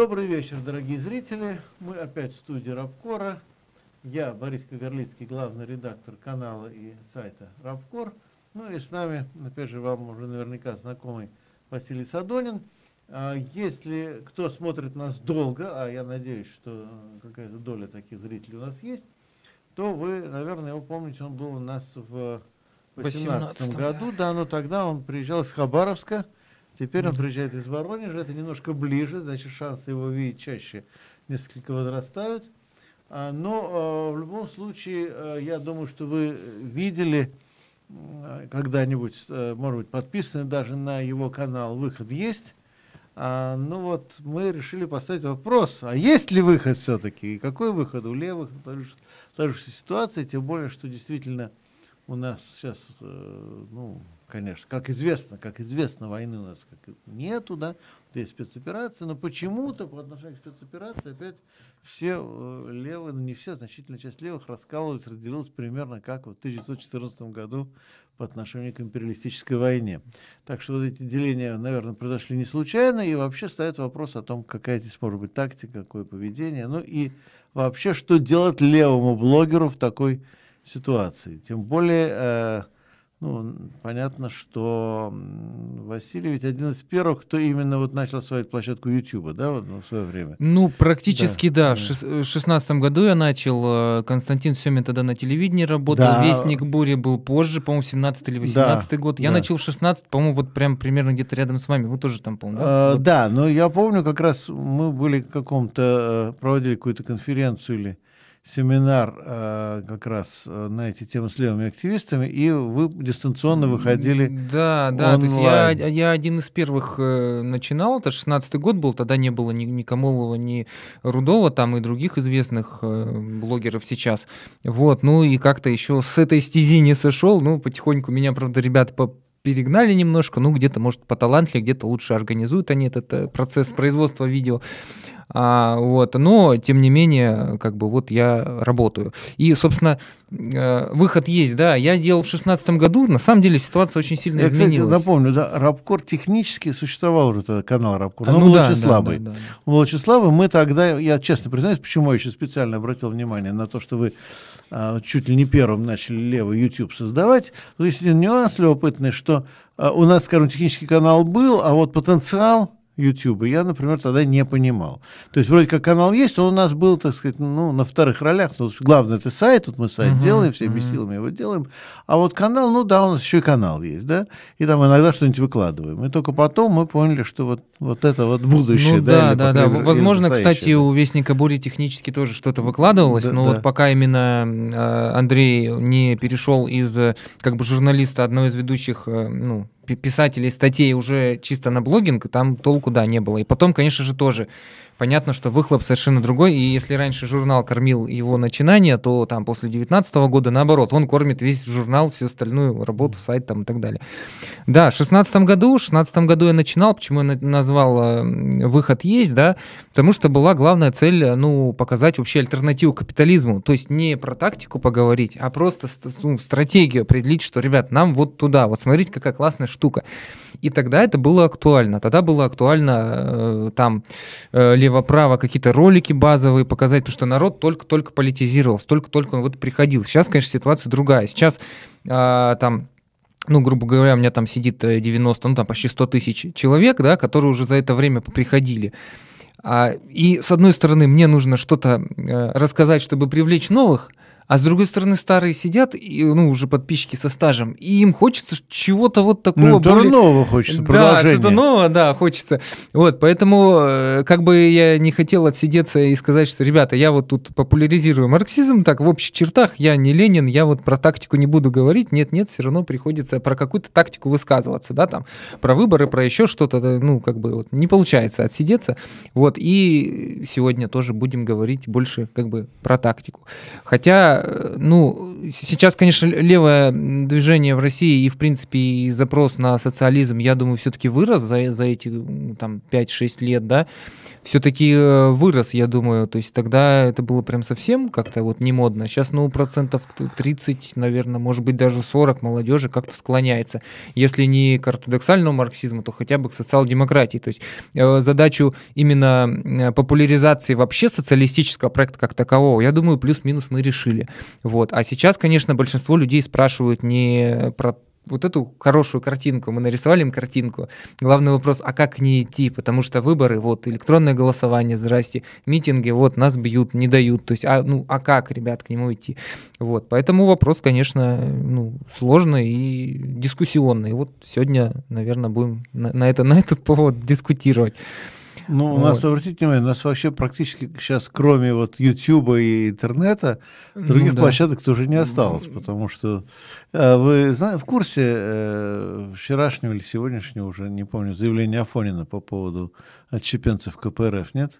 Добрый вечер, дорогие зрители. Мы опять в студии Рабкора. Я Борис Кагарлицкий, главный редактор канала и сайта Рабкор. Ну и с нами, опять же, вам уже наверняка знакомый Василий Садонин. А если кто смотрит нас долго, а я надеюсь, что какая-то доля таких зрителей у нас есть, то вы, наверное, его помните, он был у нас в 2018 году. Да, но тогда он приезжал из Хабаровска, Теперь он приезжает из Воронежа, это немножко ближе, значит, шансы его видеть чаще несколько возрастают. А, но а, в любом случае, а, я думаю, что вы видели когда-нибудь, может быть, подписаны даже на его канал «Выход есть». Ну вот, мы решили поставить вопрос, а есть ли выход все-таки? И какой выход у левых? Сложившаяся ситуация, тем более, что действительно у нас сейчас, э, ну, конечно, как известно, как известно, войны у нас как нету, да, есть спецоперации, но почему-то по отношению к спецоперации опять все э, левые, ну не все, значительная часть левых раскалывалась, разделилась примерно как в 1914 году по отношению к империалистической войне. Так что вот эти деления, наверное, произошли не случайно, и вообще ставит вопрос о том, какая здесь может быть тактика, какое поведение, ну и вообще, что делать левому блогеру в такой ситуации. Тем более, э, ну, понятно, что Василий ведь один из первых, кто именно вот начал свою площадку YouTube, да, вот ну, в свое время. Ну, практически, да. да. В 2016 году я начал. Э, Константин Семин тогда на телевидении работал. Да. Вестник Бури был позже, по-моему, 17 или 18 да. год. Я да. начал в 16, по-моему, вот прям примерно где-то рядом с вами. Вы тоже там, по-моему, да? А, вот. Да, но я помню, как раз мы были в каком-то, э, проводили какую-то конференцию или семинар э, как раз э, на эти темы с левыми активистами, и вы дистанционно выходили Да, да, онлайн. то есть я, я один из первых э, начинал, это 16-й год был, тогда не было ни, ни Камолова, ни Рудова, там и других известных э, блогеров сейчас. Вот, ну и как-то еще с этой стези не сошел, ну потихоньку меня, правда, ребята по перегнали немножко, ну где-то, может, поталантливее, где-то лучше организуют они этот процесс производства видео. А, вот, но, тем не менее, как бы вот я работаю. И, собственно, э, выход есть, да. Я делал в шестнадцатом году, на самом деле ситуация очень сильно я, изменилась. Кстати, напомню, да, Рабкор технически существовал уже тогда, канал Рабкор, но ну, он да, очень да, слабый. Да, да, да. Он был очень слабый. Мы тогда, я честно признаюсь, почему я еще специально обратил внимание на то, что вы а, чуть ли не первым начали левый YouTube создавать. То есть нюанс любопытный, что а, у нас, скажем, технический канал был, а вот потенциал YouTube. Я, например, тогда не понимал. То есть вроде как канал есть, он у нас был, так сказать, ну, на вторых ролях. Ну, главное, это сайт, тут мы сайт uh-huh, делаем, всеми uh-huh. силами его делаем. А вот канал, ну да, у нас еще и канал есть, да, и там иногда что-нибудь выкладываем. И только потом мы поняли, что вот, вот это вот будущее. Ну, да, да, да. Мере, Возможно, кстати, у Вестника Бури технически тоже что-то выкладывалось, да, но да. вот пока именно э, Андрей не перешел из как бы журналиста одной из ведущих, э, ну, писателей статей уже чисто на блогинг, там толку, да, не было. И потом, конечно же, тоже понятно, что выхлоп совершенно другой. И если раньше журнал кормил его начинание, то там после 2019 года наоборот, он кормит весь журнал, всю остальную работу, сайт там и так далее. Да, в 2016 году, в 2016 году я начинал, почему я назвал э, «Выход есть», да, потому что была главная цель, ну, показать вообще альтернативу капитализму, то есть не про тактику поговорить, а просто ну, стратегию определить, что, ребят, нам вот туда, вот смотрите, какая классная штука. И тогда это было актуально. Тогда было актуально э, там э, лево-право какие-то ролики базовые показать, потому что народ только-только политизировался, только-только он вот приходил. Сейчас, конечно, ситуация другая. Сейчас э, там ну, грубо говоря, у меня там сидит 90, ну, там почти 100 тысяч человек, да, которые уже за это время приходили. А, и, с одной стороны, мне нужно что-то э, рассказать, чтобы привлечь новых, а с другой стороны, старые сидят, и, ну, уже подписчики со стажем, и им хочется чего-то вот такого ну, более... нового хочется, Да, что-то нового, да, хочется. Вот, поэтому э, как бы я не хотел отсидеться и сказать, что, ребята, я вот тут популяризирую марксизм, так, в общих чертах, я не Ленин, я вот про тактику не буду говорить, нет-нет, все равно приходится про какую-то тактику высказываться, да, там, про выборы, про еще что-то, ну, как бы вот не получается отсидеться, вот, и сегодня тоже будем говорить больше как бы про тактику. Хотя ну, сейчас, конечно, левое движение в России и, в принципе, и запрос на социализм, я думаю, все-таки вырос за, за эти там 5-6 лет, да, все-таки э, вырос, я думаю, то есть тогда это было прям совсем как-то вот не модно. Сейчас, ну, процентов 30, наверное, может быть, даже 40 молодежи как-то склоняется. Если не к ортодоксальному марксизму, то хотя бы к социал-демократии. То есть э, задачу именно э, популяризации вообще социалистического проекта как такового, я думаю, плюс-минус мы решили. Вот. А сейчас, конечно, большинство людей спрашивают не про вот эту хорошую картинку, мы нарисовали им картинку. Главный вопрос, а как к ней идти? Потому что выборы, вот, электронное голосование, здрасте, митинги, вот, нас бьют, не дают. То есть, а, ну, а как, ребят, к нему идти? Вот, поэтому вопрос, конечно, ну, сложный и дискуссионный. Вот сегодня, наверное, будем на, на, это, на этот повод дискутировать. Ну, у вот. нас, обратите внимание, у нас вообще практически сейчас, кроме вот YouTube и интернета, других ну, да. площадок тоже не осталось, потому что э, вы знаете, в курсе э, вчерашнего или сегодняшнего, уже не помню, заявления Афонина по поводу отщепенцев КПРФ, нет?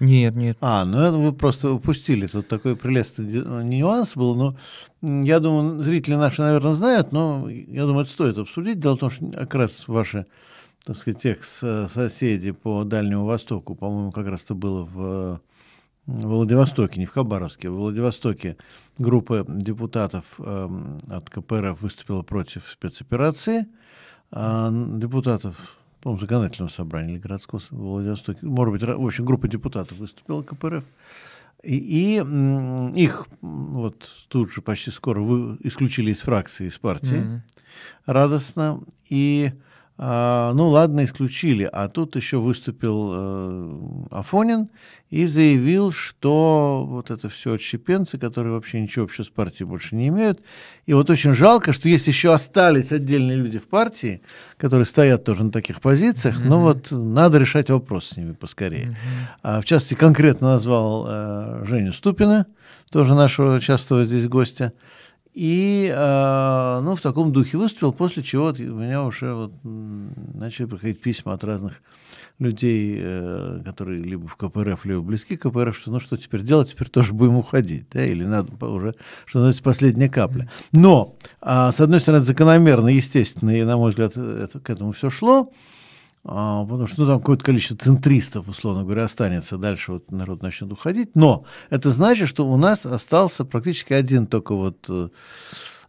Нет, нет. А, ну это вы просто упустили. Тут такой прелестный нюанс был, но я думаю, зрители наши, наверное, знают, но я думаю, это стоит обсудить. Дело в том, что как раз ваши так сказать, тех соседей по Дальнему Востоку, по-моему, как раз это было в Владивостоке, не в Хабаровске, в Владивостоке группа депутатов э, от КПРФ выступила против спецоперации, а депутатов, по-моему, законодательного собрания или городского в Владивостоке, может быть, в общем, группа депутатов выступила КПРФ, и, и их вот тут же почти скоро вы, исключили из фракции, из партии, mm-hmm. радостно, и а, ну ладно, исключили. А тут еще выступил э, Афонин и заявил, что вот это все отщепенцы, которые вообще ничего общего с партией больше не имеют. И вот очень жалко, что есть еще остались отдельные люди в партии, которые стоят тоже на таких позициях, mm-hmm. но вот надо решать вопрос с ними поскорее. Mm-hmm. А, в частности, конкретно назвал э, Женю Ступина, тоже нашего частого здесь гостя. И, э, ну, в таком духе выступил, после чего у меня уже вот начали приходить письма от разных людей, э, которые либо в КПРФ, либо близки к КПРФ, что ну что теперь делать, теперь тоже будем уходить, да, или надо уже, что называется, последняя капля. Но, э, с одной стороны, это закономерно, естественно, и, на мой взгляд, это, к этому все шло, а, потому что ну, там какое-то количество центристов, условно говоря, останется, дальше вот народ начнет уходить, но это значит, что у нас остался практически один только вот, э,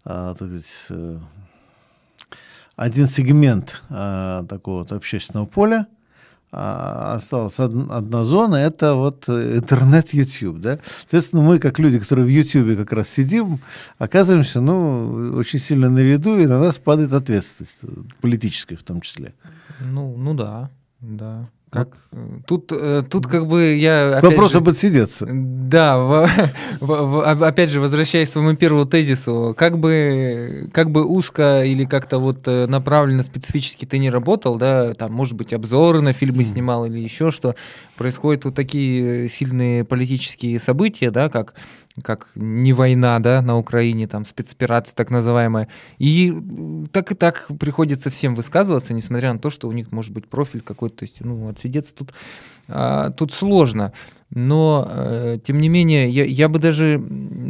а, так сказать, э, один сегмент а, такого вот общественного поля, а, осталась од, одна зона, это вот интернет YouTube, да. Соответственно, мы, как люди, которые в YouTube как раз сидим, оказываемся, ну, очень сильно на виду, и на нас падает ответственность, политическая в том числе. Ну, ну да, да. Как, тут, э, тут как бы я... Вопрос же, об отсидеться. Да, в, в, в, опять же, возвращаясь к своему первому тезису, как бы, как бы узко или как-то вот э, направленно специфически ты не работал, да, там, может быть, обзоры на фильмы снимал или еще что, происходят вот такие сильные политические события, да, как как не война, да, на Украине, там, спецоперация так называемая. И так и так приходится всем высказываться, несмотря на то, что у них может быть профиль какой-то, то есть, ну, от, отсидеться тут, а, тут сложно. Но, э, тем не менее, я, я бы даже,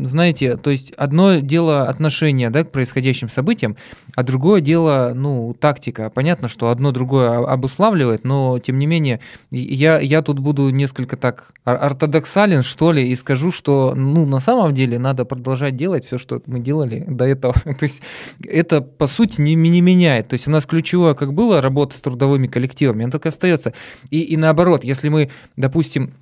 знаете, то есть одно дело отношения да, к происходящим событиям, а другое дело, ну, тактика. Понятно, что одно другое обуславливает, но, тем не менее, я, я тут буду несколько так ортодоксален, что ли, и скажу, что, ну, на самом деле надо продолжать делать все, что мы делали до этого. то есть это, по сути, не, не меняет. То есть у нас ключевое, как было, работа с трудовыми коллективами, оно только остается. И, и наоборот, если мы, допустим,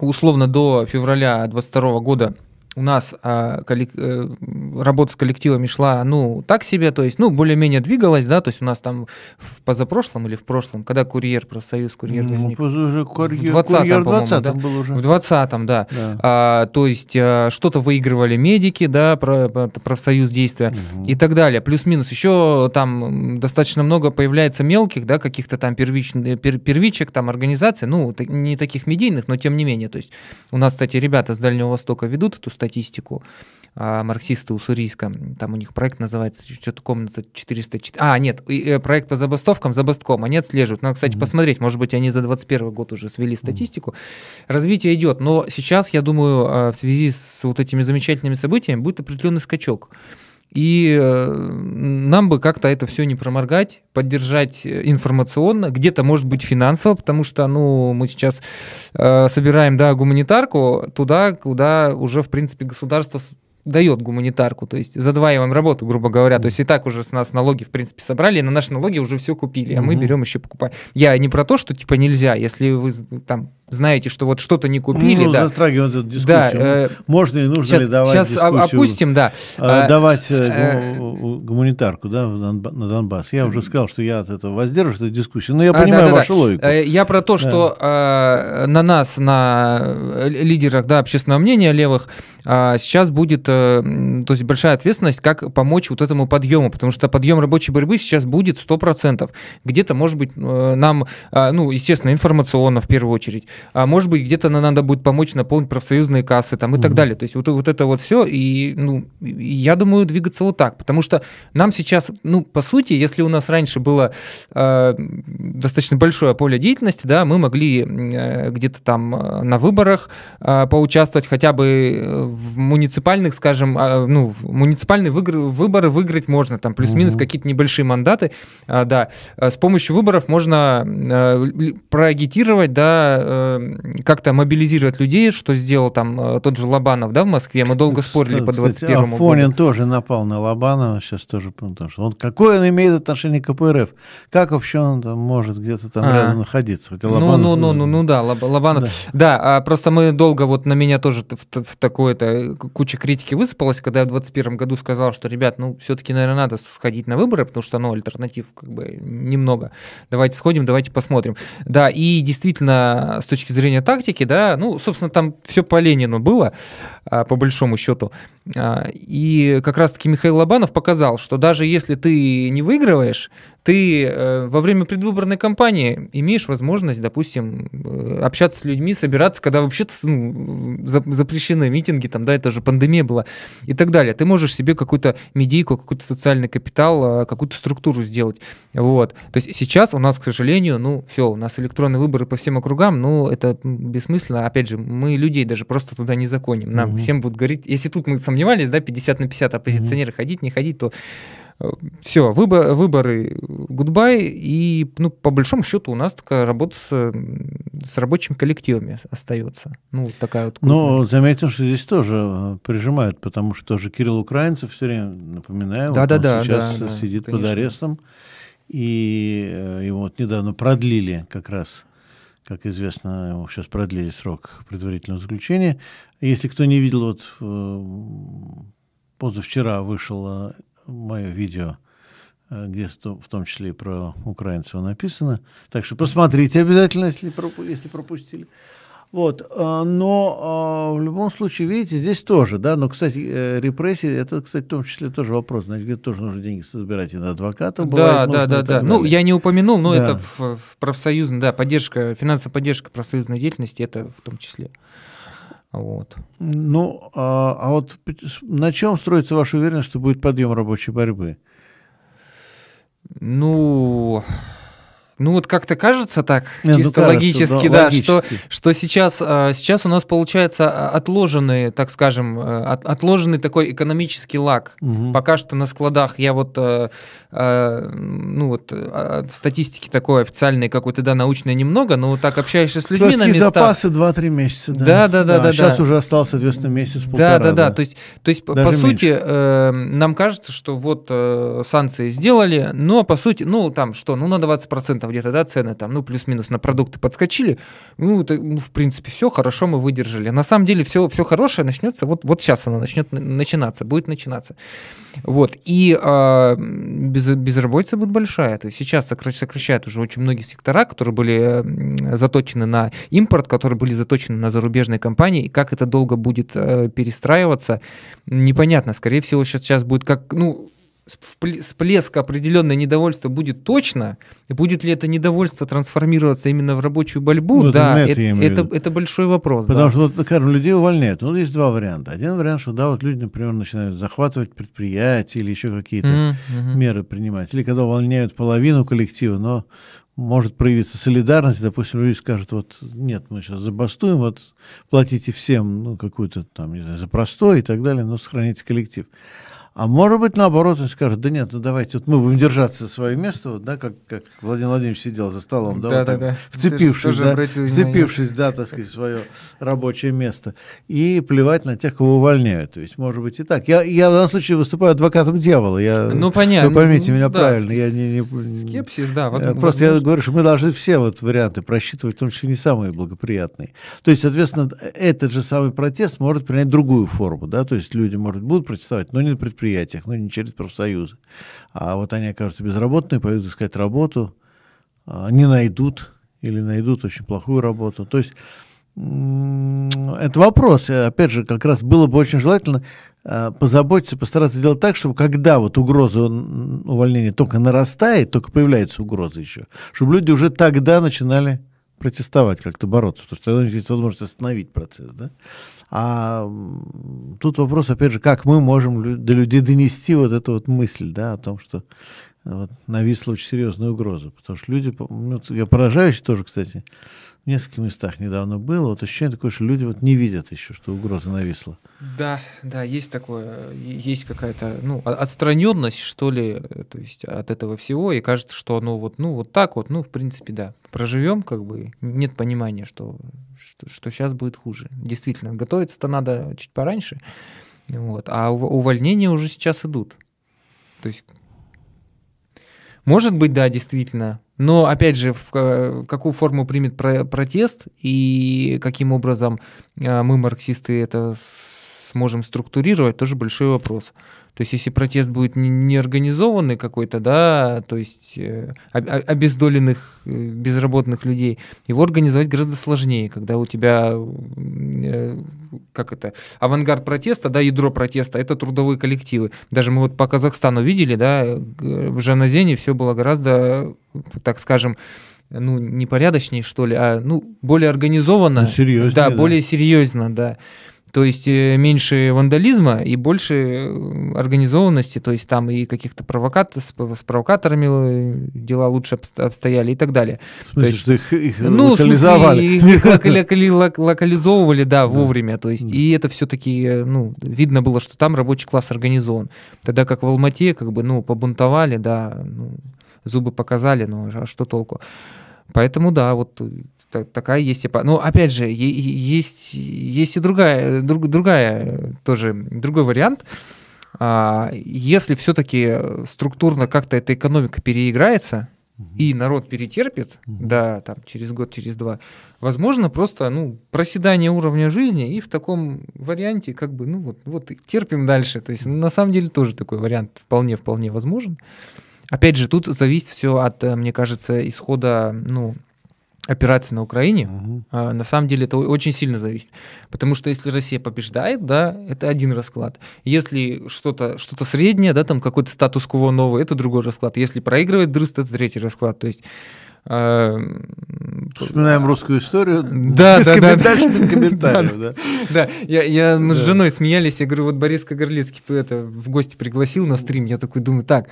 условно до февраля 2022 года у нас а, коллек... Э, работа с коллективами шла, ну, так себе, то есть, ну, более-менее двигалась, да, то есть у нас там в позапрошлом или в прошлом, когда курьер, профсоюз курьер ну, возник? Уже курьер, в 20-м, 20 да? был уже. В 20-м, да. да. А, то есть а, что-то выигрывали медики, да, про, профсоюз действия угу. и так далее. Плюс-минус еще там достаточно много появляется мелких, да, каких-то там первичных, пер, первичек, там организаций, ну, не таких медийных, но тем не менее, то есть у нас, кстати, ребята с Дальнего Востока ведут эту статью, статистику а, марксисты Уссурийска. Там у них проект называется что-то комната 404. А, нет, э, проект по забастовкам, забастком. Они отслеживают. Надо, кстати, mm-hmm. посмотреть. Может быть, они за 21 год уже свели статистику. Mm-hmm. Развитие идет. Но сейчас, я думаю, а, в связи с вот этими замечательными событиями будет определенный скачок. И э, нам бы как-то это все не проморгать, поддержать информационно, где-то, может быть, финансово, потому что, ну, мы сейчас э, собираем, да, гуманитарку туда, куда уже, в принципе, государство дает гуманитарку, то есть задваиваем работу, грубо говоря. То есть и так уже с нас налоги, в принципе, собрали, на наши налоги уже все купили, а мы берем еще покупаем. Я не про то, что типа нельзя, если вы там знаете, что вот что-то не купили, ну, да. затрагиваем эту дискуссию. Да, э, Можно и нужно сейчас, ли давать Сейчас опустим, да. Э, а, давать э, э, гуманитарку, да, на Донбасс. Я уже сказал, что я от этого воздержусь, эту дискуссию, но я а, понимаю да, да, вашу да. логику. Э, я про то, да. что э, на нас, на лидерах, да, общественного мнения левых, э, сейчас будет, э, то есть большая ответственность, как помочь вот этому подъему, потому что подъем рабочей борьбы сейчас будет 100%. Где-то, может быть, э, нам, э, ну, естественно, информационно в первую очередь, а может быть, где-то надо будет помочь наполнить профсоюзные кассы там, и mm так далее. То есть вот, вот это вот все, и ну, я думаю, двигаться вот так, потому что нам сейчас, ну, по сути, если у нас раньше было э, достаточно большое поле деятельности, да, мы могли э, где-то там э, на выборах э, поучаствовать, хотя бы э, в муниципальных, скажем, э, ну, в муниципальные выгр- выборы выиграть можно, там плюс-минус mm какие-то небольшие мандаты, э, да, с помощью выборов можно э, проагитировать, да, э, как-то мобилизировать людей, что сделал там э, тот же Лобанов, да, в Москве. Мы долго спорили по 21 году. Афонин тоже напал на Лобанова сейчас тоже, потому что он какое он имеет отношение к КПРФ? Как вообще он там может где-то там а. рядом находиться? Хотя ну, ну, ну, ну, ну, да, Лобанов. Да, да а просто мы долго вот на меня тоже в, в такое-то куча критики высыпалась, когда я в 21 году сказал, что, ребят, ну, все-таки, наверное, надо сходить на выборы, потому что, ну, альтернатив как бы немного. Давайте сходим, давайте посмотрим. Да, и действительно, с точки точки зрения тактики, да, ну, собственно, там все по Ленину было, а, по большому счету. А, и как раз-таки Михаил Лобанов показал, что даже если ты не выигрываешь, ты э, во время предвыборной кампании имеешь возможность, допустим, э, общаться с людьми, собираться, когда вообще-то ну, запрещены митинги, там, да, это же пандемия была и так далее. Ты можешь себе какую-то медийку, какой-то социальный капитал, э, какую-то структуру сделать. Вот. То есть сейчас у нас, к сожалению, ну, все, у нас электронные выборы по всем округам, ну, это бессмысленно. Опять же, мы людей даже просто туда не законим. Нам угу. всем будут говорить, если тут мы сомневались, да, 50 на 50 оппозиционеры угу. ходить, не ходить, то все, выбор, выборы гудбай, и ну, по большому счету у нас такая работа с, с рабочими коллективами остается. Ну, такая вот Но заметим, что здесь тоже э, прижимают, потому что тоже Кирилл Украинцев все время, напоминаю, да, вот да, да, сейчас да, сидит да, под арестом, и э, его вот недавно продлили как раз как известно, ему сейчас продлили срок предварительного заключения. Если кто не видел, вот э, позавчера вышло мое видео, э, где в том числе и про украинцев написано. Так что посмотрите обязательно, если, если пропустили. Вот, э, но э, в любом случае, видите, здесь тоже, да, но, кстати, репрессии, это, кстати, в том числе тоже вопрос, значит, где тоже нужно деньги собирать и на адвокатов. Да, да, да, да. Ну, я не упомянул, но да. это в, в профсоюзной, да, поддержка, финансовая поддержка профсоюзной деятельности, это в том числе. Вот. Ну, а, а вот на чем строится ваша уверенность, что будет подъем рабочей борьбы? Ну, Ну вот как-то кажется так, Не, ну, чисто ну, кажется, логически, да, логически. Что, что сейчас, а, сейчас у нас получается а, отложенный, так скажем, э, от, отложенный такой экономический лак. Угу. Пока что на складах я вот, ну вот статистики такой официальной какой-то, да, научной немного, но вот так общаешься с людьми Складки на местах. запасы 2-3 месяца, да. Да, да, да, да. Сейчас да. уже остался, соответственно, месяц-полтора. Да, да, да, то есть, то есть по меньше. сути, э, нам кажется, что вот э, санкции сделали, но по сути, ну там что, ну на 20% где-то, да, цены там, ну, плюс-минус на продукты подскочили, ну, это, ну, в принципе, все хорошо мы выдержали. На самом деле все, все хорошее начнется, вот, вот сейчас оно начнет начинаться, будет начинаться. Вот, и э, без, безработица будет большая, то есть сейчас сокращают уже очень многие сектора, которые были заточены на импорт, которые были заточены на зарубежные компании, и как это долго будет э, перестраиваться, непонятно, скорее всего, сейчас, сейчас будет как, ну, всплеск определенное недовольство будет точно, будет ли это недовольство трансформироваться именно в рабочую борьбу, ну, да, это, это, это, это большой вопрос. Потому да. что, вот, скажем, людей увольняют. Ну, есть два варианта. Один вариант, что, да, вот люди, например, начинают захватывать предприятия или еще какие-то mm-hmm. меры принимать. Или когда увольняют половину коллектива, но может проявиться солидарность, допустим, люди скажут, вот нет, мы сейчас забастуем, вот платите всем ну, какую-то там, не знаю, за простой и так далее, но сохраните коллектив. А может быть, наоборот, он скажет, да нет, ну давайте, вот мы будем держаться за свое место, вот, да, как, как Владимир Владимирович сидел за столом, да, да, вот да, да. вцепившись, да, вцепившись, да, так сказать, в свое рабочее место, и плевать на тех, кого увольняют. То есть, может быть, и так. Я, я в данном случае выступаю адвокатом дьявола. Я, ну, понятно. Вы поймите меня да, правильно. Я не, не, скепсис, да, возможно. Просто я говорю, что мы должны все вот варианты просчитывать, в том числе не самые благоприятные. То есть, соответственно, этот же самый протест может принять другую форму, да, то есть люди, может, будут протестовать, но не на предприятии предприятиях, но не через профсоюзы. А вот они окажутся безработными, пойдут искать работу, а, не найдут или найдут очень плохую работу. То есть это вопрос. Опять же, как раз было бы очень желательно а, позаботиться, постараться сделать так, чтобы когда вот угроза увольнения только нарастает, только появляется угроза еще, чтобы люди уже тогда начинали протестовать, как-то бороться, потому что тогда есть возможность остановить процесс. Да? А тут вопрос, опять же, как мы можем до людей донести вот эту вот мысль, да, о том, что вот, нависла очень серьезная угроза. Потому что люди, ну, я поражаюсь тоже, кстати, в нескольких местах недавно было, вот ощущение такое, что люди вот не видят еще, что угроза нависла. Да, да, есть такое, есть какая-то, ну, отстраненность, что ли, то есть от этого всего, и кажется, что оно вот, ну, вот так вот, ну, в принципе, да, проживем, как бы, нет понимания, что, что, что сейчас будет хуже. Действительно, готовиться-то надо чуть пораньше, вот, а увольнения уже сейчас идут. То есть может быть, да, действительно. Но, опять же, в какую форму примет протест и каким образом а, мы, марксисты, это сможем структурировать, тоже большой вопрос. То есть, если протест будет неорганизованный какой-то, да, то есть э, обездоленных, э, безработных людей, его организовать гораздо сложнее, когда у тебя, э, как это, авангард протеста, да, ядро протеста, это трудовые коллективы. Даже мы вот по Казахстану видели, да, в Жаназене все было гораздо, так скажем, ну, непорядочнее, что ли, а, ну, более организованно. Ну, серьезнее, да, да, более серьезно, да. То есть э, меньше вандализма и больше э, организованности, то есть там и каких-то провокаторов, с провокаторами э, дела лучше обстояли и так далее. В смысле, то есть, что их, их ну, локализовали? их локали, локализовывали, да, вовремя, то есть, и это все-таки, ну, видно было, что там рабочий класс организован. Тогда как в Алмате, как бы, ну, побунтовали, да, ну, зубы показали, но а что толку? Поэтому, да, вот такая есть эпоха. Но опять же, есть, есть и другая, друг, другая тоже, другой вариант. А, если все-таки структурно как-то эта экономика переиграется, и народ перетерпит, да, там, через год, через два, возможно, просто, ну, проседание уровня жизни, и в таком варианте, как бы, ну, вот, вот терпим дальше. То есть, на самом деле, тоже такой вариант вполне-вполне возможен. Опять же, тут зависит все от, мне кажется, исхода, ну, операции на Украине, угу. а, на самом деле это очень сильно зависит. Потому что если Россия побеждает, да, это один расклад. Если что-то что среднее, да, там какой-то статус-кво новый, это другой расклад. Если проигрывает дрыст, это третий расклад. То есть а, Вспоминаем русскую историю. Да, без да, да. Дальше без комментариев, да. Да, я, я, мы с женой смеялись, я говорю, вот Борис Кагарлицкий это, в гости пригласил на стрим, я такой думаю, так,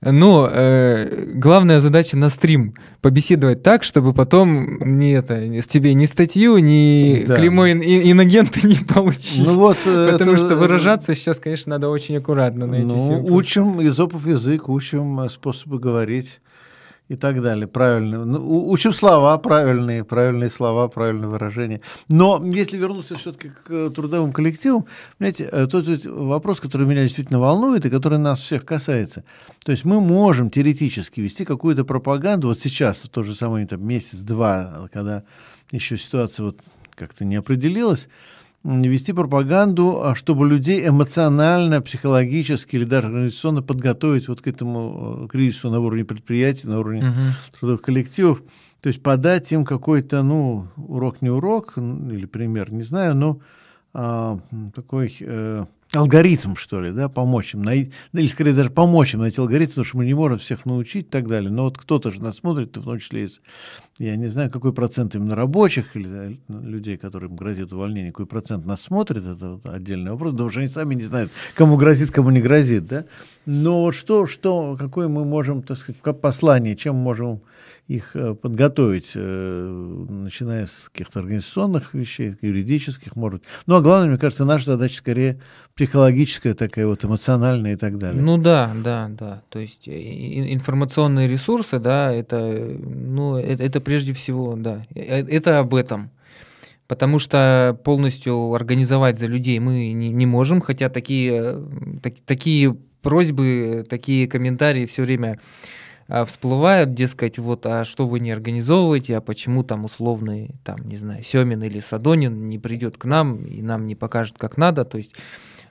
Но э, главная задача на стрим побеседовать так, чтобы потом не это, с тебе ни статью, ни да. клеймо ин, инагента не получить. Ну вот, Потому это, что выражаться сейчас, конечно, надо очень аккуратно на эти ну, Учим изопов язык, учим способы говорить и так далее. Правильно. Ну, учим слова правильные, правильные слова, правильные выражения. Но если вернуться все-таки к э, трудовым коллективам, понимаете, э, тот вопрос, который меня действительно волнует и который нас всех касается. То есть мы можем теоретически вести какую-то пропаганду, вот сейчас, то же самое там, месяц-два, когда еще ситуация вот как-то не определилась, вести пропаганду, а чтобы людей эмоционально, психологически или даже организационно подготовить вот к этому э, кризису на уровне предприятий, на уровне uh-huh. трудовых коллективов. То есть подать им какой-то, ну, урок не урок, или пример, не знаю, но а, такой э, алгоритм, что ли, да, помочь им, най... или скорее даже помочь им найти алгоритм, потому что мы не можем всех научить и так далее. Но вот кто-то же нас смотрит, в том числе из, я не знаю, какой процент именно рабочих или людей, которым грозит увольнение, какой процент нас смотрит, это вот отдельный вопрос, потому что они сами не знают, кому грозит, кому не грозит, да. Но что, что, какое мы можем, так сказать, послание, чем можем их э, подготовить, э, начиная с каких-то организационных вещей, юридических, может. Ну, а главное, мне кажется, наша задача скорее психологическая, такая вот эмоциональная и так далее. Ну да, да, да. То есть э, информационные ресурсы, да, это, ну, это, это прежде всего, да, это об этом. Потому что полностью организовать за людей мы не, не можем, хотя такие, так, такие просьбы, такие комментарии все время всплывают, дескать, вот, а что вы не организовываете, а почему там условный, там, не знаю, Семин или Садонин не придет к нам и нам не покажет, как надо, то есть,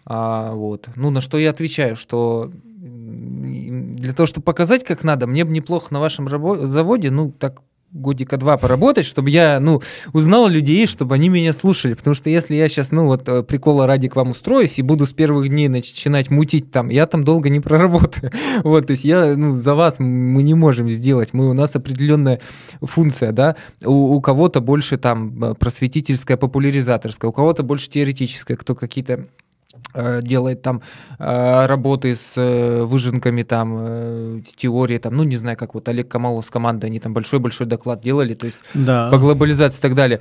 а, вот. Ну, на что я отвечаю, что для того, чтобы показать, как надо, мне бы неплохо на вашем заводе, ну, так годика два поработать, чтобы я, ну, узнал людей, чтобы они меня слушали. Потому что если я сейчас, ну, вот э, прикола ради к вам устроюсь и буду с первых дней начинать мутить там, я там долго не проработаю. Вот, то есть я, ну, за вас мы не можем сделать. Мы, у нас определенная функция, да. У, у кого-то больше там э, просветительская, популяризаторская, у кого-то больше теоретическая, кто какие-то делает там э, работы с э, выжинками, там, теории, там, ну, не знаю, как вот Олег Камалов с командой, они там большой-большой доклад делали, то есть да. по глобализации и так далее.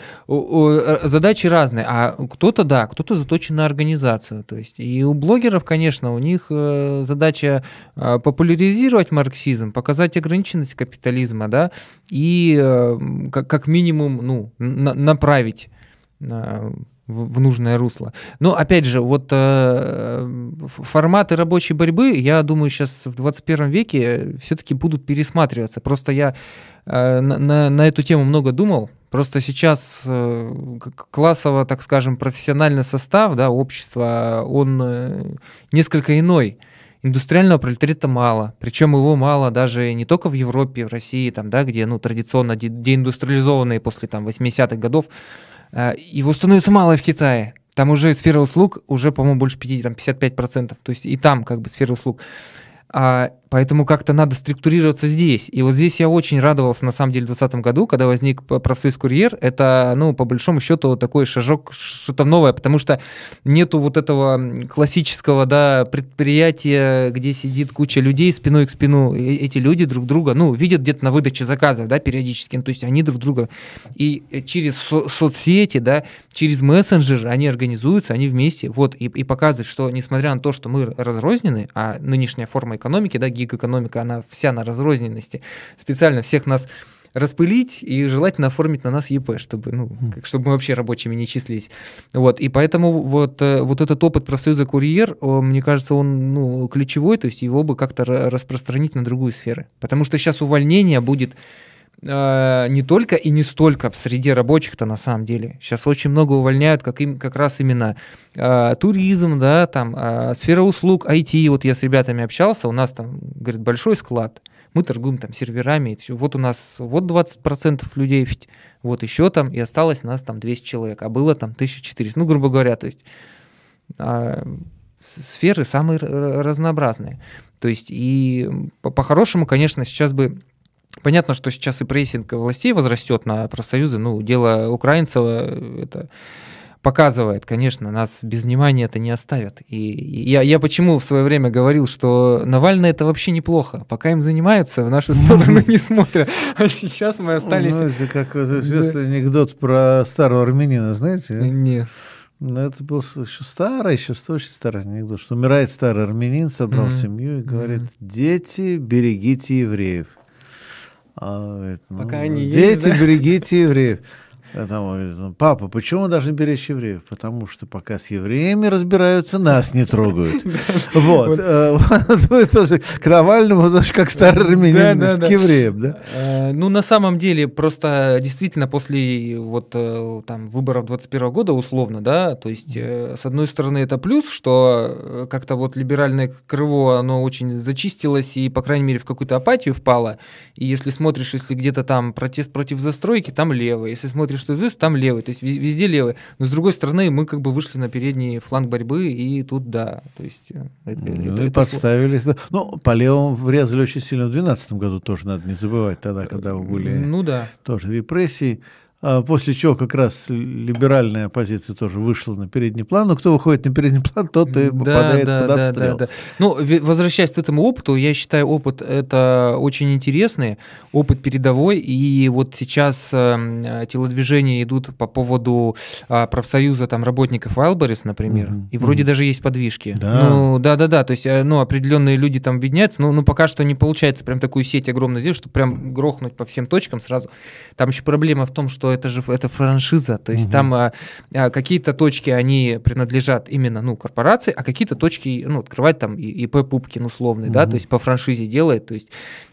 Задачи разные, а кто-то, да, кто-то заточен на организацию, то есть и у блогеров, конечно, у них задача популяризировать марксизм, показать ограниченность капитализма, да, и как минимум, ну, направить в, нужное русло. Но опять же, вот э, форматы рабочей борьбы, я думаю, сейчас в 21 веке все-таки будут пересматриваться. Просто я э, на, на эту тему много думал. Просто сейчас э, классово, так скажем, профессиональный состав да, общества, он э, несколько иной. Индустриального пролетариата мало, причем его мало даже не только в Европе, в России, там, да, где ну, традиционно де- деиндустриализованные после там, 80-х годов его становится мало в Китае. Там уже сфера услуг уже, по-моему, больше 50, там 55%. То есть и там как бы сфера услуг. А, поэтому как-то надо структурироваться здесь. И вот здесь я очень радовался, на самом деле, в 2020 году, когда возник профсоюз «Курьер». Это, ну, по большому счету, такой шажок, что-то новое, потому что нету вот этого классического, да, предприятия, где сидит куча людей спиной к спину. И эти люди друг друга, ну, видят где-то на выдаче заказов, да, периодически. Ну, то есть они друг друга и через со- соцсети, да, через мессенджеры они организуются, они вместе, вот, и, и показывают, что несмотря на то, что мы разрознены, а нынешняя форма экономики, да, гиг-экономика, она вся на разрозненности, специально всех нас распылить и желательно оформить на нас ЕП, чтобы, ну, чтобы мы вообще рабочими не числились. Вот, и поэтому вот, э, вот этот опыт профсоюза «Курьер», мне кажется, он ну, ключевой, то есть его бы как-то распространить на другую сферу. Потому что сейчас увольнение будет э, не только и не столько в среде рабочих-то на самом деле. Сейчас очень много увольняют, как, им, как раз именно э, туризм, да, там, э, сфера услуг, IT. Вот я с ребятами общался, у нас там, говорит, большой склад. Мы торгуем там серверами. Вот у нас вот 20% людей, вот еще там, и осталось нас там 200 человек, а было там 1400. Ну, грубо говоря, то есть э, сферы самые разнообразные. То есть и по-хорошему, конечно, сейчас бы Понятно, что сейчас и прессинг властей возрастет на профсоюзы. Ну, дело украинцев это показывает, конечно, нас без внимания это не оставят. И я, я почему в свое время говорил, что Навальный это вообще неплохо. Пока им занимаются, в нашу сторону не смотрят. А сейчас мы остались... Ну, это как известный анекдот про старого армянина, знаете? Нет. Ну, это был еще старый, еще очень старый анекдот, что умирает старый армянин, собрал mm-hmm. семью и говорит, дети, берегите евреев. А, говорит, ну, Пока они дети, есть, да? берегите евреев. Там, папа, почему мы должны беречь евреев? Потому что пока с евреями разбираются, нас не трогают. Вот. Э, к Навальному, как старый армянин, к евреям, да? Э, ну, на самом деле, просто действительно после вот э, там выборов 21 года, условно, да, то есть, с одной стороны, это плюс, что как-то вот либеральное крыло, оно очень зачистилось и, по крайней мере, в какую-то апатию впало. И если смотришь, если где-то там протест против застройки, там левый. Если смотришь что звезд, там левый, то есть везде левый. Но с другой стороны, мы как бы вышли на передний фланг борьбы, и тут да, то есть... Э, это, ну, это, и это подставили. Сл... Ну, по левому врезали очень сильно в 2012 году, тоже надо не забывать, тогда, когда были ну, да. тоже репрессии. А после чего как раз либеральная оппозиция тоже вышла на передний план. Но кто выходит на передний план, тот и попадает да, под да, обстрел. Да, да. Ну, возвращаясь к этому опыту, я считаю, опыт это очень интересный, опыт передовой. И вот сейчас э, телодвижения идут по поводу э, профсоюза там, работников Wildberries, например. Угу, и вроде угу. даже есть подвижки. Да. Ну, да, да, да. То есть, э, ну, определенные люди там объединяются, но ну, пока что не получается прям такую сеть огромную сделать, чтобы прям грохнуть по всем точкам сразу. Там еще проблема в том, что это же это франшиза, то есть угу. там а, а, какие-то точки, они принадлежат именно, ну, корпорации, а какие-то точки, ну, открывать там ИП Пупкин условный, угу. да, то есть по франшизе делает, то есть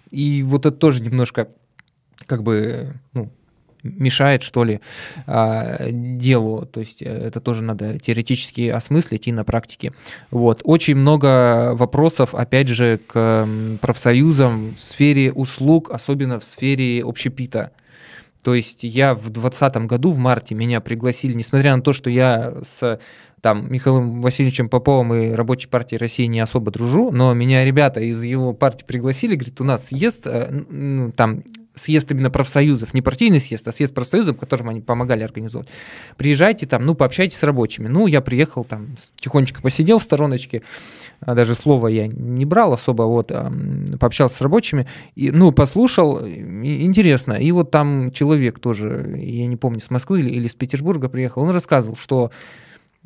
и вот это тоже немножко как бы, ну, мешает, что ли, а, делу. То есть э, это тоже надо теоретически осмыслить и на практике. Вот. Очень много вопросов, опять же, к профсоюзам в сфере услуг, особенно в сфере общепита. То есть я в 2020 году, в марте, меня пригласили, несмотря на то, что я с там Михаилом Васильевичем Поповым и Рабочей партией России не особо дружу, но меня ребята из его партии пригласили, говорит, у нас съезд, э, там съезд именно профсоюзов, не партийный съезд, а съезд профсоюзов, которым они помогали организовать. Приезжайте там, ну, пообщайтесь с рабочими. Ну, я приехал там, тихонечко посидел в стороночке, даже слова я не брал особо, вот, а, пообщался с рабочими, и, ну, послушал, интересно. И вот там человек тоже, я не помню, с Москвы или, или с Петербурга приехал, он рассказывал, что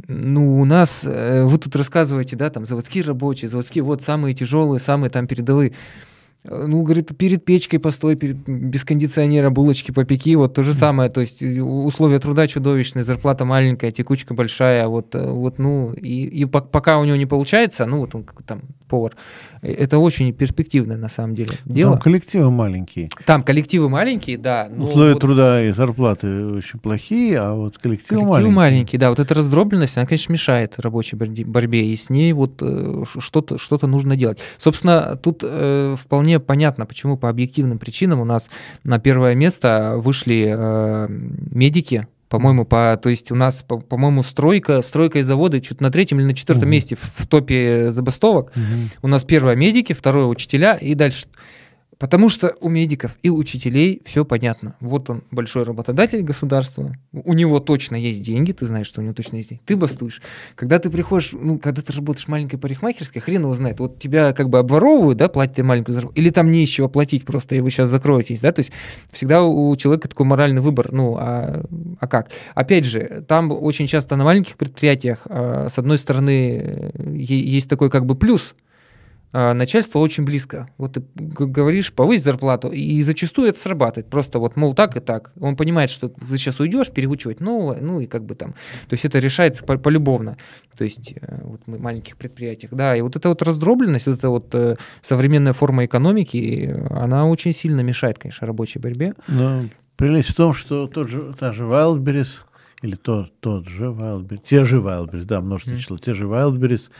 ну, у нас, э, вы тут рассказываете, да, там, заводские рабочие, заводские, вот, самые тяжелые, самые там передовые. Э, ну, говорит, перед печкой постой, перед, без кондиционера булочки попеки, вот то же самое, то есть э, условия труда чудовищные, зарплата маленькая, текучка большая, вот, э, вот ну, и, и пока у него не получается, ну, вот он там повар, это очень перспективное на самом деле дело. Там коллективы маленькие. Там коллективы маленькие, да. Условия вот, труда и зарплаты очень плохие, а вот коллективы, коллективы маленькие. маленькие, да, вот эта раздробленность, она, конечно, мешает рабочей борьбе, и с ней вот что-то что нужно делать. Собственно, тут э, вполне понятно, почему по объективным причинам у нас на первое место вышли э, медики, по-моему, по, то есть у нас, по- по-моему, стройка, стройка и заводы чуть на третьем или на четвертом угу. месте в, в топе забастовок. Угу. У нас первое медики, второе учителя и дальше Потому что у медиков и учителей все понятно. Вот он большой работодатель государства, у него точно есть деньги, ты знаешь, что у него точно есть деньги. Ты бастуешь. Когда ты приходишь, ну, когда ты работаешь в маленькой парикмахерской, хрен его знает. Вот тебя как бы обворовывают, да, платят тебе маленькую зарплату, или там не из чего платить просто, и вы сейчас закроетесь, да, то есть всегда у человека такой моральный выбор, ну, а, а как? Опять же, там очень часто на маленьких предприятиях, а, с одной стороны, есть такой как бы плюс – начальство очень близко. Вот ты говоришь, повысь зарплату, и зачастую это срабатывает. Просто вот, мол, так и так. Он понимает, что ты сейчас уйдешь, переучивать нового, ну и как бы там. То есть это решается полюбовно. То есть э, вот мы в маленьких предприятиях. Да, и вот эта вот раздробленность, вот эта вот э, современная форма экономики, она очень сильно мешает, конечно, рабочей борьбе. Но прелесть в том, что тот же, та же Wildberries, или тот, тот же Wildberries, те же Wildberries, да, множество mm. число, те же Wildberries,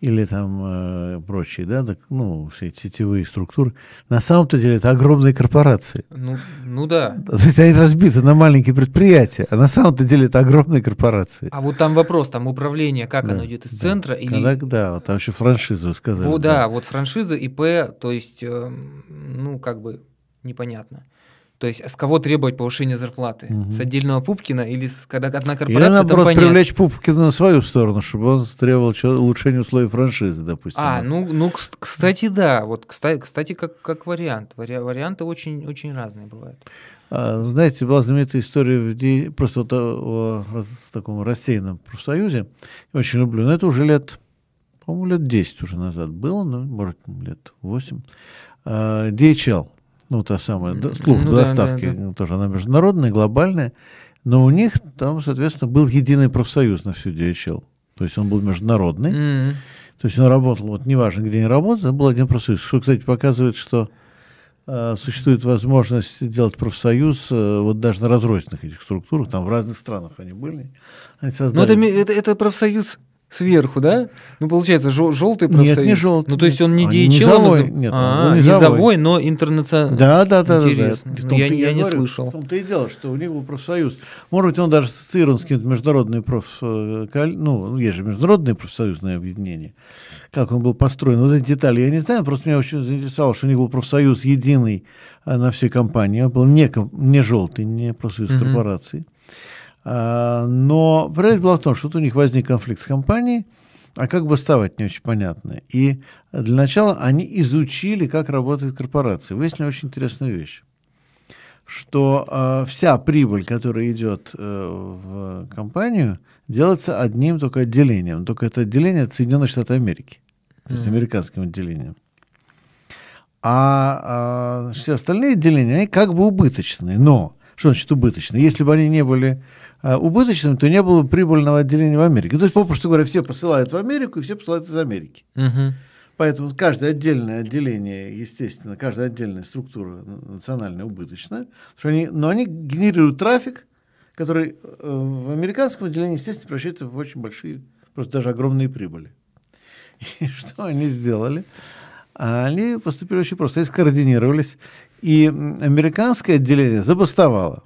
или там э, прочие, да, так, ну, все эти сетевые структуры, на самом-то деле это огромные корпорации. Ну, ну да. То есть они разбиты на маленькие предприятия, а на самом-то деле это огромные корпорации. А вот там вопрос, там управление, как да, оно идет из да. центра? Или... Когда, да, вот там еще франшизу сказали. Вот, да, да, вот франшиза, ИП, то есть, э, ну, как бы непонятно. То есть с кого требовать повышения зарплаты? Мгм. С отдельного Пупкина или с, когда одна Или корпорация, там наоборот, понятно. привлечь Пупкина на свою сторону, чтобы он требовал улучшения условий франшизы, допустим. А, ну, ну, кс- кстати, да. Вот, кстати, кстати как, как вариант. Вари- варианты очень, очень разные бывают. А, Знаете, была знаменитая история в де- просто вот о, о рас- таком рассеянном профсоюзе. Я очень люблю. Но это уже лет, по-моему, лет 10 уже назад было, ну, может, лет 8. А, DHL, ну, та самая, д- служба Ну да, доставки, да, ну, тоже она международная, глобальная. Но у них там, соответственно, был единый профсоюз на всю DHL. То есть он был международный. М. То есть он работал, вот неважно, где они работают, это был один профсоюз. Что, кстати, показывает, что э, существует возможность делать профсоюз э, вот даже на разрозненных этих структурах, там в разных странах они были. Они Ну, создали... это, ми- это, это профсоюз сверху, да? Ну, получается, желтый профсоюз. Нет, не желтый. Ну, то есть он не А, DHL, низовой, назыв- нет, а, был низовой. низовой. но интернациональный. Да, да, да, да, да. Интересно. Ну, я- я не говорю, слышал. В том-то и дело, что у них был профсоюз. Может быть, он даже ассоциирован с каким-то международным проф... э, Ну, есть же международное профсоюзное объединение. Как он был построен. Вот эти детали я не знаю, просто меня очень заинтересовало, что у них был профсоюз единый а, на всей компании. Он был не, не желтый, не профсоюз Мгм. корпораций. А, но прелесть была в том, что вот у них возник конфликт с компанией, а как бы ставать не очень понятно. И для начала они изучили, как работает корпорация. Выяснили очень интересную вещь, что э, вся прибыль, которая идет э, в компанию, делается одним только отделением. Только это отделение от Соединенных Штатов Америки, то есть американским отделением. А, а все остальные отделения, они как бы убыточные. Но, что значит убыточные? Если бы они не были а, убыточными, то не было бы прибыльного отделения в Америке. То есть, попросту говоря, все посылают в Америку, и все посылают из Америки. Мгм. Поэтому каждое отдельное отделение, естественно, каждая отдельная структура национальная убыточная, что они, но они генерируют трафик, который э, в американском отделении, естественно, превращается в очень большие, просто даже огромные прибыли. И что они сделали? А Они поступили очень просто, они скоординировались, и американское отделение забастовало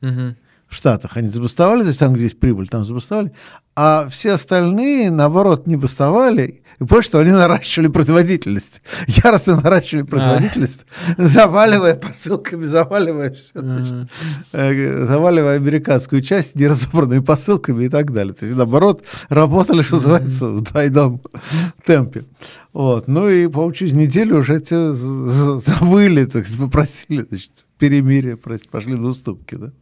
Мгм. В Штатах они забастовали, то есть там, где есть прибыль, там забастовали, а все остальные, наоборот, не бастовали, и больше что они наращивали производительность, яростно наращивали производительность, заваливая посылками, заваливая все, Мгм. заваливая американскую часть неразобранными посылками и так далее. То есть, наоборот, работали, что называется, в двойном темпе. Вот. Ну и, по-моему, через неделю уже те завыли, так попросили, значит, перемирие, пошли на уступки, да.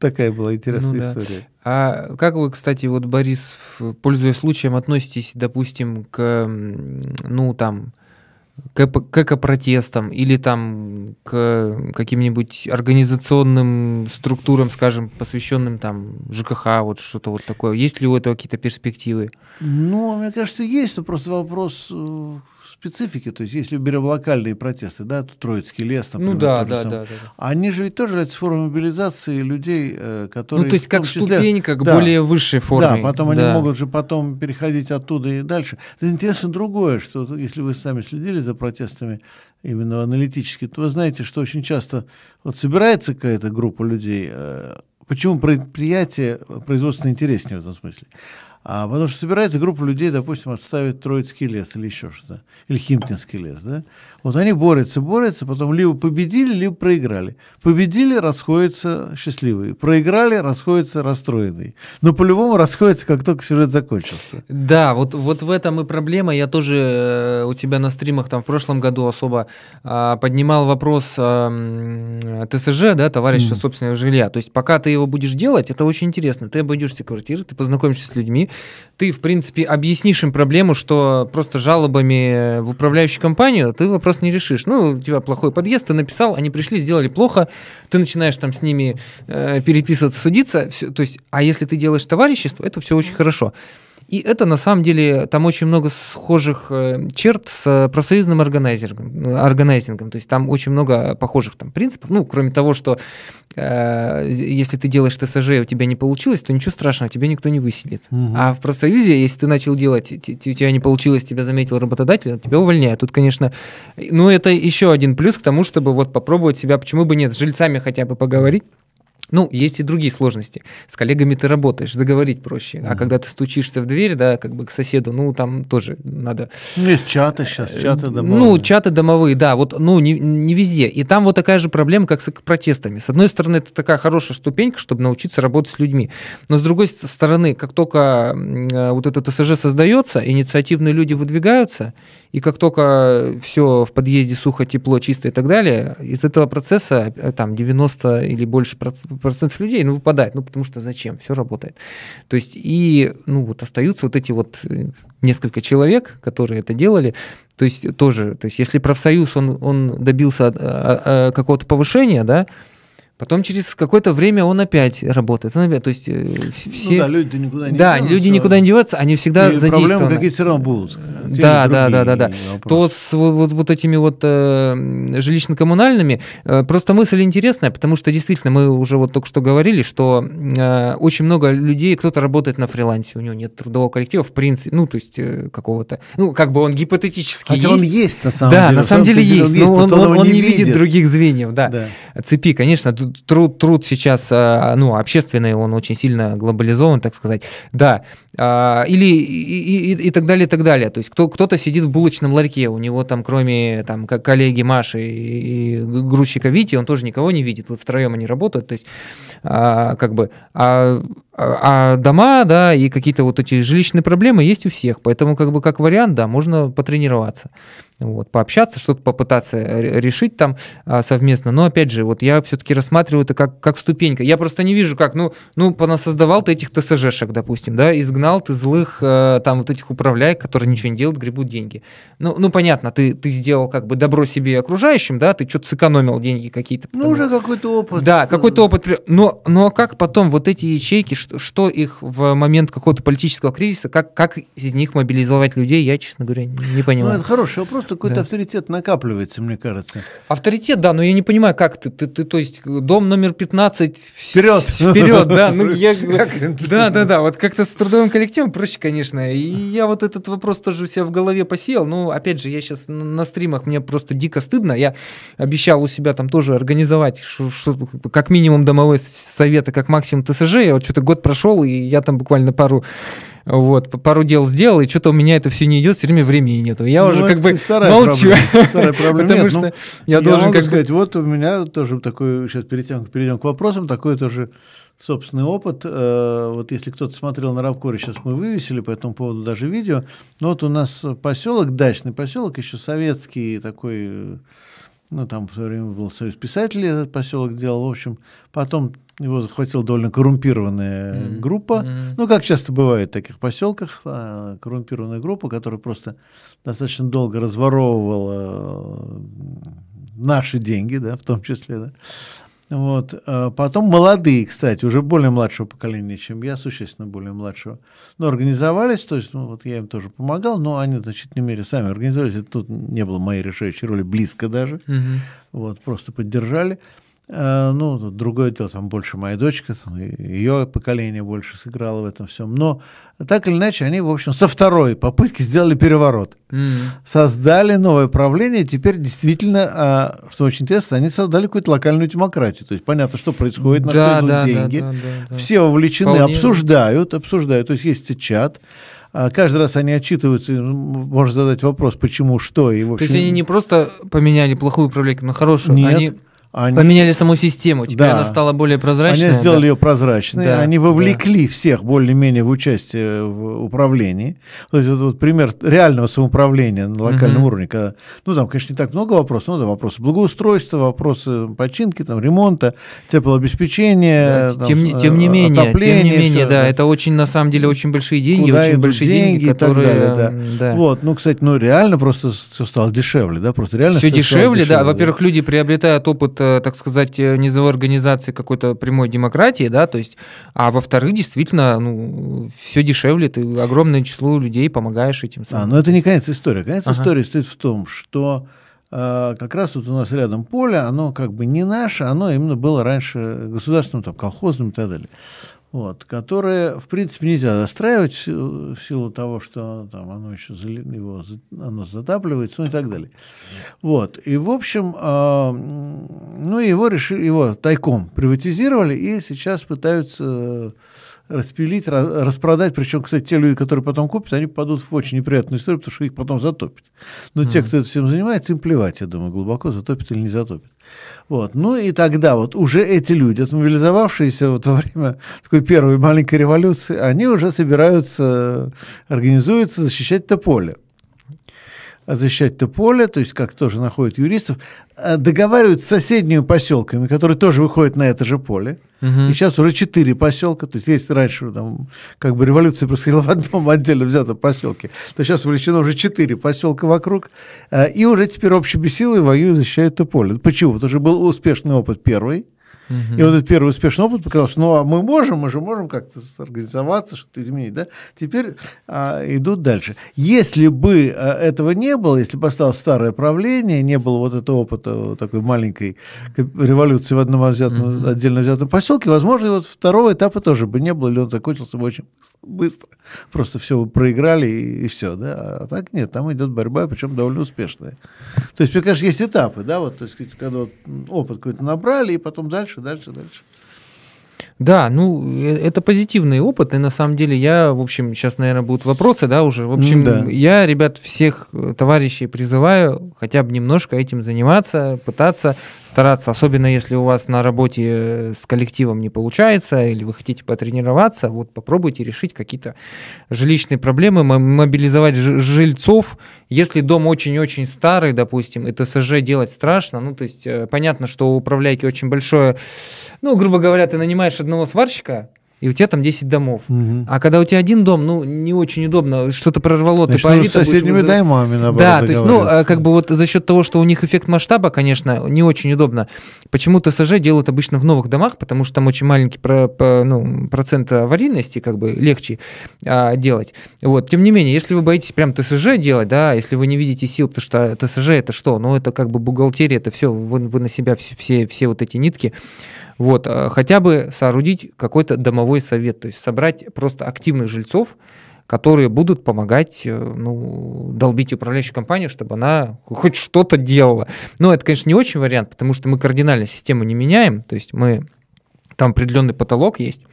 Такая была интересная Ну да. история. А как вы, кстати, вот, Борис, пользуясь случаем, относитесь, допустим, к, ну, там, к, к экопротестам или там к каким-нибудь организационным структурам, скажем, посвященным там ЖКХ, вот что-то вот такое. Есть ли у этого какие-то перспективы? Ну, мне кажется, есть, но просто вопрос э, специфики. То есть, если берем локальные протесты, да, Троицкий лес, например, ну да, да, самый. да, да, да. Они же ведь тоже являются формой мобилизации людей, э, которые... Ну, то есть как числе- ступенька к Да. более высшей форме. Да, потом они Да. могут же потом переходить оттуда и дальше. Это интересно другое, что если вы сами следили за протестами именно аналитически, то вы знаете, что очень часто вот собирается какая-то группа людей. э, Почему предприятие производственно интереснее в этом смысле? А потому что собирается группа людей, допустим, отставить Троицкий лес или еще что-то, или Химкинский лес, да? Вот они борются, борются, потом либо победили, либо проиграли. Победили, расходятся счастливые. Проиграли, расходятся расстроенные. Но по-любому расходятся, как только сюжет закончился. Да, вот, вот в этом и проблема. Я тоже э, у тебя на стримах там в прошлом году особо а, поднимал вопрос м, ТСЖ, да, товарищества Мгм. собственного жилья. То есть пока ты его будешь делать, это очень интересно. Ты обойдешь все квартиры, ты познакомишься с людьми, ты, в принципе, объяснишь им проблему, что просто жалобами в управляющую компанию ты вопрос не решишь. Ну, у тебя плохой подъезд, ты написал, они пришли, сделали плохо, ты начинаешь там с ними э, переписываться, судиться. всё- то есть, а если ты делаешь товарищество, это все очень хорошо. И это на самом деле, там очень много схожих э, черт с э, профсоюзным органайзингом, органайзингом. То есть там очень много похожих там принципов. Ну, кроме того, что э, если ты делаешь ТСЖ и у тебя не получилось, то ничего страшного, тебя никто не выселит. Мгм. А в профсоюзе, если ты начал делать, у тебя не получилось, тебя заметил работодатель, тебя увольняют. Тут, конечно, ну это еще один плюс к тому, чтобы вот попробовать себя, почему бы нет, с жильцами хотя бы поговорить. Ну, есть и другие сложности. С коллегами ты работаешь, заговорить проще. Mm-hmm. А когда ты стучишься в дверь, да, как бы к соседу, ну, там тоже надо... Ну, есть чаты сейчас, чаты э, домовые. Ну, чаты домовые, да, вот, ну, не, не везде. И там вот такая же проблема, как с протестами. С одной стороны, это такая хорошая ступенька, чтобы научиться работать с людьми. Но с другой стороны, как только э, вот это ТСЖ создается, инициативные люди выдвигаются, и как только все в подъезде сухо, тепло, чисто и так далее, из этого процесса э, там 90 или больше процентов людей ну, выпадает, ну потому что зачем, все работает. То есть и ну вот остаются вот эти вот э, несколько человек, которые это делали, то есть тоже, то есть если профсоюз, он, он добился а, а, а, какого-то повышения, да, Потом через какое-то время он опять работает. Он опять, то есть э, ну все... Ну да, люди никуда не Да, деваются. люди никуда не деваются, они всегда и задействованы. Проблемы какие-то все равно будут. Да, да, да, да, да. То с вот, вот, вот этими вот э, жилищно-коммунальными, э, просто мысль интересная, потому что действительно мы уже вот только что говорили, что э, очень много людей, кто-то работает на фрилансе, у него нет трудового коллектива, в принципе, ну, то есть э, какого-то, ну, как бы он гипотетически Хотя есть. он есть на самом да, деле. Да, на самом деле есть, но он, он, он не видит других звеньев, да. да. Цепи, конечно, труд, труд сейчас, а, ну, общественный, он очень сильно глобализован, так сказать, да, а, или и, и, и так далее, и так далее. То есть кто, кто-то сидит в булочном ларьке, у него там, кроме там, коллеги Маши и грузчика Вити, он тоже никого не видит, вот втроем они работают, то есть а, как бы, а, а дома, да, и какие-то вот эти жилищные проблемы есть у всех, поэтому как бы как вариант, да, можно потренироваться вот, пообщаться, что-то попытаться решить там а, совместно. Но опять же, вот я все-таки рассматриваю это как, как ступенька. Я просто не вижу, как, ну, ну, понасоздавал ты этих ТСЖшек, допустим, да, изгнал ты злых э, там вот этих управляек, которые ничего не делают, гребут деньги. Ну, ну понятно, ты, ты сделал как бы добро себе и окружающим, да, ты что-то сэкономил деньги какие-то. Ну, уже какой-то опыт. Да, какой-то опыт. Но, но как потом вот эти ячейки, что, что их в момент какого-то политического кризиса, как, как из них мобилизовать людей, я, честно говоря, не, не понимаю. Ну, это хороший вопрос какой-то да. авторитет накапливается, мне кажется. Авторитет, да, но я не понимаю, как ты, ты, ты то есть дом номер 15 вперед, вперед, да, ну я, да, да, да, вот как-то с трудовым коллективом проще, конечно, и я вот этот вопрос тоже у себя в голове посеял, ну опять же, я сейчас на стримах мне просто дико стыдно, я обещал у себя там тоже организовать как минимум домовой совет, а как максимум ТСЖ, я вот что-то год прошел и я там буквально пару вот, пару дел сделал, и что-то у меня это все не идет, все время времени нету. Я ну, уже как бы молчу. Вторая проблема. Потому нет, что ну, я должен как сказать, вот у меня тоже такой, сейчас перейдем, перейдем к вопросам, такой тоже собственный опыт. Э, вот если кто-то смотрел на Равкоре, сейчас мы вывесили по этому поводу даже видео. Но вот у нас поселок, дачный поселок, еще советский такой, ну там в свое время был союз писателей, этот поселок делал. В общем, потом его захватила довольно коррумпированная mm-hmm. группа. Mm-hmm. Ну, как часто бывает в таких поселках, а, коррумпированная группа, которая просто достаточно долго разворовывала наши деньги, да, в том числе, да. Вот. А потом молодые, кстати, уже более младшего поколения, чем я, существенно более младшего, но организовались, то есть, ну, вот я им тоже помогал, но они в значительной мере сами организовались, это тут не было моей решающей роли, близко даже, mm-hmm. вот, просто поддержали. Э, ну, другое дело, там больше моя дочка, там, ее поколение больше сыграло в этом всем. Но так или иначе, они, в общем, со второй попытки сделали переворот. Mm-hmm. Создали новое правление. Теперь действительно, а, что очень интересно, они создали какую-то локальную демократию. То есть понятно, что происходит, на да, что идут да, деньги. Да, да, да, да. Все вовлечены, Вполне. обсуждают, обсуждают. То есть есть чат. А каждый раз они отчитываются, можно задать вопрос, почему, что. И, общем... То есть они не просто поменяли плохую управляйку на хорошую, Нет. они они... Поменяли саму систему, теперь да. она стала более прозрачной. Они сделали да. ее прозрачной, да. они вовлекли да. всех более-менее в участие в управлении. То есть это вот пример реального самоуправления на локальном угу. уровне. Когда, ну, там, конечно, не так много вопросов, но да, вопросы благоустройства, вопросы починки, там, ремонта, теплообеспечения, да, там, тем, тем не менее, тем не менее, да, да, это очень, на самом деле, очень большие деньги, очень большие деньги, деньги которые... Далее, да. Да. Вот, ну, кстати, ну, реально просто все стало дешевле, да, просто реально все дешевле, да, во-первых, люди приобретают опыт Э, так сказать, э, низовой организации какой-то прямой демократии, да, то есть, а во-вторых, действительно, ну, все дешевле, ты огромное число людей помогаешь этим самым. А, но это не конец истории. Конец ага. истории стоит в том, что э, как раз тут у нас рядом поле, оно как бы не наше, оно именно было раньше государственным, там, колхозным и так далее. Вот, которое, в принципе, нельзя застраивать в силу того, что там оно еще его, оно затапливается, ну и так далее. Вот, и, в общем, э, ну, его решили, его тайком приватизировали, и сейчас пытаются распилить, распродать. Причем, кстати, те люди, которые потом купят, они попадут в очень неприятную историю, потому что их потом затопят. Но mm-hmm. те, кто этим занимается, им плевать, я думаю, глубоко затопит или не затопит. Вот. Ну и тогда вот уже эти люди, отмобилизовавшиеся вот во время такой первой маленькой революции, они уже собираются, организуются защищать это поле защищать это поле, то есть как тоже находят юристов, э, договаривают с соседними поселками, которые тоже выходят на это же поле. Угу. И сейчас уже четыре поселка, то есть если раньше там как бы революция происходила в одном отдельно взятом поселке, то сейчас увлечено уже четыре поселка вокруг, э, и уже теперь общими силой воюют, защищают это поле. Почему? Потому что был успешный опыт первый, Угу. И вот этот первый успешный опыт показал, что ну, а мы можем, мы же можем как-то организоваться, что-то изменить. Да? Теперь а, идут дальше. Если бы а, этого не было, если бы осталось старое правление, не было вот этого опыта вот такой маленькой революции в одном взятом, угу. отдельно взятом поселке, возможно, вот второго этапа тоже бы не было, или он закончился бы очень быстро. Просто все вы проиграли и, и все. Да? А так нет, там идет борьба, причем довольно успешная. То есть, мне кажется, есть этапы, да, вот, то есть, когда вот опыт какой-то набрали, и потом дальше дальше, дальше. Да, ну, э, это позитивный опыт, и на самом деле я, в общем, сейчас, наверное, будут вопросы, да, уже. В общем, да. я, ребят, всех э, товарищей призываю хотя бы немножко этим заниматься, пытаться стараться, особенно если у вас на работе э, с коллективом не получается, или вы хотите потренироваться, вот попробуйте решить какие-то жилищные проблемы, мобилизовать жильцов. Если дом очень-очень старый, допустим, и ТСЖ делать страшно, ну, то есть понятно, что у управляйки очень большое, ну, грубо говоря, ты нанимаешь одного сварщика, и у тебя там 10 домов. Угу. А когда у тебя один дом, ну, не очень удобно, что-то прорвало, Значит, ты по Авито с соседними домами, наоборот, Да, то есть, ну, а, как бы вот за счет того, что у них эффект масштаба, конечно, не очень удобно. Почему ТСЖ делают обычно в новых домах, потому что там очень маленький про, по, ну, процент аварийности, как бы легче а, делать. Вот, тем не менее, если вы боитесь прям ТСЖ делать, да, если вы не видите сил, потому что ТСЖ это что? Ну, это как бы бухгалтерия, это все, вы, вы на себя все, все, все вот эти нитки вот, э, хотя бы соорудить какой-то домовой совет, то есть собрать просто активных жильцов, которые будут помогать э, ну, долбить управляющую компанию, чтобы она хоть что-то делала. Но это, конечно, не очень вариант, потому что мы кардинально систему не меняем, то есть мы там определенный потолок есть.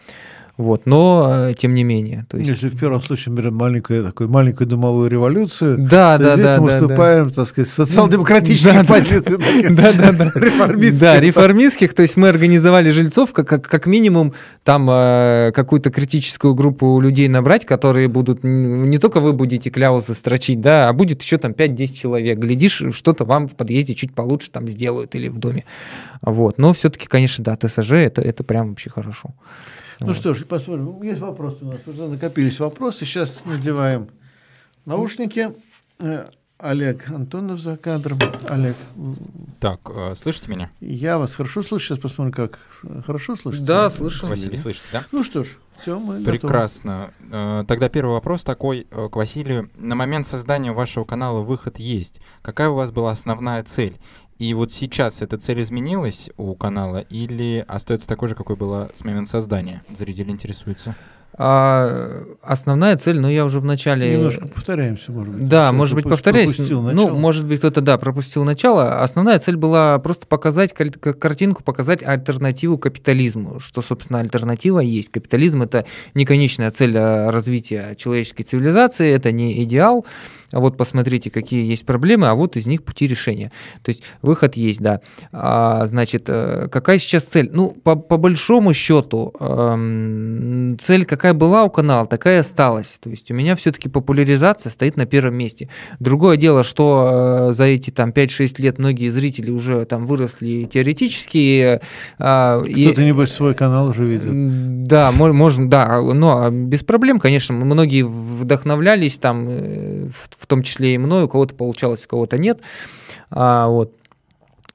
Вот, но э, тем не менее. То есть... Если в первом случае берем маленькую, такую маленькую домовую революцию, да, то да, здесь да, мы выступаем, да. так сказать, социал-демократических да, позиций, да, да, да. реформистских. Да, реформистских, то есть мы организовали жильцов, как, как, как минимум там э, какую-то критическую группу людей набрать, которые будут, не только вы будете кляузы строчить, да, а будет еще там 5-10 человек. Глядишь, что-то вам в подъезде чуть получше там сделают или в доме. Вот, но все-таки, конечно, да, ТСЖ это, это прям вообще хорошо. Ну вот. что ж, посмотрим. Есть вопросы у нас. Уже накопились вопросы. Сейчас надеваем наушники. Э, Олег Антонов за кадром. Олег. Так, э, слышите меня? Я вас хорошо слышу. Сейчас посмотрим, как. Хорошо слышите? Да, слышу. Василий слышит, да? Ну что ж, все, мы Прекрасно. Готовы. Э, тогда первый вопрос такой к Василию. На момент создания вашего канала «Выход есть». Какая у вас была основная цель? И вот сейчас эта цель изменилась у канала или остается такой же, какой была с момента создания? Зрители интересуются. А, основная цель, ну я уже в начале... Немножко повторяемся, может быть. Да, может быть, повторяюсь. Ну, может быть, кто-то, да, пропустил начало. Основная цель была просто показать картинку, показать альтернативу капитализму, что, собственно, альтернатива есть. Капитализм — это не конечная цель а, развития человеческой цивилизации, это не идеал, а вот посмотрите, какие есть проблемы, а вот из них пути решения. То есть выход есть, да. А, значит, э, какая сейчас цель? Ну, по, по большому счету, эм, цель какая была у канала, такая осталась. То есть у меня все-таки популяризация стоит на первом месте. Другое дело, что э, за эти там 5-6 лет многие зрители уже там выросли теоретически. Э, Кто-то, и, небось, свой канал уже видит. Да, можно, да, но без проблем, конечно, многие вдохновлялись там э, в том числе и мной, у кого-то получалось, у кого-то нет. А, вот.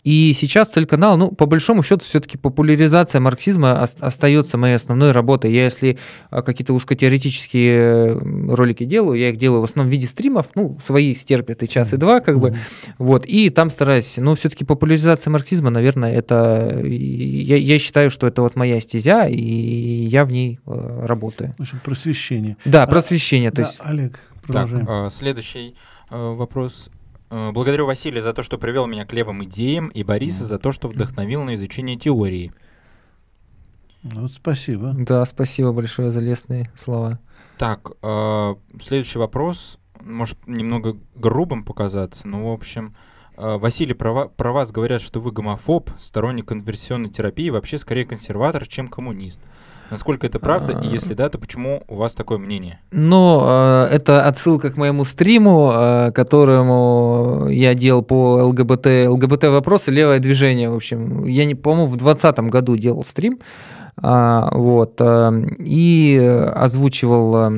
И сейчас цель канала, ну, по большому счету, все-таки популяризация марксизма остается моей основной работой. Я если а, какие-то узкотеоретические ролики делаю, я их делаю в основном в виде стримов, ну, свои стерпят и час, и два, как бы, вот, и там стараюсь, ну, все-таки популяризация марксизма, наверное, это, я, я считаю, что это вот моя стезя, и я в ней э, работаю. В общем, просвещение. Да, а, просвещение, а, то да, есть... Олег, продолжаем. Так, э, следующий э, вопрос. Э, благодарю Василия за то, что привел меня к левым идеям, и Бориса за то, что вдохновил на изучение теории. Ну, спасибо. Да, спасибо большое за лестные слова. Так, э, следующий вопрос. Может, немного грубым показаться, но, в общем, э, Василий, про, про вас говорят, что вы гомофоб, сторонник конверсионной терапии, вообще скорее консерватор, чем коммунист. Насколько это правда? И если да, то почему у вас такое мнение? Ну, э, это отсылка к моему стриму, э, которому я делал по ЛГБТ, ЛГБТ вопросы, левое движение, в общем. Я не, по-моему, в 2020 году делал стрим. А, вот, и озвучивал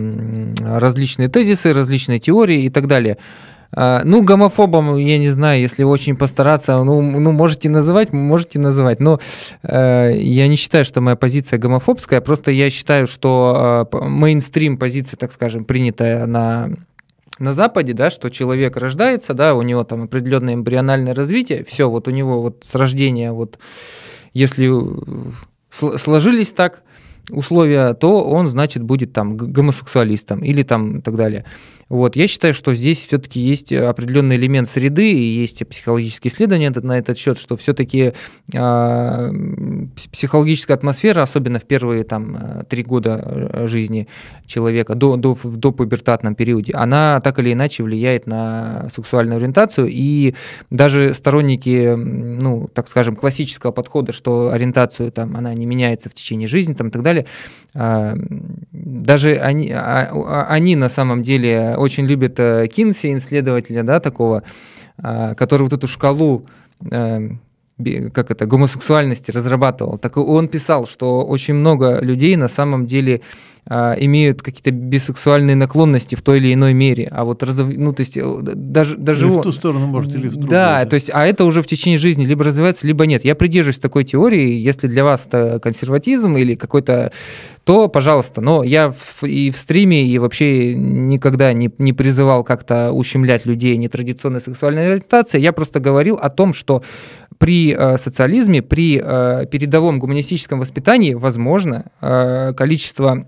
различные тезисы, различные теории и так далее. А, ну, гомофобом, я не знаю, если очень постараться, ну, ну можете называть, можете называть, но э, я не считаю, что моя позиция гомофобская, просто я считаю, что э, мейнстрим позиция, так скажем, принятая на на Западе, да, что человек рождается, да, у него там определенное эмбриональное развитие, все, вот у него вот с рождения, вот если сложились так условия, то он, значит, будет там гомосексуалистом или там и так далее. Вот. Я считаю, что здесь все-таки есть определенный элемент среды, и есть психологические исследования на этот счет, что все-таки э, а, психологическая атмосфера, особенно в первые там, три года э, жизни человека, до, до, в допубертатном периоде, она так или иначе влияет на сексуальную ориентацию, и даже сторонники, ну, так скажем, классического подхода, что ориентацию там, она не меняется в течение жизни там, и так далее, э, даже они, а, они на самом деле очень любит э, Кинси, исследователя, да, такого, который вот эту шкалу э, как это, гомосексуальности разрабатывал, так он писал, что очень много людей на самом деле а, имеют какие-то бисексуальные наклонности в той или иной мере, а вот разов... ну то есть э, даже даже или в ту сторону может или в другую. Да, то есть, а это уже в течение жизни либо развивается, либо нет. Я придерживаюсь такой теории, если для вас это консерватизм или какой-то, то пожалуйста. Но я в, и в стриме и вообще никогда не не призывал как-то ущемлять людей нетрадиционной сексуальной ориентации. Я просто говорил о том, что при э, социализме, при э, передовом гуманистическом воспитании, возможно, э, количество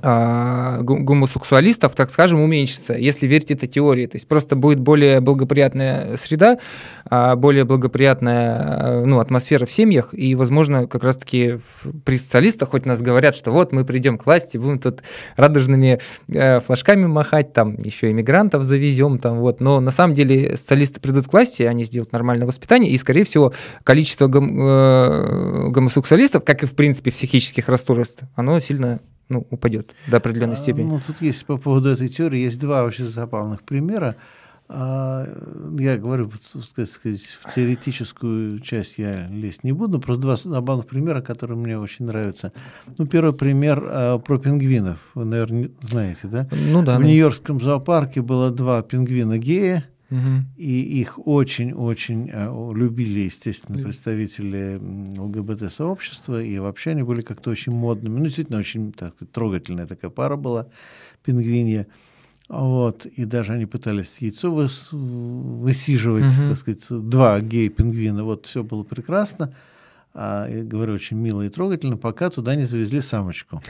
гомосексуалистов, так скажем, уменьшится, если верить этой теории. То есть просто будет более благоприятная среда, а, более благоприятная ну, атмосфера в семьях, и, возможно, как раз-таки при социалистах хоть нас говорят, что вот мы придем к власти, будем тут радужными э, флажками махать, там еще иммигрантов завезем, там вот, но на самом деле социалисты придут к власти, они сделают нормальное воспитание, и, скорее всего, количество гом э, гомосексуалистов, как и, в принципе, психических расстройств, оно сильно ну, упадет до определенной а, степени. Ну, тут есть по поводу этой теории, есть два очень забавных примера. А, я говорю, так сказать, в теоретическую часть я лезть не буду, просто два забавных примера, которые мне очень нравятся. Ну, первый пример а, про пингвинов. Вы, наверное, знаете, да? Ну да. В Нью-Йоркском зоопарке было два пингвина гея, и их очень-очень э, любили, естественно, представители ЛГБТ-сообщества, и вообще они были как-то очень модными. Ну, действительно, очень так, трогательная такая пара была, пингвинья. Вот, и даже они пытались яйцо выс высиживать, угу. так сказать, два гей-пингвина. Вот, все было прекрасно а, говорю, очень мило и трогательно, пока туда не завезли самочку.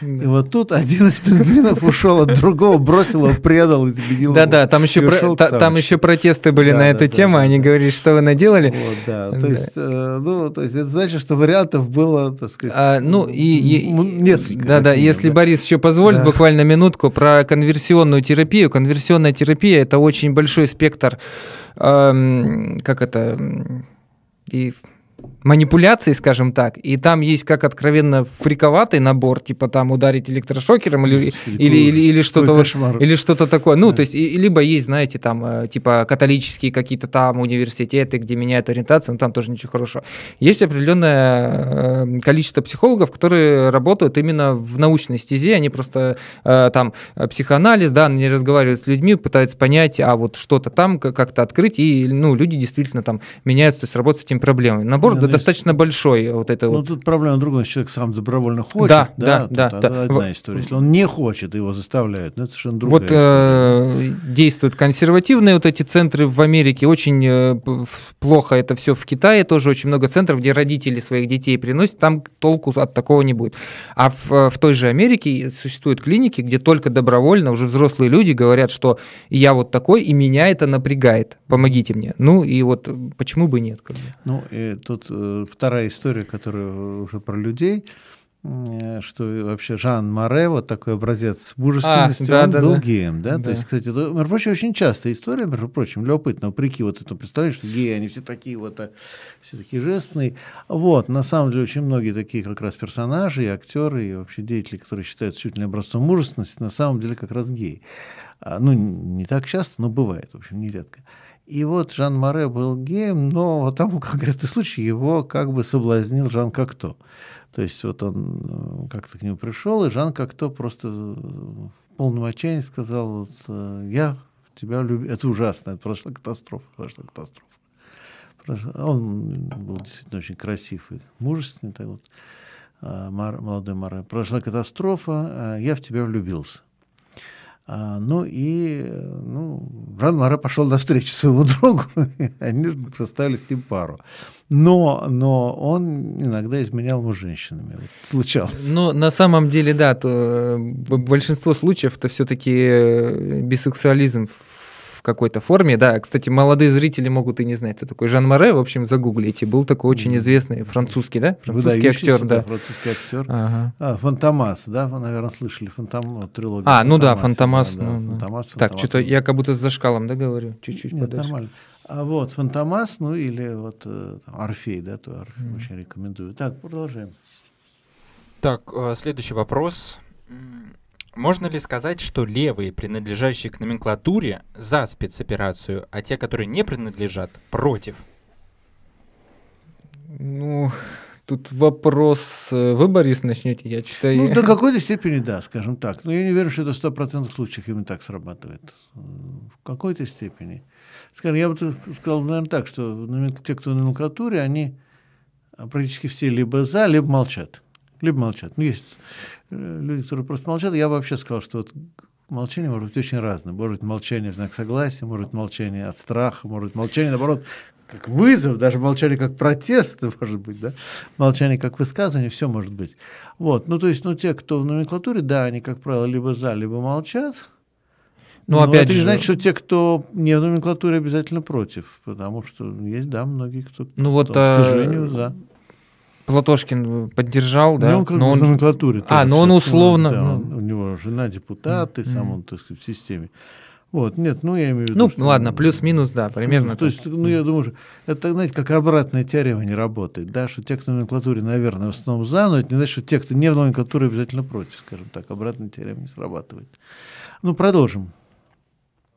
И вот тут один из пингвинов ушел от другого, бросил его, предал, изменил Да-да, там еще, про, та, там еще протесты были да, на эту да, тему, да, они да. говорили, что вы наделали. Вот, да. То, да. Есть, э, ну, то есть это значит, что вариантов было, так сказать, а, ну, и, несколько. Да-да, если да. Борис еще позволит, да. буквально минутку, про конверсионную терапию. Конверсионная терапия – это очень большой спектр, эм, как это, и манипуляций, скажем так, и там есть как откровенно фриковатый набор, типа там ударить электрошокером или, или, или, или что-то вот, или что-то такое. Ну, да. то есть, и, либо есть, знаете, там, э, типа, католические какие-то там университеты, где меняют ориентацию, но там тоже ничего хорошего. Есть определенное э, количество психологов, которые работают именно в научной стезе, они просто э, там психоанализ, да, они разговаривают с людьми, пытаются понять, а вот что-то там как-то открыть, и, ну, люди действительно там меняются, то есть работают с этими проблемами. Набор да, достаточно большой. Вот это ну, вот. тут проблема другая, человек сам добровольно хочет. Да, да, да. да, да. Одна история. Если он не хочет, его заставляют, ну, это совершенно другая Вот э, действуют консервативные вот эти центры в Америке, очень э, плохо это все в Китае, тоже очень много центров, где родители своих детей приносят, там толку от такого не будет. А в, э, в той же Америке существуют клиники, где только добровольно уже взрослые люди говорят, что я вот такой, и меня это напрягает, помогите мне. Ну и вот почему бы нет? Как бы. Ну, и тут э, вторая история, которая уже про людей, э, что вообще Жан Море, вот такой образец мужественности, а, да, он да, был да. геем, да? да? То есть, кстати, это, между прочим, очень частая история, между прочим, любопытно, вопреки вот этому представлению, что геи, они все такие вот, а, все такие женственные. Вот, на самом деле, очень многие такие как раз персонажи, и актеры, и вообще деятели, которые считаются чуть ли не образцом мужественности, на самом деле как раз геи. А, ну, не так часто, но бывает, в общем, нередко. И вот Жан Море был геем, но там конкретный случай его как бы соблазнил Жан Кокто. То есть вот он э, как-то к нему пришел, и Жан Кокто просто в полном отчаянии сказал, вот, э, я тебя люблю. Это ужасно, это прошла катастрофа, прошла катастрофа. Он был действительно очень красив и мужественный, так вот, а, молодой Море. Прошла катастрофа, я в тебя влюбился. А, ну и ну, Жан Маре пошел навстречу своему другу, они составили с ним пару. Но, но он иногда изменял ему женщинами. Вот, случалось. Ну, на самом деле, да, то э, большинство случаев это все-таки э, бисексуализм какой-то форме. Да, кстати, молодые зрители могут и не знать, кто такой Жан Море. В общем, загуглите. Был такой очень известный французский, да? Французский актер, да. Французский актер. Ага. А, Фантомас, да? Вы, наверное, слышали Фантом, трилогию. А, ну да, Фантомас. Да, ну, Фантомас, Фантомас. Так, что-то я как будто за шкалом, да, говорю? Чуть-чуть Нет, подальше. нормально. А вот Фантомас, ну или вот э, Орфей, да, то Орфей, mm. очень рекомендую. Так, продолжаем. Так, э, следующий вопрос. Можно ли сказать, что левые, принадлежащие к номенклатуре, за спецоперацию, а те, которые не принадлежат, против? Ну, тут вопрос... Э, вы, Борис, начнете, я читаю. Ну, до какой-то степени да, скажем так. Но я не верю, что это сто процентов случаев именно так срабатывает. В какой-то степени. Скажем, я бы сказал, наверное, так, что те, кто в номенклатуре, они практически все либо за, либо молчат. Либо молчат. Ну, есть люди, которые просто молчат, я вообще сказал, что вот молчание может быть очень разное. Может быть молчание в знак согласия, может быть молчание от страха, может быть молчание, наоборот, как вызов, даже молчание как протест, может быть, да, молчание как высказывание, все может быть. Вот, ну то есть, ну те, кто в номенклатуре, да, они, как правило, либо за, либо молчат. Ну, опять это же... не значит, что те, кто не в номенклатуре, обязательно против, потому что есть, да, многие, кто, ну, вот, кто, к сожалению, за. Платошкин поддержал, да. Ну, он как но бы он... в номенклатуре. А, но он условно... Да, он, у него жена депутат, и mm. сам он, так сказать, в системе. Вот, нет, ну я имею в виду. Ну, что, ладно, плюс-минус, да, примерно. Ну, то есть, ну, я думаю, что это, знаете, как обратная теорема не работает, да, что те, кто в номенклатуре, наверное, в основном за, но это не значит, что те, кто не в номенклатуре, обязательно против, скажем так, обратная теорема не срабатывает. Ну, продолжим.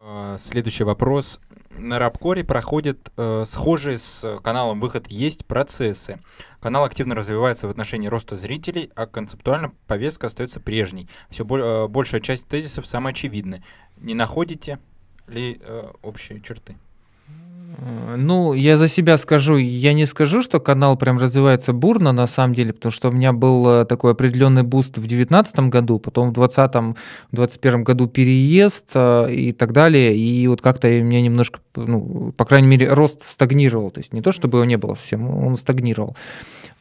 А, следующий вопрос на Рабкоре проходят э, схожие с каналом «Выход есть» процессы. Канал активно развивается в отношении роста зрителей, а концептуально повестка остается прежней. Все э, большая часть тезисов самоочевидны. Не находите ли э, общие черты? Э, ну, я за себя скажу, я не скажу, что канал прям развивается бурно, на самом деле, потому что у меня был э, такой определенный boost в 2019 году, потом в 2020, 2021 году переезд э, и так далее, и вот как-то у меня немножко, ну, по крайней мере, рост стагнировал, то есть не то, чтобы его не было совсем, он стагнировал.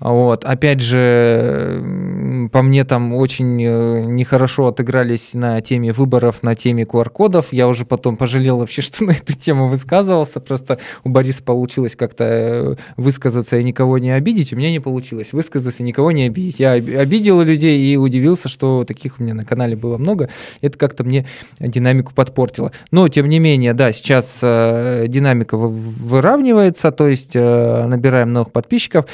Вот. Опять же, по мне там очень нехорошо отыгрались на теме выборов, на теме QR-кодов. Я уже потом пожалел вообще, что на эту тему высказывался. Просто у Бориса получилось как-то э, высказаться и никого не обидеть, у меня не получилось высказаться и никого не обидеть. Я обидел людей и удивился, что таких у меня на канале было много. Это как-то мне динамику подпортило. Но, тем не менее, да, сейчас э, динамика выравнивается, то есть э, набираем новых подписчиков.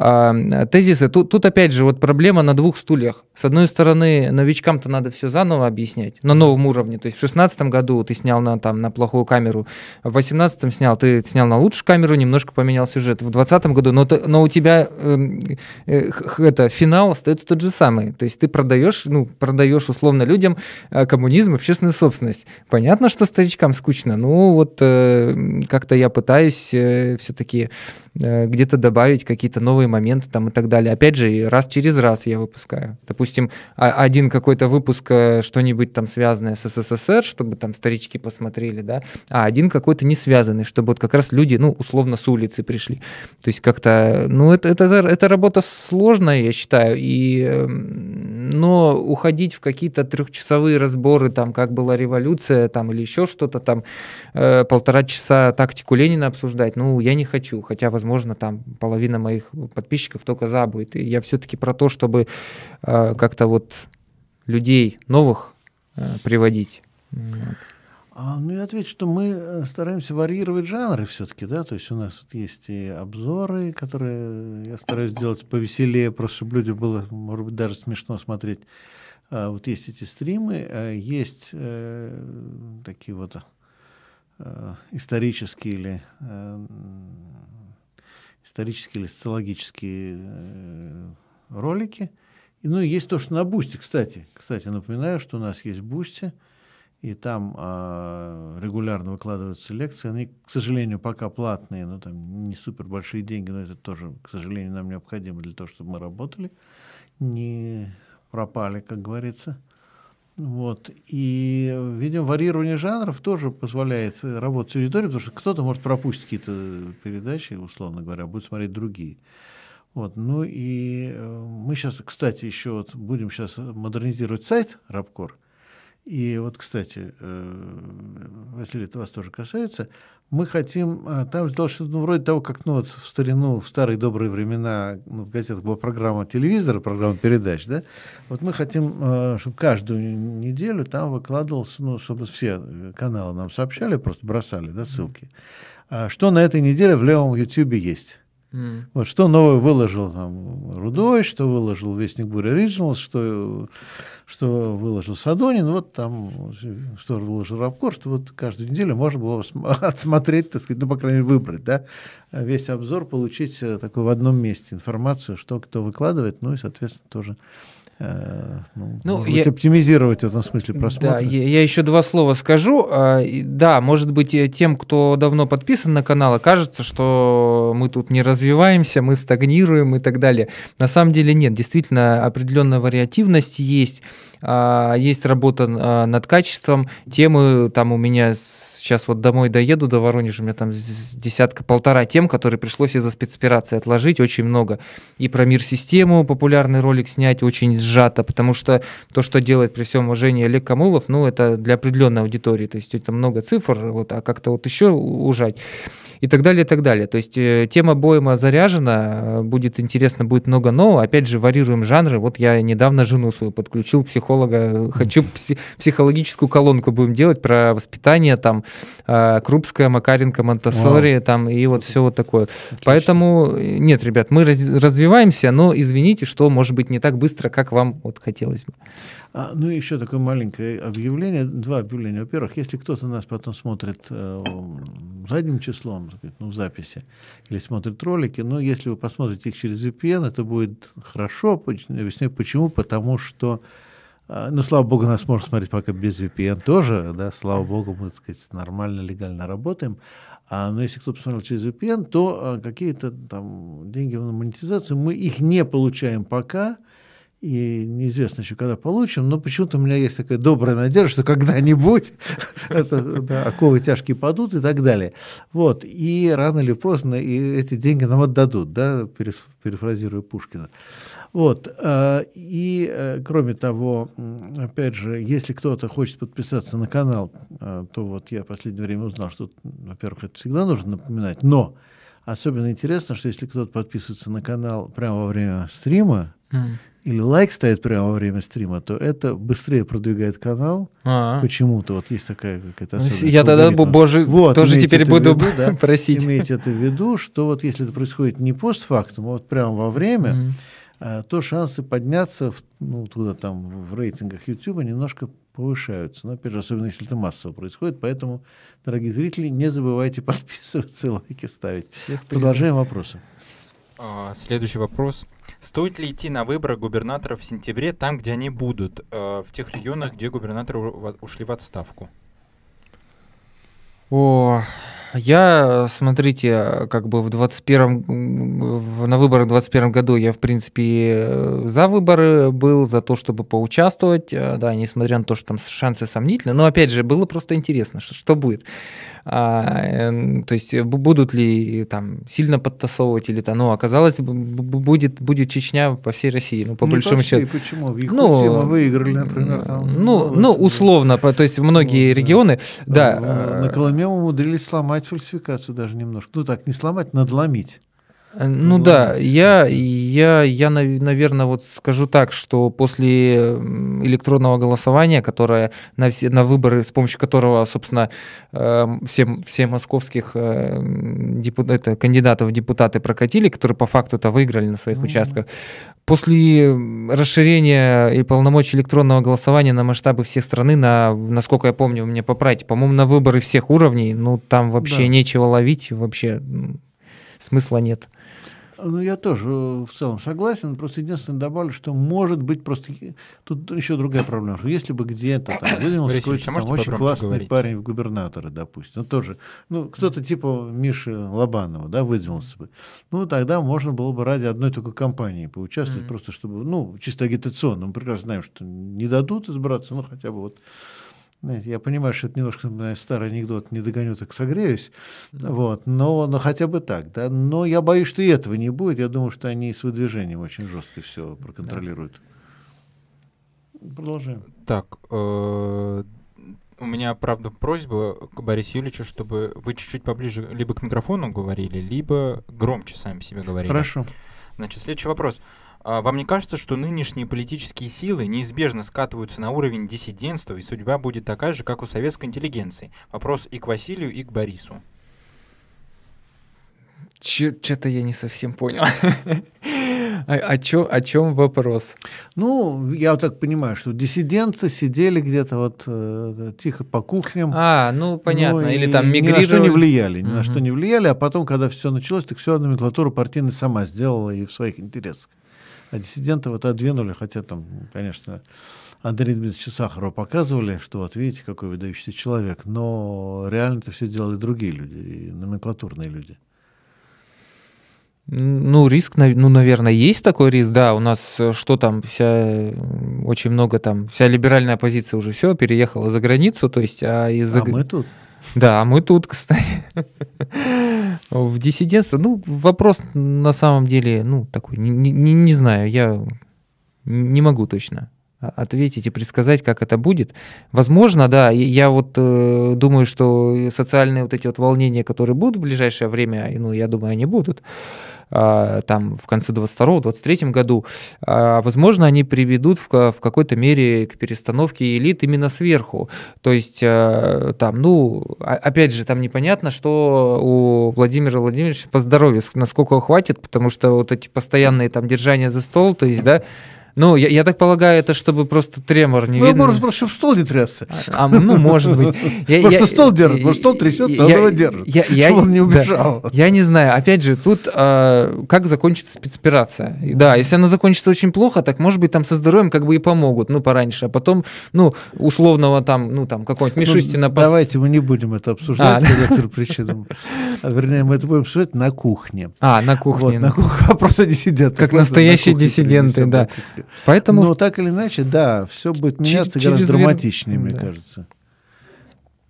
Э, тезисы. Тут, тут опять же вот проблема на двух стульях. С одной стороны, новичкам-то надо все заново объяснять на новом уровне. То есть в шестнадцатом году ты снял на, там, на плохую камеру, в восемнадцатом снял, ты снял на лучшую камеру, немножко поменял сюжет. В двадцатом году, но, но у тебя э, э, это, финал остается тот же самый. То есть ты продаешь, ну, продаешь условно людям э, коммунизм, общественную собственность. Понятно, что старичкам скучно, но вот э, как-то я пытаюсь э, все-таки э, где-то добавить какие-то новые моменты там и так далее. Опять же, раз через раз я выпускаю. Допустим, один какой-то выпуск, э, что-нибудь там связанное с СССР, чтобы там старички посмотрели, да, а один какой-то не связанный, чтобы вот как раз люди, ну, условно, с улицы пришли. То есть как-то, ну, это, это, это работа сложная, я считаю, и, эм, но уходить в какие-то трехчасовые разборы, там, как была революция, там, или еще что-то там, э, полтора часа тактику Ленина обсуждать, ну, я не хочу, хотя, возможно, там половина моих подписчиков только за будет. И я все-таки про то, чтобы э, как-то вот людей новых э, приводить. Вот. А, ну, я отвечу, что мы э, стараемся варьировать жанры все-таки, да, то есть у нас тут есть и обзоры, которые я стараюсь сделать повеселее, просто чтобы людям было, может быть, даже смешно смотреть. А, вот есть эти стримы, а есть э, такие вот э, исторические или исторические или социологические э, ролики. И, ну, есть то, что на Boosty, кстати. Кстати, напоминаю, что у нас есть Boosty, и там э, регулярно выкладываются лекции. Они, к сожалению, пока платные, но там не супер большие деньги, но это тоже, к сожалению, нам необходимо для того, чтобы мы работали, не пропали, как говорится. Вот. И, видимо, варьирование жанров тоже позволяет работать с аудиторией, потому что кто-то может пропустить какие-то передачи, условно говоря, будет смотреть другие. Вот. Ну и э, мы сейчас, кстати, еще вот будем сейчас модернизировать сайт Рабкор. И вот, кстати, э, Василий, это вас тоже касается, мы хотим а, там сделать что-то ну, вроде того, как ну, вот в старину, в старые добрые времена ну, в газетах была программа телевизора, программа передач, да? Вот мы хотим, а, чтобы каждую неделю там выкладывался, ну, чтобы все каналы нам сообщали, просто бросали, да, ссылки. А что на этой неделе в левом Ютьюбе есть? Mm. Вот что новое выложил там Рудой, что выложил Вестник Буря Originals, что, что выложил Садонин, вот там, что выложил Рабкор, что вот каждую неделю можно было отсмотреть, так сказать, ну, по крайней мере, выбрать, да, весь обзор, получить э, такой в одном месте информацию, что кто выкладывает, ну и, соответственно, тоже ну, ну, я, оптимизировать в этом смысле просмотр. Да, я, я еще два слова скажу. А, да, может быть, тем, кто давно подписан на канал, кажется, что мы тут не развиваемся, мы стагнируем и так далее. На самом деле нет, действительно определенная вариативность есть. А, есть работа а, над качеством. Темы там у меня сейчас вот домой доеду до Воронежа, у меня там десятка-полтора тем, которые пришлось из-за спецоперации отложить, очень много. И про мир-систему популярный ролик снять очень сжато, потому что то, что делает при всем уважении Олег Камулов, ну, это для определенной аудитории, то есть это много цифр, вот, а как-то вот еще ужать и так далее, и так далее. То есть э, тема Боема заряжена, э, будет интересно, будет много нового. Опять же, варьируем жанры. Вот я недавно жену свою подключил, психолога. Хочу пси- психологическую колонку будем делать про воспитание, там, э, Крупская, Макаренко, Монтасори, там, и вот все вот такое. Отлично. Поэтому, нет, ребят, мы раз- развиваемся, но извините, что, может быть, не так быстро, как вам вот хотелось бы. А, ну и еще такое маленькое объявление, два объявления. Во-первых, если кто-то нас потом смотрит э, задним числом, ну, в записи, или смотрит ролики, но если вы посмотрите их через VPN, это будет хорошо. Объясню почему. Потому что, э, ну, слава богу, нас можно смотреть пока без VPN тоже, да, слава богу, мы, так сказать, нормально, легально работаем. А, но если кто посмотрел через VPN, то а, какие-то там деньги на монетизацию, мы их не получаем пока, и неизвестно еще, когда получим, но почему-то у меня есть такая добрая надежда, что когда-нибудь это, оковы тяжкие падут и так далее. Вот, и рано или поздно и эти деньги нам отдадут, да, перефразируя Пушкина. Вот, э, и э, кроме того, опять же, если кто-то хочет подписаться на канал, э, то вот я в последнее время узнал, что, во-первых, это всегда нужно напоминать, но особенно интересно, что если кто-то подписывается на канал прямо во время стрима, mm или лайк ставит прямо во время стрима, то это быстрее продвигает канал. А-а. Почему-то вот есть такая какая-то ну, особенность. Я тогда, боже, вот, тоже теперь буду виду, да, просить. Имейте это в виду, что вот если это происходит не постфактум, а вот прямо во время, mm то шансы подняться в, ну, туда там в рейтингах YouTube немножко повышаются. Но опять же, особенно если это массово происходит. Поэтому, дорогие зрители, не забывайте подписываться лайки ставить. Всех Продолжаем вопросы. А, следующий вопрос. Стоит ли идти на выборы губернаторов в сентябре там, где они будут, э, в тех регионах, где губернаторы ушли в отставку? О, я, смотрите, как бы в 21 на выборах в 21 году я, в принципе, за выборы был, за то, чтобы поучаствовать, э, да, несмотря на то, что там шансы сомнительны, но, опять же, было просто интересно, что, что будет. А, э, то есть будут ли там сильно подтасовывать или то, ну, оказалось, будет, будет Чечня по всей России, ну, по Не большому счету. Почему? В ну, мы выиграли, например, там. Ну, ну, условно, то есть многие вот, регионы, да. да. На Колыме умудрились сломать фальсификацию даже немножко. Ну, так, не сломать, надломить. Э, ну да, я, я, я, наверное, вот скажу так, что после электронного голосования, которое на, все, на выборы, с помощью которого, собственно, эм, все, все московских э, депут, это, кандидатов в депутаты прокатили, которые по факту это выиграли на своих mm-hmm. участках, после расширения и полномочий электронного голосования на масштабы всей страны, на, насколько я помню, мне поправьте, по-моему, на выборы всех уровней, ну там вообще да. нечего ловить, вообще смысла нет. Ну, я тоже э, в целом согласен. Просто единственное добавлю, что может быть просто... Тут еще другая проблема. Что если бы где-то там выдвинулся какой-то там очень классный говорить? парень в губернаторы, допустим, ну, тоже, ну, кто-то типа Миши Лобанова, да, выдвинулся бы, ну, тогда можно было бы ради одной только компании поучаствовать, mm-hmm. просто чтобы, ну, чисто агитационно. Мы прекрасно знаем, что не дадут избраться, ну, хотя бы вот знаете, я понимаю, что это немножко наверное, старый анекдот, не догоню, так согреюсь, вот, но, но хотя бы так, да, но я боюсь, что и этого не будет, я думаю, что они с выдвижением очень жестко все проконтролируют. Да. Продолжаем. Так, э, у меня, правда, просьба к Борису Юрьевичу, чтобы вы чуть-чуть поближе либо к микрофону говорили, либо громче сами себе говорили. Хорошо. Значит, следующий вопрос. А вам не кажется, что нынешние политические силы неизбежно скатываются на уровень диссидентства, и судьба будет такая же, как у советской интеллигенции? Вопрос и к Василию, и к Борису. Что-то я не совсем понял. О, о, чем, о чем вопрос? Ну, я вот так понимаю, что диссиденты сидели где-то вот э, тихо по кухням. А, ну понятно. Ну, Или там мигрировали. Ни на что не влияли, ни угу. на что не влияли, а потом, когда все началось, так все номенклатура партийная сама сделала и в своих интересах. А диссидентов это отдвинули, хотя там, конечно, Андрей Дмитриевича Сахарова показывали, что вот видите, какой выдающийся человек, но реально это все делали другие люди, и номенклатурные люди. Ну, риск, ну, наверное, есть такой риск, да, у нас э, что там, вся, очень много там, вся либеральная оппозиция уже все, переехала за границу, то есть, а из-за... А мы тут? Да, мы тут, кстати. В диссидентство, ну, вопрос на самом деле, ну, такой, не, не, не знаю, я не могу точно ответить и предсказать, как это будет. Возможно, да, я вот э, думаю, что социальные вот эти вот волнения, которые будут в ближайшее время, ну, я думаю, они будут, а, там в конце 22-23 году, а, возможно, они приведут в, в какой-то мере к перестановке элит именно сверху. То есть а, там, ну, опять же, там непонятно, что у Владимира Владимировича по здоровью, насколько хватит, потому что вот эти постоянные там держания за стол, то есть, да, ну, я, я так полагаю, это чтобы просто тремор не ну, видно. Может, просто чтобы стол не трясся. А, а, ну, может быть. Я, просто я, стол держит, просто стол трясется, я, он его держит, я, я, чтобы он не убежал. Да, я не знаю. Опять же, тут э, как закончится спецоперация. И, да, если она закончится очень плохо, так, может быть, там со здоровьем как бы и помогут, ну, пораньше. А потом, ну, условного там, ну, там, какого-нибудь ну, Мишустина... Ну, пос... Давайте мы не будем это обсуждать а, по некоторым причинам. А, вернее, мы это будем обсуждать на кухне. А, на кухне. Вот, на кухне. Просто диссиденты. Как настоящие диссиденты, да. Поэтому... Но так или иначе, да, все будет меняться гораздо драматичнее, мне кажется.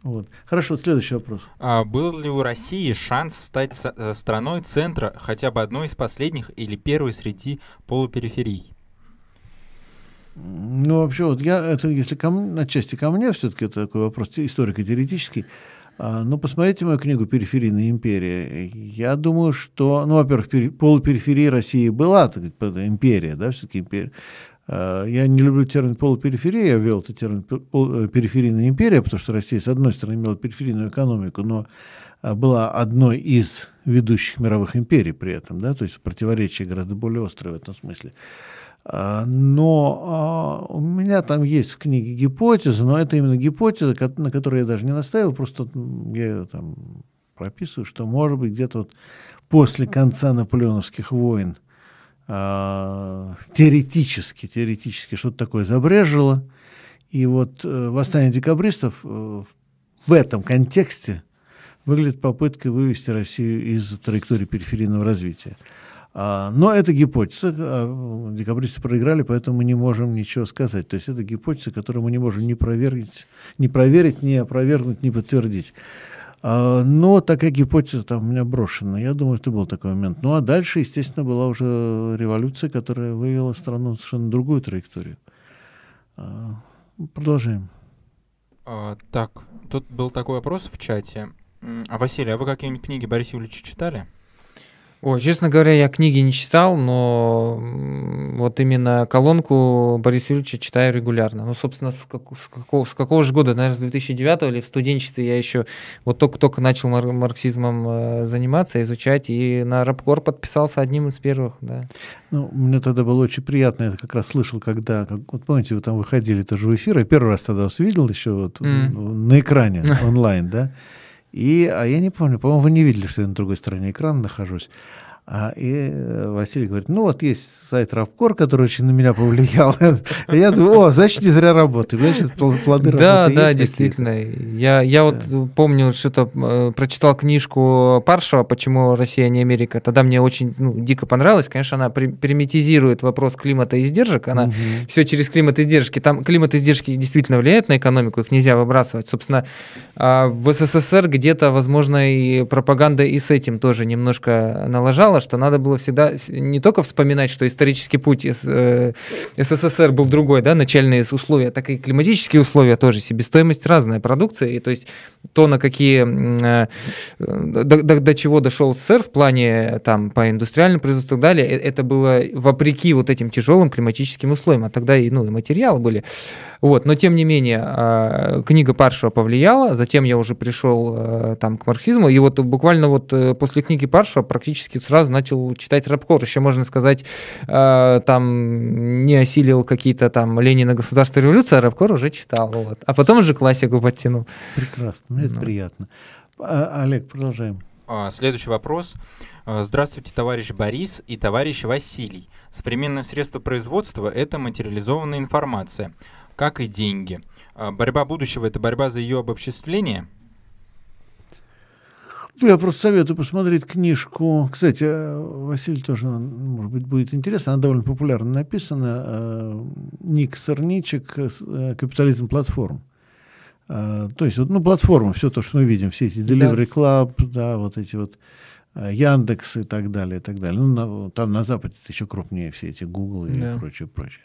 Вот. Хорошо, следующий вопрос. А был ли у России шанс стать э, страной центра хотя бы одной из последних или первой среди полупериферий? Ну, вообще, вот я, это если ко, отчасти ко мне, все-таки это такой вопрос историко-теоретический. А, ну, посмотрите мою книгу «Периферийная империя». Я думаю, что, ну, во-первых, пери, полупериферия России была, так сказать, империя, да, все-таки империя. А, я не люблю термин полупериферия, я ввел этот термин э, периферийная империя, потому что Россия, с одной стороны, имела периферийную экономику, но а, была одной из ведущих мировых империй при этом, да, то есть противоречие гораздо более острое в этом смысле. А, но у меня там есть в книге гипотеза, но это именно гипотеза, на которой я даже не настаиваю, просто я ее там прописываю, что может быть где-то вот после конца наполеоновских войн – а, теоретически, теоретически что-то такое забрежило. И вот э, восстание декабристов э, в этом контексте выглядит попыткой вывести Россию из траектории периферийного развития. А, но это гипотеза. А, декабристы проиграли, поэтому мы не можем ничего сказать. То есть это гипотеза, которую мы не можем ни проверить, ни проверить, ни опровергнуть, ни подтвердить. А, но такая гипотеза там у меня брошена. Я думаю, это был такой момент. Ну а дальше, естественно, была уже революция, которая вывела страну в совершенно другую траекторию. Продолжаем. Так, тут был такой вопрос в чате. А Василий, а вы какие-нибудь книги Бориса Юрьевича читали? Ой, честно говоря, я книги не читал, но вот именно колонку Бориса Юрьевича читаю регулярно. Ну, собственно, с, как, с, какого, с какого же года, наверное, с 2009 или в студенчестве я еще вот только-только начал мар- марксизмом э, заниматься, изучать, и на Рабкор подписался одним из первых, да. Ну, мне тогда было очень приятно, я как раз слышал, когда, как, вот помните, вы там выходили тоже в эфир, я первый раз тогда вас видел еще вот mm. на экране онлайн, да, и, а я не помню, по-моему, вы не видели, что я на другой стороне экрана нахожусь. А, и э, Василий говорит, ну вот есть сайт Рабкор, который очень на меня повлиял. Я думаю, о, значит, не зря работаю, значит, плоды Да, да, действительно. Я, я вот помню, что-то э, прочитал книжку Паршева «Почему Россия не Америка». Тогда мне очень ну, дико понравилось. Конечно, она примитизирует вопрос климата и издержек. Она все через климат и издержки. Там климат и издержки действительно влияют на экономику, их нельзя выбрасывать. Собственно, а, в СССР где-то, возможно, и пропаганда и с этим тоже немножко налажала что надо было всегда не только вспоминать, что исторический путь э, СССР был другой, да, начальные условия, так и климатические условия тоже, себестоимость разная продукция, и то есть то, на какие, э, до, до, до чего дошел СССР в плане там по индустриальному производству и так далее, э, это было вопреки вот этим тяжелым климатическим условиям, а тогда и, ну, и материалы были. Вот, но тем не менее, а, книга Паршева повлияла, затем я уже пришел там к марксизму, и вот буквально вот после книги Паршева практически сразу начал читать рэпкор. Еще, можно сказать, э, там не осилил какие-то там Ленина государство революция, а рэпкор уже читал. Вот. А потом уже классику подтянул. Прекрасно, мне ну. это приятно. А, Олег, продолжаем. А, следующий вопрос. Здравствуйте, товарищ Борис и товарищ Василий. Современное средство производства – это материализованная информация, как и деньги. А, борьба будущего – это борьба за ее обобществление – ну, я просто советую посмотреть книжку. Кстати, э, Василий тоже, может быть, будет интересно. Она довольно популярно написана. Э, Ник Сорничек э, «Капитализм платформ». То есть, ну, платформа, все то, что мы видим, все эти Delivery Club, да, вот эти вот Яндекс и так далее, и так далее. Ну, на, там на Западе это еще крупнее все эти Google и да. прочее, прочее.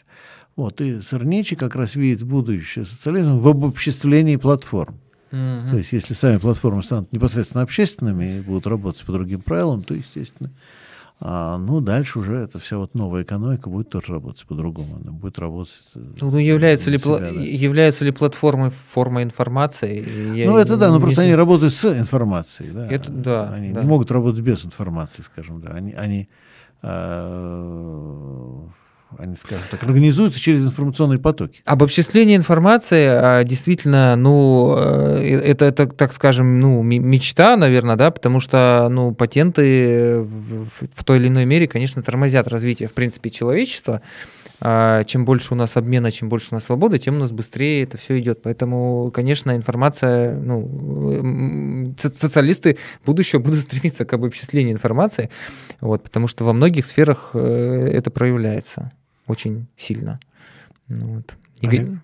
Вот, и Сорничек как раз видит будущее социализм в обобществлении платформ. Mm-hmm. То есть, если сами платформы станут непосредственно общественными и будут работать по другим правилам, то, естественно, а, ну, дальше уже эта вся вот новая экономика будет тоже работать по-другому. Она будет работать... Э, ну, является, ли, себя, пла- да. является ли платформой форма информации? Я ну, это да, но просто они работают с информацией. Да. Это, да, они да. не могут работать без информации, скажем. Да. Они, они э- они, скажем так, организуются через информационные потоки. Обобществление информации а, действительно, ну, э, это, это, так скажем, ну, мечта, наверное, да, потому что, ну, патенты в, в той или иной мере, конечно, тормозят развитие, в принципе, человечества. А, чем больше у нас обмена, чем больше у нас свободы, тем у нас быстрее это все идет. Поэтому, конечно, информация, ну, социалисты будущего будут стремиться к обобществлению информации, вот, потому что во многих сферах э, это проявляется. Очень сильно. Ну вот. Олег? А,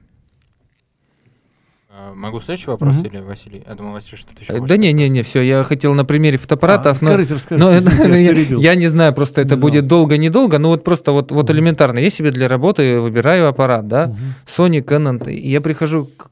Могу следующий вопрос Мгм. или Василий? Я думал, Василий что-то еще Э, Да не, не, не, все. Я хотел на примере фотоаппаратов, А, но, расскажите, расскажите, но я я, я не знаю, просто это Да. будет долго-недолго, но вот просто вот, вот элементарно. Я себе для работы выбираю аппарат, да, Мгм. Sony, Canon, и я прихожу к,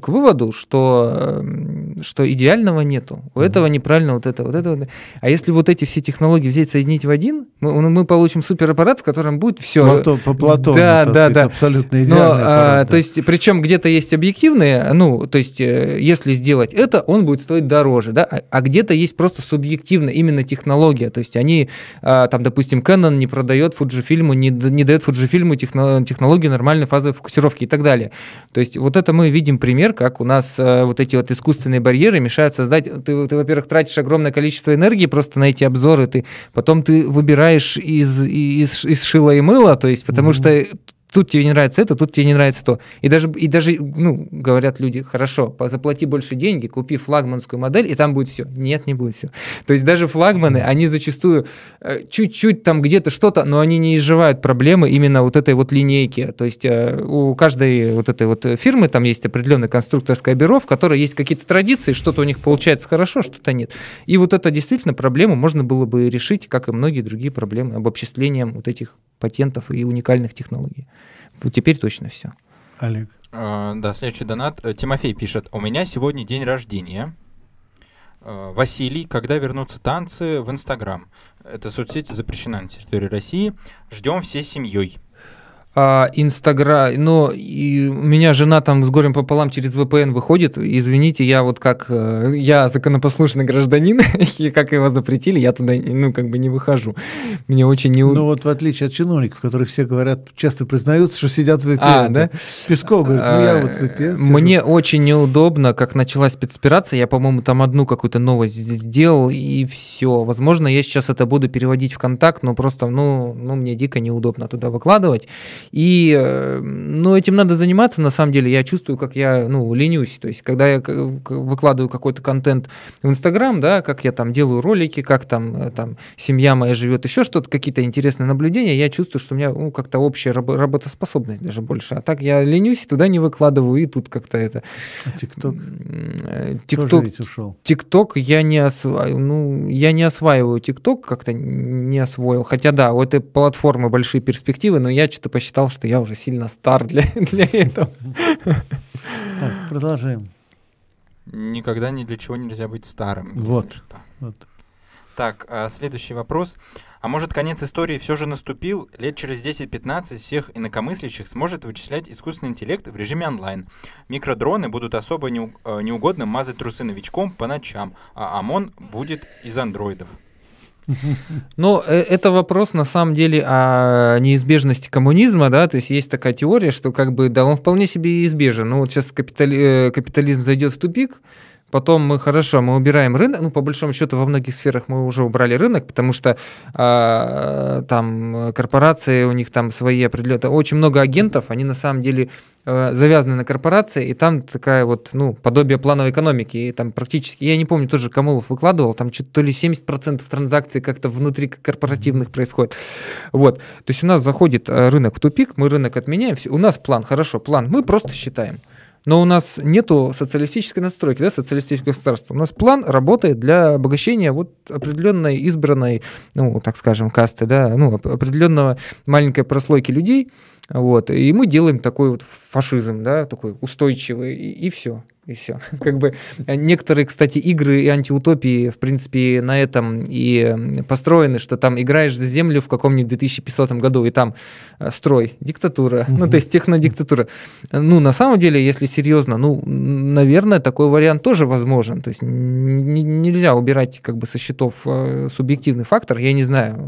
к- выводу, что, эм, что идеального нету. У Мгм. этого неправильно вот это, вот это. вот. А если вот эти все технологии взять, соединить в один, мы, мы получим супераппарат, в котором будет все. Плато- по Платону, Да, да, сказать, да. абсолютно Но, идеальный а, аппарат, то да. есть, причем где-то есть объективные, ну, то есть, э, если сделать это, он будет стоить дороже, да, а, а где-то есть просто субъективно именно технология, то есть они, а, там, допустим, Canon не продает Fujifilm, не, не дает Fujifilm техно- технологию нормальной фазовой фокусировки и так далее. То есть вот это мы видим пример, как у нас э, вот эти вот искусственные барьеры мешают создать, ты, ты, во-первых, тратишь огромное количество энергии просто на эти обзоры, ты, потом ты выбираешь из, из, из шила и мыла, то есть потому Мгм. что тут тебе не нравится это, тут тебе не нравится то. И даже, и даже ну, говорят люди, хорошо, заплати больше деньги, купи флагманскую модель, и там будет все. Нет, не будет все. То есть даже флагманы, они зачастую э, чуть-чуть там где-то что-то, но они не изживают проблемы именно вот этой вот линейки. То есть э, у каждой вот этой вот фирмы там есть определенное конструкторское бюро, в которой есть какие-то традиции, что-то у них получается хорошо, что-то нет. И вот это действительно проблему можно было бы решить, как и многие другие проблемы, обобществлением вот этих патентов и уникальных технологий. Вот теперь точно все. Олег. А, Да, следующий донат. Э, Тимофей пишет. У меня сегодня день рождения. Э, Василий, когда вернутся танцы в Инстаграм? Эта соцсеть запрещена на территории России. Ждем всей семьей. А, Инстаграм, ну, и у меня жена там с горем пополам через VPN выходит. Извините, я вот как, э, я законопослушный гражданин, и как его запретили, я туда, ну, как бы не выхожу. Мне очень не... Ну вот в отличие от чиновников, которые все говорят, часто признаются, что сидят в VPN. А, да? Песков говорит, ну я А, вот VPN сижу. Мне очень неудобно, как началась спецоперация. Я, по-моему, там одну какую-то новость сделал, и все. Возможно, я сейчас это буду переводить в контакт, но просто, ну, ну мне дико неудобно туда выкладывать. И, э, ну, этим надо заниматься, на самом деле. Я чувствую, как я, ну, ленюсь. То есть, когда я выкладываю какой-то контент в Инстаграм, да, как я там делаю ролики, как там, э, там семья моя живет, еще что-то, какие-то интересные наблюдения, я чувствую, что у меня, ну, как-то общая рабо- работоспособность даже больше. А так я ленюсь, туда не выкладываю, и тут как-то это... А ТикТок э, ТикТок. ТикТок я не осва... ну, я не осваиваю ТикТок, как-то не освоил. Хотя да, у этой платформы большие перспективы, но я что-то посчитал, что я уже сильно стар для, для этого. Так, продолжаем. Никогда ни для чего нельзя быть старым. Вот. Вот. Так, а, следующий вопрос. А может, конец истории все же наступил? Лет через 10-15 всех инакомыслящих сможет вычислять искусственный интеллект в режиме онлайн. Микродроны будут особо э, неугодно мазать трусы новичком по ночам, а ОМОН будет из андроидов. Но э, это вопрос на самом деле о неизбежности коммунизма, да, то есть есть такая теория, что как бы, да, он вполне себе избежен. Ну вот сейчас капитали- э, капитализм зайдет в тупик, Потом мы хорошо, мы убираем рынок. Ну, по большому счету, во многих сферах мы уже убрали рынок, потому что а, там корпорации, у них там свои определенные... Очень много агентов, они на самом деле э, завязаны на корпорации, и там такая вот, ну, подобие плановой экономики. И там практически, я не помню, тоже Камолов выкладывал, там что-то то ли 70% транзакций как-то внутри корпоративных происходит. Вот. То есть у нас заходит э, рынок в тупик, мы рынок отменяем, у нас план, хорошо, план, мы просто считаем. Но у нас нету социалистической надстройки, да, социалистического государства. У нас план работает для обогащения вот определенной избранной, ну, так скажем, касты, да, ну, оп- определенного маленькой прослойки людей, вот, и мы делаем такой вот фашизм, да, такой устойчивый, и, все, и все. Как бы э, некоторые, кстати, игры и антиутопии, в принципе, на этом и построены, что там играешь за землю в каком-нибудь 2500 году, и там э, строй, диктатура, ну, то есть технодиктатура. Ну, на самом деле, если серьезно, ну, наверное, такой вариант тоже возможен. То есть нельзя убирать как бы со счетов э, субъективный фактор. Я не знаю,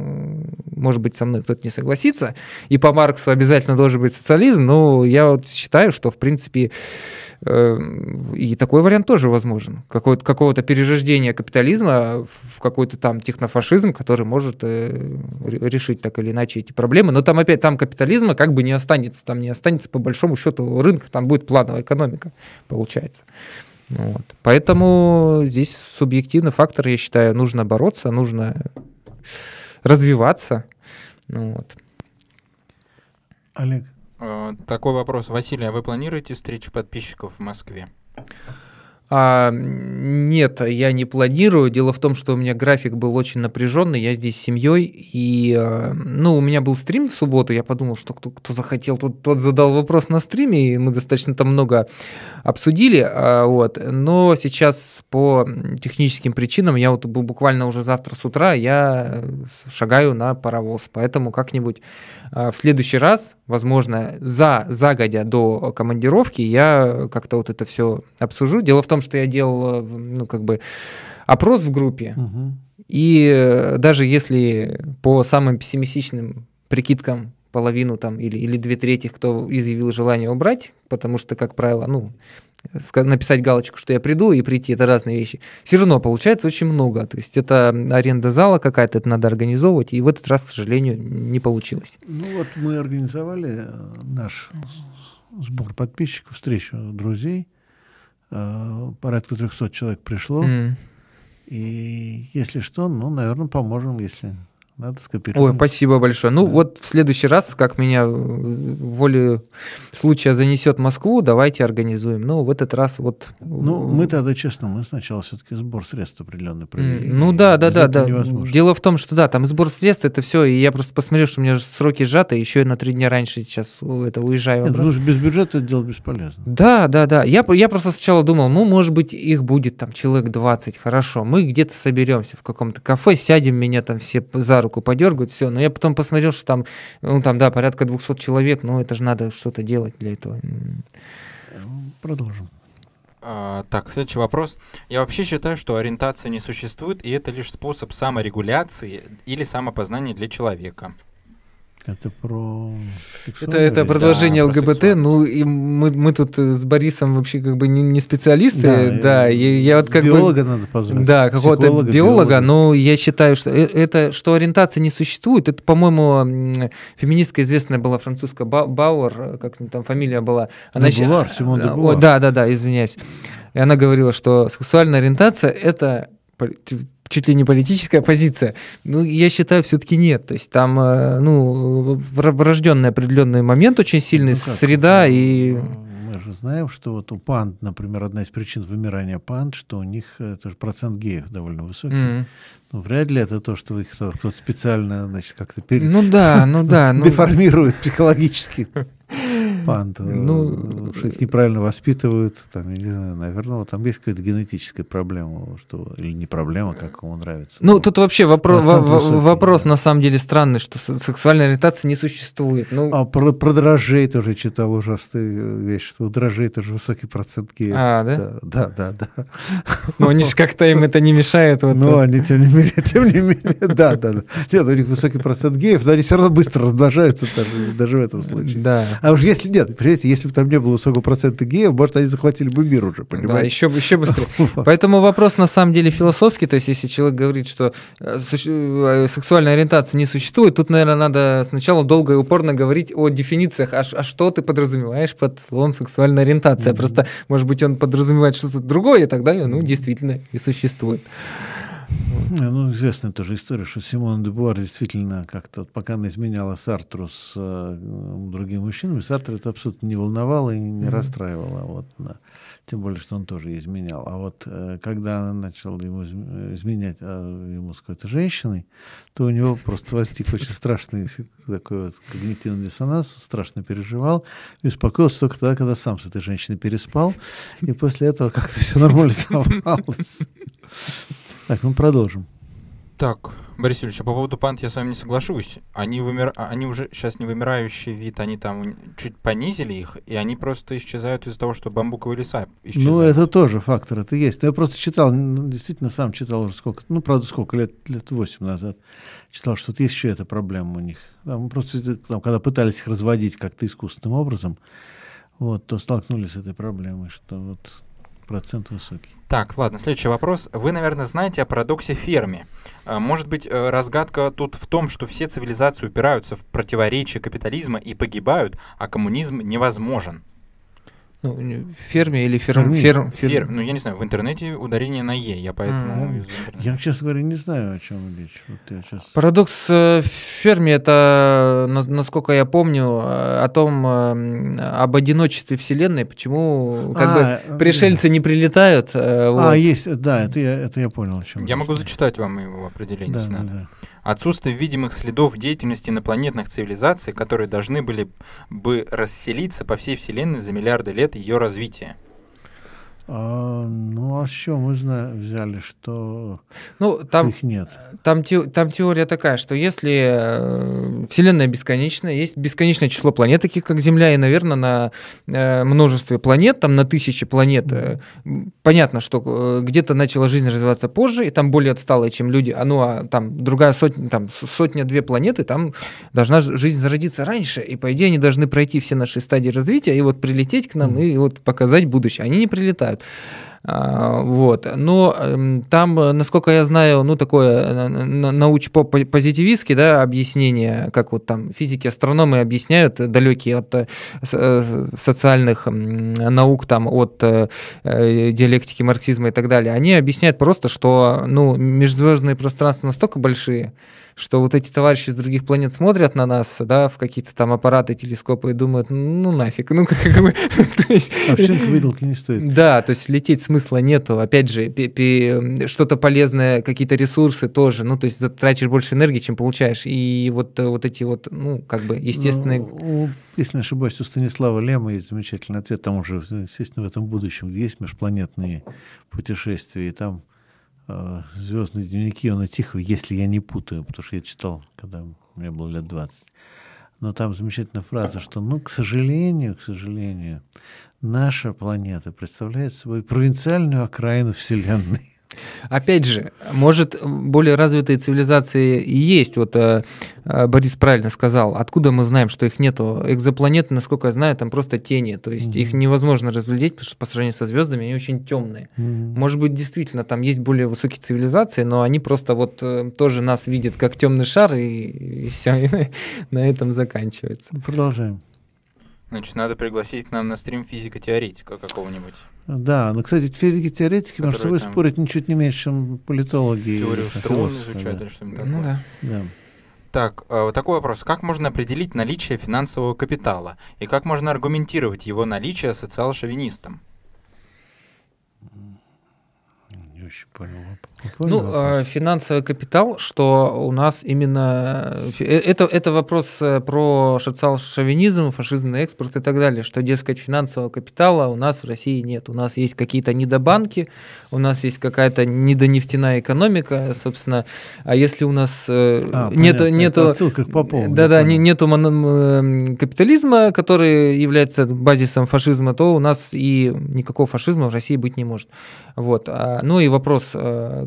может быть, со мной кто-то не согласится. И по Марксу обязательно должен быть социализм, но я вот считаю, что, в принципе, э, и такой вариант тоже возможен. Какое-то, какого-то перерождения капитализма в какой-то там технофашизм, который может э, ре- решить так или иначе эти проблемы. Но там опять там капитализма как бы не останется. Там не останется по большому счету рынка, там будет плановая экономика, получается. Вот. Поэтому здесь субъективный фактор, я считаю, нужно бороться, нужно развиваться. Ну Вот. Олег. Э, такой вопрос. Василий, а вы планируете встречу подписчиков в Москве? А, нет, я не планирую. Дело в том, что у меня график был очень напряженный. Я здесь с семьей. И а, ну, у меня был стрим в субботу. Я подумал, что кто, кто захотел, тот, тот задал вопрос на стриме. И мы достаточно там много обсудили. А, вот. Но сейчас по техническим причинам я вот буквально уже завтра с утра я шагаю на паровоз. Поэтому как-нибудь в следующий раз, возможно, за загодя до командировки я как-то вот это все обсужу. Дело в том, что я делал, ну, как бы, опрос в группе, угу. и э, даже если по самым пессимистичным прикидкам половину там или, или две трети, кто изъявил желание убрать, потому что, как правило, ну, написать галочку, что я приду и прийти, это разные вещи. Все равно получается очень много. То есть это аренда зала какая-то, это надо организовывать, и в этот раз, к сожалению, не получилось. Ну вот мы организовали э, наш сбор подписчиков, встречу друзей. Э, порядка 300 человек пришло. Mm. И если что, ну, наверное, поможем, если надо скопировать. Ой, спасибо большое. Ну, да. вот в следующий раз, как меня воле случая занесет Москву, давайте организуем. Ну, в этот раз вот... Ну, мы тогда, честно, мы сначала все-таки сбор средств определенный провели. Ну, да, да, да, да. Невозможно. Дело в том, что да, там сбор средств, это все, и я просто посмотрел, что у меня сроки сжаты, еще и на три дня раньше сейчас это уезжаю. Нет, потому что без бюджета это дело бесполезно. Да, да, да. Я, я просто сначала думал, ну, может быть, их будет там человек 20, хорошо, мы где-то соберемся в каком-то кафе, сядем, меня там все за руку руку подергают, все. Но я потом посмотрел, что там, ну там, да, порядка 200 человек, но это же надо что-то делать для этого. Продолжим. А, так, следующий вопрос. Я вообще считаю, что ориентация не существует, и это лишь способ саморегуляции или самопознания для человека. Это про это, это продолжение да, ЛГБТ. Ну, и мы, мы тут э, с Борисом вообще как бы не, не специалисты. Да, да я, я вот как биолога бы, надо позвать. Да, какого-то биолога, биолога, но я считаю, что э, это, что ориентация не существует. Это, по-моему, феминистка известная была французская Бауэр, э, как там фамилия была. Она Дебуар, Симон Дебуар. Да, да, да, извиняюсь. И она говорила, что сексуальная ориентация это чуть ли не политическая позиция. Ну, я считаю, все-таки нет. То есть там, э, ну, врожденный определенный момент очень сильный, ну, как, среда и... Мы же знаем, что вот у панд, например, одна из причин вымирания панд, что у них э, тоже процент геев довольно высокий. Mm-hmm. Ну, вряд ли это то, что их кто-то специально, значит, как-то пере... ну, да, ну, да, ну... деформирует психологически панд. Ну, что их неправильно воспитывают, там, я не знаю, наверное, там есть какая-то генетическая проблема, что, или не проблема, как ему нравится. Ну, тут вообще вопро- высокий, вопрос да. на самом деле странный, что сексуальная ориентация не существует. Ну... А про, про дрожжей тоже читал ужасную вещь, что у дрожжей тоже высокий процент геев. А, да? Да, да, да. да. Ну, они же как-то им это не мешает. Вот ну, они, тем не менее, тем не менее, да, да, да. Нет, у них высокий процент геев, но они все равно быстро размножаются даже, даже в этом случае. Да. А уж если нет, понимаете, если бы там не было высокого процента геев, может, они захватили бы мир уже, понимаете? Да, еще, еще быстрее. Поэтому вопрос на самом деле философский, то есть если человек говорит, что э, э, сексуальная ориентация не существует, тут, наверное, надо сначала долго и упорно говорить о дефинициях, а, а что ты подразумеваешь под словом сексуальная ориентация. Просто, может быть, он подразумевает что-то другое, и тогда, ну, действительно и существует. Ну, известная тоже история, что Симон де Буар действительно как-то, пока она изменяла Сартру с э, другими мужчинами, Сартр это абсолютно не волновало и не mm-hmm. расстраивало. Вот, да. Тем более, что он тоже изменял. А вот э, когда она начала ему изменять э, ему с какой-то женщиной, то у него просто возник очень страшный такой вот когнитивный диссонанс, страшно переживал и успокоился только тогда, когда сам с этой женщиной переспал, и после этого как-то все нормализовалось. Так, мы продолжим. Так, Борис Юрьевич, а по поводу панд я с вами не соглашусь. Они, вымир... А, они уже сейчас не вымирающий вид, они там чуть понизили их, и они просто исчезают из-за того, что бамбуковые леса исчезают. Ну, это тоже фактор, это есть. Но я просто читал, действительно сам читал уже сколько, ну, правда, сколько, лет, лет 8 назад, читал, что есть еще эта проблема у них. Там просто, там, когда пытались их разводить как-то искусственным образом, вот, то столкнулись с этой проблемой, что вот процент высокий. Так, ладно, следующий вопрос. Вы, наверное, знаете о парадоксе Ферми. А, может быть, э, разгадка тут в том, что все цивилизации упираются в противоречие капитализма и погибают, а коммунизм невозможен? Ну, ферме или ферм, ферм, ферм, ферм. Ну, я не знаю, в интернете ударение на Е, я поэтому... Mm. Я, честно говоря, не знаю, о чем речь. Вот я сейчас... Парадокс э, ферме — это, насколько я помню, о том, э, об одиночестве Вселенной, почему как а, бы пришельцы не прилетают. Э, а, вот. есть, да, это я, это я понял, о чем Я речь. могу зачитать вам его определение, да, если да, надо. Да. Отсутствие видимых следов деятельности инопланетных цивилизаций, которые должны были бы расселиться по всей Вселенной за миллиарды лет ее развития. А, ну, а с чего мы знаем, взяли, что ну, там, их нет? Там, те, там теория такая, что если э, Вселенная бесконечная, есть бесконечное число планет, таких как Земля, и, наверное, на э, множестве планет, там на тысячи планет, э, понятно, что э, где-то начала жизнь развиваться позже, и там более отсталые, чем люди, а ну, а там другая сотня, там сотня-две планеты, там должна жизнь зародиться раньше, и, по идее, они должны пройти все наши стадии развития, и вот прилететь к нам, mm. и вот показать будущее. Они не прилетают бывают. А, вот. Но эм, там, насколько я знаю, ну, такое э, научно-позитивистское да, объяснение, как вот там физики, астрономы объясняют, далекие от э, э, социальных наук, там, от диалектики марксизма и так далее, они объясняют просто, что ну, межзвездные пространства настолько большие, что вот эти товарищи с других планет смотрят на нас, да, в какие-то там аппараты, телескопы и думают, ну нафиг, ну как бы... то есть, Овчинка выделки не стоит. Да, то есть лететь смысла нету. Опять же, что-то полезное, какие-то ресурсы тоже, ну то есть затратишь больше энергии, чем получаешь. И вот, э, вот эти вот, ну как бы естественные... Ну, если не ошибаюсь, у Станислава Лема есть замечательный ответ, там уже, естественно, в этом будущем есть межпланетные путешествия, и там звездные дневники Иона Тихого, если я не путаю, потому что я читал, когда мне было лет 20. Но там замечательная фраза, что, ну, к сожалению, к сожалению, наша планета представляет собой провинциальную окраину Вселенной. Опять же, может, более развитые цивилизации и есть. Вот э, э, Борис правильно сказал. Откуда мы знаем, что их нету? Экзопланеты, насколько я знаю, там просто тени. То есть mm-hmm. их невозможно разглядеть, потому что по сравнению со звездами они очень темные. Mm-hmm. Может быть, действительно, там есть более высокие цивилизации, но они просто вот э, тоже нас видят как темный шар, и, и все, на этом заканчивается. Продолжаем. Значит, надо пригласить к нам на стрим физико-теоретика какого-нибудь. Да, но, кстати, физики-теоретики, может, вы спорить ничуть не меньше, чем политологи. Теорию струн изучают да. или что-нибудь такое. Ну, да. да. Так, э, вот такой вопрос. Как можно определить наличие финансового капитала? И как можно аргументировать его наличие социал-шовинистам? Не очень понял вопрос. Ну, э, финансовый капитал, что у нас именно... Э, это, это вопрос э, про социал-шовинизм, фашизмный экспорт и так далее, что, дескать, финансового капитала у нас в России нет. У нас есть какие-то недобанки, у нас есть какая-то недонефтяная экономика, собственно. А если у нас а, нету... нету отсылка к Попову. Да-да, не, нету капитализма, который является базисом фашизма, то у нас и никакого фашизма в России быть не может. Вот. А, ну и вопрос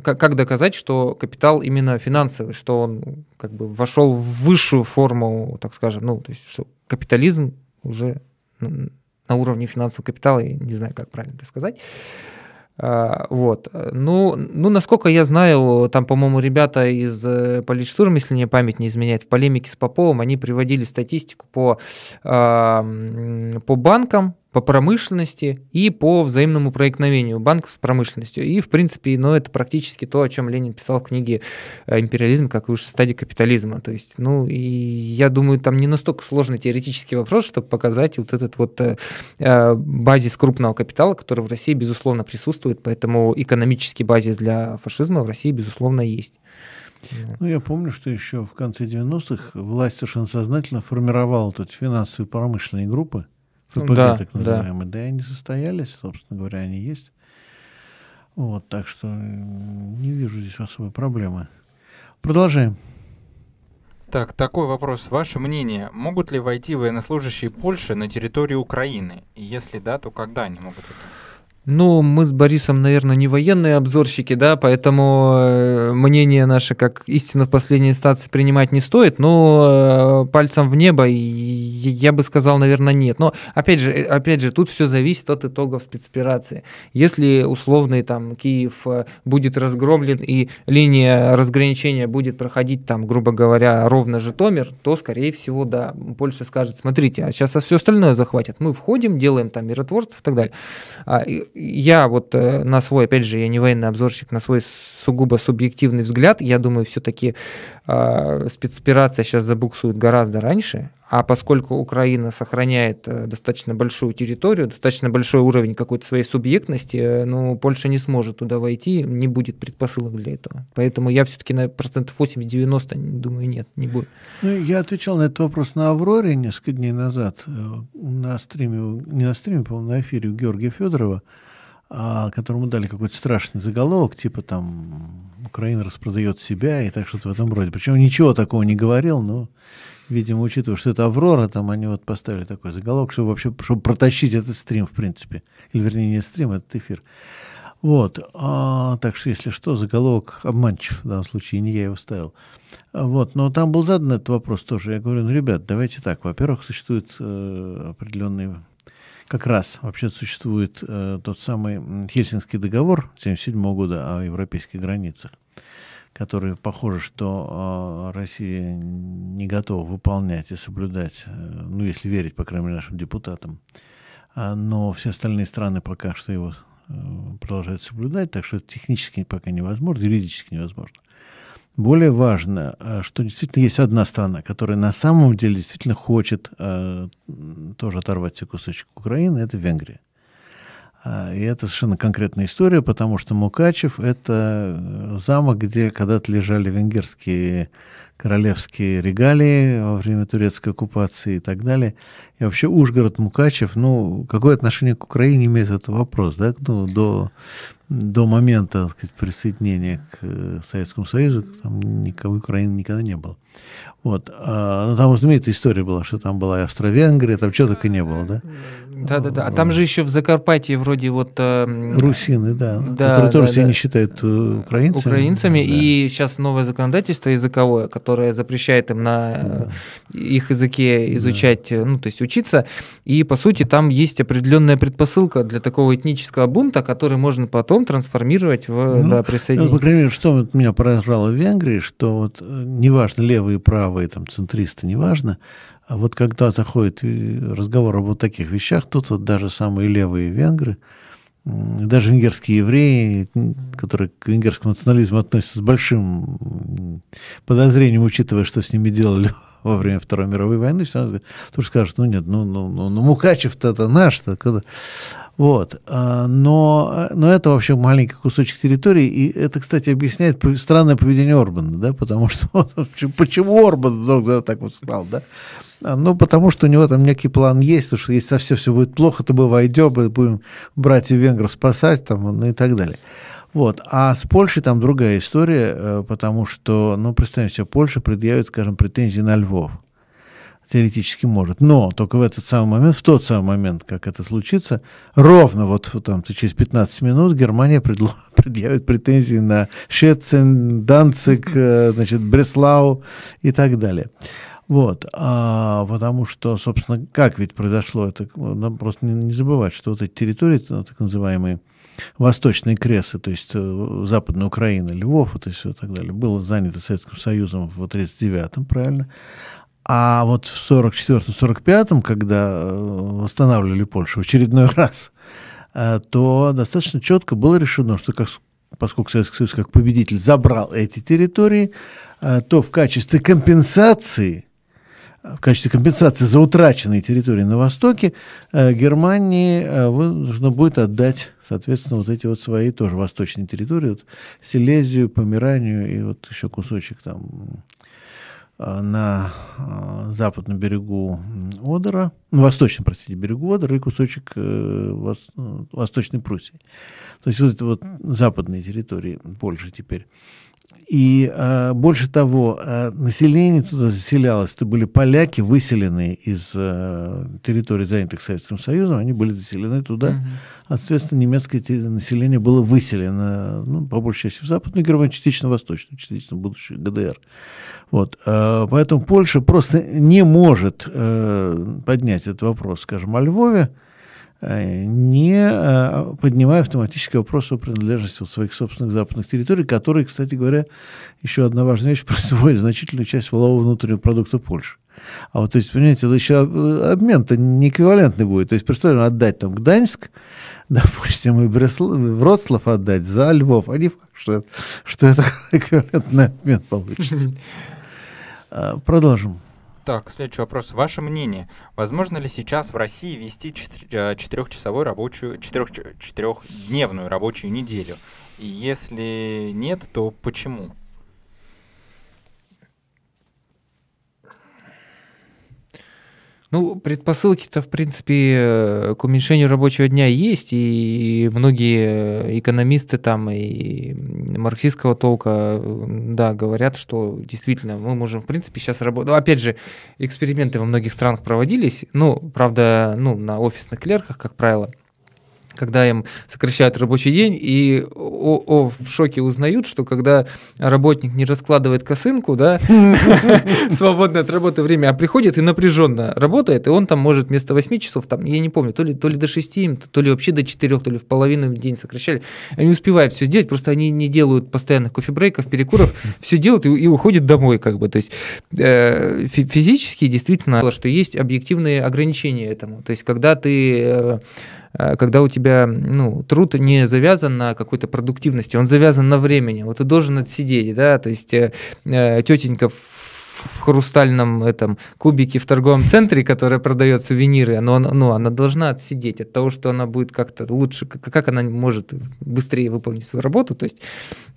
как, как доказать, что капитал именно финансовый, что он как бы вошел в высшую форму, так скажем, ну, то есть, что капитализм уже на уровне финансового капитала, я не знаю, как правильно это сказать. А, вот. Ну, ну, насколько я знаю, там, по-моему, ребята из э, Политштурм, если мне память не изменяет, в полемике с Поповым, они приводили статистику по, по банкам, по промышленности и по взаимному проникновению банков с промышленностью. И, в принципе, ну, это практически то, о чем Ленин писал в книге э, «Империализм как высшая стадия капитализма». То есть, ну, и я думаю, там не настолько сложный теоретический вопрос, чтобы показать вот этот вот э, э, базис крупного капитала, который в России, безусловно, присутствует, поэтому экономический базис для фашизма в России, безусловно, есть. Ну, я помню, что еще в конце 90-х власть совершенно сознательно формировала тут финансовые промышленные группы, ФПГ, да, так называемые, да. да, и они состоялись, собственно говоря, они есть. Вот, так что не вижу здесь особой проблемы. Продолжаем. Так, такой вопрос. Ваше мнение, могут ли войти военнослужащие Польши на территорию Украины? И если да, то когда они могут это? Ну, мы с Борисом, наверное, не военные обзорщики, да, поэтому э, мнение наше как истину в последней инстанции принимать не стоит, но э, пальцем в небо, и я бы сказал, наверное, нет. Но опять же, опять же, тут все зависит от итогов спецоперации. Если условный там Киев будет разгромлен и линия разграничения будет проходить там, грубо говоря, ровно Житомир, то, скорее всего, да, Польша скажет, смотрите, а сейчас все остальное захватят. Мы входим, делаем там миротворцев и так далее. А, я вот на свой, опять же, я не военный обзорщик, на свой сугубо субъективный взгляд, я думаю, все-таки э, спецоперация сейчас забуксует гораздо раньше, а поскольку Украина сохраняет э, достаточно большую территорию, достаточно большой уровень какой-то своей субъектности, э, ну, Польша не сможет туда войти, не будет предпосылок для этого. Поэтому я все-таки на процентов 80-90, думаю, нет, не будет. Ну, я отвечал на этот вопрос на «Авроре» несколько дней назад, э, на стриме, не на стриме, по-моему, на эфире у Георгия Федорова, а, которому дали какой-то страшный заголовок, типа там Украина распродает себя и так что-то в этом роде. Причем ничего такого не говорил, но, видимо, учитывая, что это Аврора, там они вот поставили такой заголовок, чтобы вообще чтобы протащить этот стрим, в принципе. Или, вернее, не стрим, а этот эфир. Вот. А, так что, если что, заголовок обманчив в данном случае, не я его ставил. Вот. Но там был задан этот вопрос тоже. Я говорю, ну, ребят, давайте так. Во-первых, существует э, определенный как раз вообще существует э, тот самый Хельсинский договор 1977 года о европейских границах, который, похоже, что э, Россия не готова выполнять и соблюдать, э, ну, если верить, по крайней мере, нашим депутатам. А, но все остальные страны пока что его э, продолжают соблюдать, так что это технически пока невозможно, юридически невозможно. Более важно, э, что действительно есть одна страна, которая на самом деле действительно хочет э, тоже оторвать себе кусочек Украины, это Венгрия. А, и это совершенно конкретная история, потому что Мукачев – это э, замок, где когда-то лежали венгерские королевские регалии во время турецкой оккупации и так далее. И вообще Ужгород, Мукачев, ну, какое отношение к Украине имеет этот вопрос, да, ну, до до момента так сказать, присоединения к э, Советскому Союзу там никого Украины никогда не было. Вот. А, ну, там знаменитая история была, что там была и Австро-Венгрия, там чего только не было, да? Да-да-да. А там же еще в Закарпатье вроде вот... Э, Русины, да. да которые да, тоже да, себя да. не считают э, украинцами. Украинцами. Да. И сейчас новое законодательство языковое, которое запрещает им на да. их языке изучать, да. ну, то есть учиться. И, по сути, там есть определенная предпосылка для такого этнического бунта, который можно потом трансформировать в ну, да, присоединение. Ну, по крайней мере, что меня поражало в Венгрии, что вот неважно, левые правые, там, центристы, неважно, а вот когда заходит разговор об вот таких вещах, тут вот даже самые левые венгры, даже венгерские евреи, которые к венгерскому национализму относятся с большим подозрением, учитывая, что с ними делали во время Второй мировой войны, все равно тоже скажут, ну нет, ну, ну, ну, ну Мукачев-то это наш-то. Когда... Вот. А, но, но это вообще маленький кусочек территории, и это, кстати, объясняет странное поведение Орбана, да, потому что почему Орбан вдруг так вот стал, да? А, ну, потому что у него там некий план есть, потому что если совсем все будет плохо, то мы войдем, мы будем братьев венгров спасать, там, ну и так далее. Вот. А с Польшей там другая история, э, потому что, ну, представьте себе, Польша предъявит, скажем, претензии на Львов теоретически может. Но только в этот самый момент, в тот самый момент, как это случится, ровно вот там через 15 минут Германия предло, предъявит претензии на Шетцен, Данцик, э, значит, Бреслау и так далее. Вот, а, потому что, собственно, как ведь произошло это, нам просто не, не забывать, что вот эти территории, так называемые восточные кресы, то есть э, Западная Украина, Львов, вот и все и так далее, было занято Советским Союзом в 1939-м, правильно? А вот в 44-45, когда э, восстанавливали Польшу в очередной раз, э, то достаточно четко было решено, что как, поскольку Советский Союз как победитель забрал эти территории, э, то в качестве компенсации в качестве компенсации за утраченные территории на Востоке Германии нужно будет отдать, соответственно, вот эти вот свои тоже восточные территории, вот Силезию, Померанию и вот еще кусочек там на э, западном берегу Одера, на восточном, простите, берегу Одера и кусочек э, Восточной Пруссии. То есть вот это вот западные территории Польши теперь. И э, больше того, э, население туда заселялось. Это были поляки, выселенные из э, территорий, занятых Советским Союзом. Они были заселены туда. Mm-hmm. А, соответственно, немецкое население было выселено, ну, по большей части в Западную Германию, частично в Восточную, частично в будущую ГДР. Вот. Э, поэтому Польша просто не может э, поднять этот вопрос, скажем, о Львове, не э, поднимая автоматически вопрос о принадлежности вот своих собственных западных территорий, которые, кстати говоря, еще одна важная вещь, производит значительную часть валового внутреннего продукта Польши. А вот, то есть, понимаете, это еще обмен-то не эквивалентный будет. То есть, представим, отдать там Гданьск, допустим, и Вроцлав отдать за Львов, а не факт, что это, что это эквивалентный обмен получится. А, продолжим. Так, следующий вопрос. Ваше мнение, возможно ли сейчас в России вести э, четырехчасовую рабочую, четырех, четырехдневную рабочую неделю? И если нет, то почему? Ну, предпосылки-то, в принципе, к уменьшению рабочего дня есть, и многие экономисты там и марксистского толка, да, говорят, что действительно мы можем, в принципе, сейчас работать. Ну, опять же, эксперименты во многих странах проводились, ну, правда, ну, на офисных клерках, как правило – когда им сокращают рабочий день, и о, о, в шоке узнают, что когда работник не раскладывает косынку, да, свободное от работы время, а приходит и напряженно работает, и он там может вместо 8 часов, там, я не помню, то ли, то ли до 6, то ли вообще до 4, то ли в половину день сокращали, они успевают все сделать, просто они не делают постоянных кофе-брейков, перекуров, все делают и, и уходят домой, как бы, то есть э, физически действительно, что есть объективные ограничения этому, то есть когда ты э, когда у тебя ну, труд не завязан на какой-то продуктивности, он завязан на времени. Вот ты должен отсидеть, да, то есть э, э тетенька в хрустальном этом кубике в торговом центре, которая продает сувениры, но она, ну, она должна отсидеть от того, что она будет как-то лучше, как она может быстрее выполнить свою работу. То есть,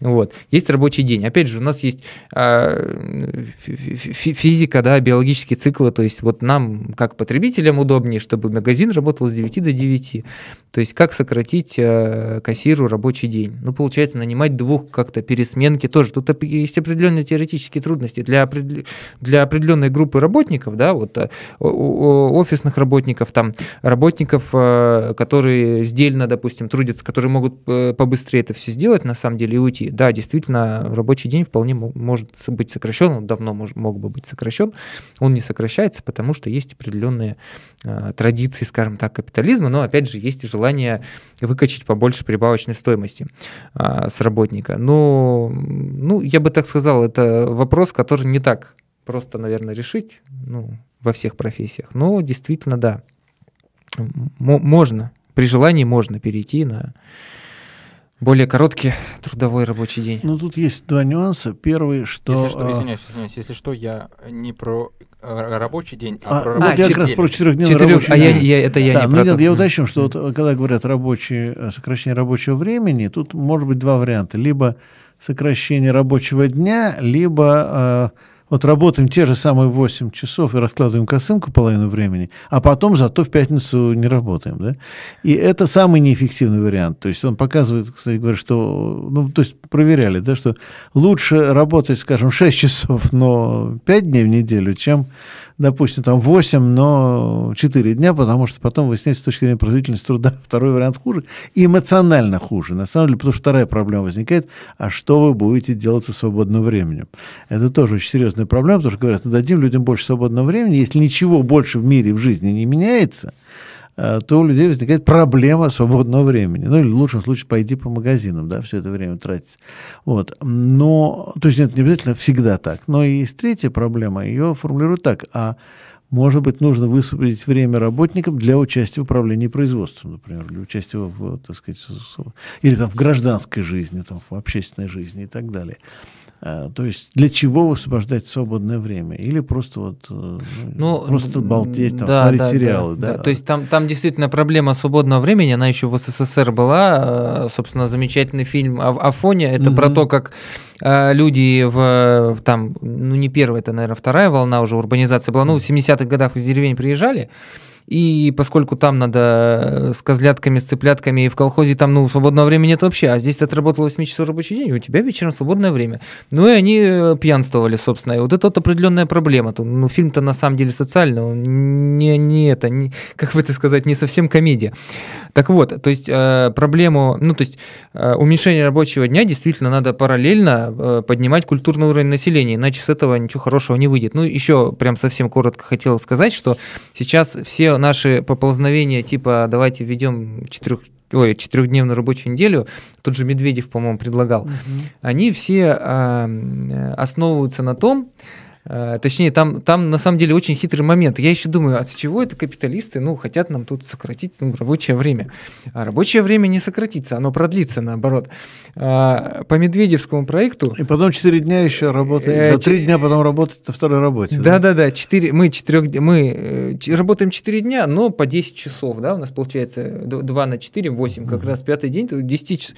вот. Есть рабочий день. Опять же, у нас есть э, физика, да, биологические циклы, то есть вот нам, как потребителям, удобнее, чтобы магазин работал с 9 до 9. То есть как сократить э, кассиру рабочий день? Ну, получается, нанимать двух как-то пересменки тоже. Тут есть определенные теоретические трудности. Для для определенной группы работников, да, вот э, офисных работников, там, работников, э, которые сдельно, допустим, трудятся, которые могут э, побыстрее это все сделать, на самом деле, и уйти. Да, действительно, рабочий день вполне может быть сокращен, он давно мог, мог бы быть сокращен, он не сокращается, потому что есть определенные традиции, скажем так, капитализма, но, опять же, есть и желание выкачать побольше прибавочной стоимости с работника. Но, ну, я бы так сказал, это вопрос, который не так просто, наверное, решить ну, во всех профессиях. Но действительно, да, можно, при желании можно перейти на более короткий трудовой рабочий день. Ну, тут есть два нюанса. Первый, что... Если что, а, извиняюсь, извиняюсь, если что, я не про э, рабочий день, а, а про рабочий вот я как раз про четырехдневный Четырех, рабочий а день. Я, я, это я да, не ну, про нет, я уточню, что вот, когда говорят рабочий, э, сокращение рабочего времени, тут может быть два варианта. Либо сокращение рабочего дня, либо... Вот работаем те же самые 8 часов и раскладываем косынку половину времени, а потом зато в пятницу не работаем. Да? И это самый неэффективный вариант. То есть он показывает, кстати говоря, что, ну, то есть проверяли, да, что лучше работать, скажем, 6 часов, но 5 дней в неделю, чем допустим, там 8, но 4 дня, потому что потом выясняется с точки зрения производительности труда второй вариант хуже, эмоционально хуже, на самом деле, потому что вторая проблема возникает, а что вы будете делать со свободным временем? Это тоже очень серьезная проблема, потому что говорят, ну дадим людям больше свободного времени, если ничего больше в мире, в жизни не меняется, то у людей возникает проблема свободного времени. Ну, или в лучшем случае пойти по магазинам, да, все это время тратить. Вот. Но, то есть это не обязательно всегда так. Но и есть третья проблема, ее формулируют так. А может быть, нужно высвободить время работникам для участия в управлении производством, например, для участия в, так сказать, или там в гражданской жизни, там, в общественной жизни и так далее. А, то есть для чего высвобождать свободное время? Или просто вот э, ну, просто балдеть, там, да, смотреть да, сериалы? Да, да. Да. То есть там, там действительно проблема свободного времени, она еще в СССР была. Э, собственно, замечательный фильм «Афоня». Это mm-hmm. про то, как э, люди в там, ну не первая, это, наверное, вторая волна уже урбанизации была, ну в 70-х годах из деревень приезжали, и поскольку там надо э, с козлятками, с цыплятками, и в колхозе там, ну, свободного времени нет вообще, а здесь ты отработал 8 часов рабочий день, и у тебя вечером свободное время. Ну, и они э, пьянствовали, собственно, и вот это вот определенная проблема. Ну, фильм-то на самом деле социальный, он не, не это, не, как бы это сказать, не совсем комедия. Так вот, то есть э, проблему, ну, то есть уменьшение рабочего дня действительно надо параллельно поднимать культурный уровень населения, иначе с этого ничего хорошего не выйдет. Ну, еще прям совсем коротко хотел сказать, что сейчас все наши поползновения типа давайте введем четырех ой, четырехдневную рабочую неделю, тот же Медведев, по-моему, предлагал, угу. они все э, основываются на том, точнее, там, там на самом деле очень хитрый момент. Я еще думаю, а с чего это капиталисты ну, хотят нам тут сократить ну, рабочее время? А рабочее время не сократится, оно продлится наоборот. А, по Медведевскому проекту... И потом 4 дня еще работает, э, 3 дня потом работать на второй работе. Да-да-да, 4, мы, 4, мы э, работаем 4 дня, но по 10 часов, да, у нас получается 2 на 4, 8, как раз пятый день, 10 часов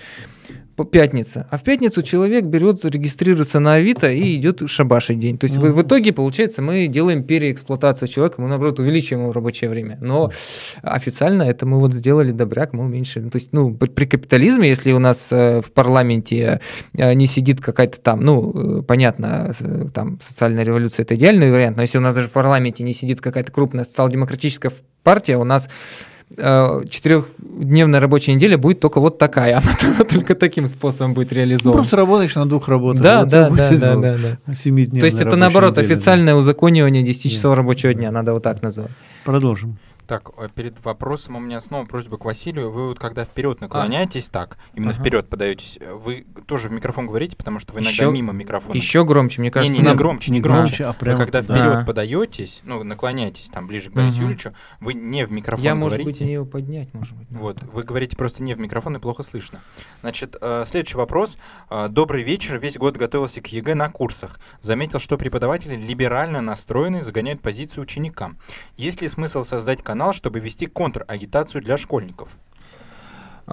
пятница. А в пятницу человек берет, регистрируется на Авито и идет шабашить день. То есть mm-hmm. в, в итоге, получается, мы делаем переэксплуатацию человека, мы, наоборот, увеличиваем его рабочее время. Но официально это мы вот сделали добряк, мы уменьшили. То есть, ну, при капитализме, если у нас э, в парламенте э, не сидит какая-то там, ну, э, понятно, там социальная революция это идеальный вариант, но если у нас даже в парламенте не сидит какая-то крупная социал-демократическая партия, у нас Э, четырехдневная рабочая неделя будет только вот такая, она только таким способом будет реализована. Ну, просто работаешь на двух работах. Да, да, да, да, да, да. То есть это наоборот неделя, официальное да. узаконивание 10-часового рабочего дня, надо вот так называть. Продолжим. Так, э, перед вопросом у меня снова просьба к Василию. Вы вот когда вперед наклоняетесь а? так, именно ага. вперед подаетесь, э, вы тоже в микрофон говорите, потому что вы иногда еще, мимо микрофона. Еще громче, мне кажется. Не, не, не громче, не громче. А прямо вы когда туда. вперед подаетесь, ну, наклоняетесь там ближе к Борису угу. Юрьевичу, вы не в микрофон Я, говорите. может быть, не его поднять, может быть. Вот, вы говорите просто не в микрофон и плохо слышно. Значит, э, следующий вопрос. Добрый вечер. Весь год готовился к ЕГЭ на курсах. Заметил, что преподаватели либерально настроены, загоняют позицию ученикам. Есть ли смысл создать канал, чтобы вести контрагитацию для школьников?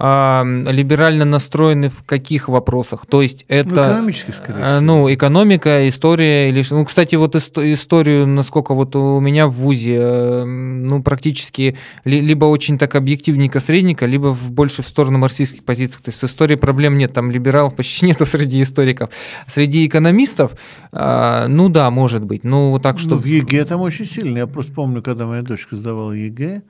А, либерально настроены в каких вопросах? То есть это... Ну, экономически, скорее всего. Ну, экономика, история или... Ну, кстати, вот историю, насколько вот у меня в ВУЗе, э, ну, практически ли, либо очень так объективненько средненько, либо в, больше в сторону марксистских позиций. То есть с историей проблем нет, там либералов почти нету среди историков. Среди экономистов, а, ну да, может быть. Ну, так что... Ну, в ЕГЭ там очень сильно. Я просто помню, когда моя дочка сдавала ЕГЭ,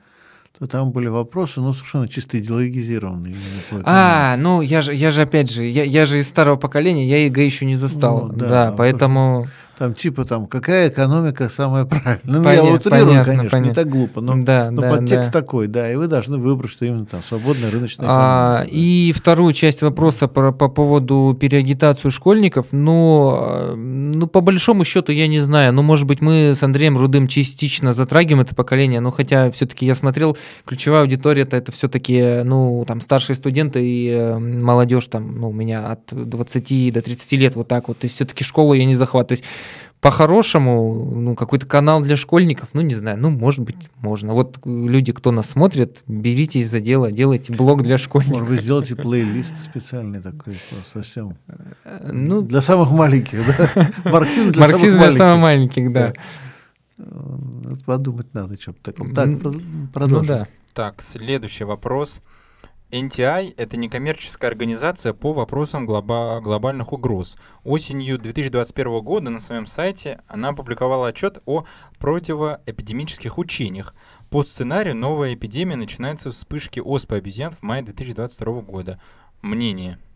то там были вопросы, ну, совершенно чисто идеологизированные. А, ну, я же, я же опять же, я, я же из старого поколения, я ЕГЭ еще не застал. Ну, да, да, поэтому... Там типа там, какая экономика самая правильная. Ну, я утрирую, понятно, конечно, понятно. не так глупо, но, да, но да, подтекст да. такой, да, и вы должны выбрать, что именно там свободная рыночная экономика. А, И вторую часть вопроса по, по поводу переагитации школьников, ну, ну, по большому счету, я не знаю, ну, может быть, мы с Андреем Рудым частично затрагиваем это поколение, но хотя все-таки я смотрел, ключевая аудитория это, это все-таки, ну, там, старшие студенты и э, молодежь, там, ну, у меня от 20 до 30 лет вот так вот, то есть все-таки школу я не захватываю. То есть по-хорошему, ну, какой-то канал для школьников, ну, не знаю, ну, может быть, можно. Вот люди, кто нас смотрит, беритесь за дело, делайте блог для школьников. Может быть, сделайте плейлист специальный такой, совсем. Ну, для самых маленьких, да? Марксизм для, Марксизм самых, для самых маленьких, да. Подумать надо, что-то такое. Так, продолжим. Ну, да. Так, следующий вопрос. NTI – это некоммерческая организация по вопросам глоба- глобальных угроз. Осенью 2021 года на своем сайте она опубликовала отчет о противоэпидемических учениях. По сценарию новая эпидемия начинается с вспышки оспы обезьян в мае 2022 года. Мнение –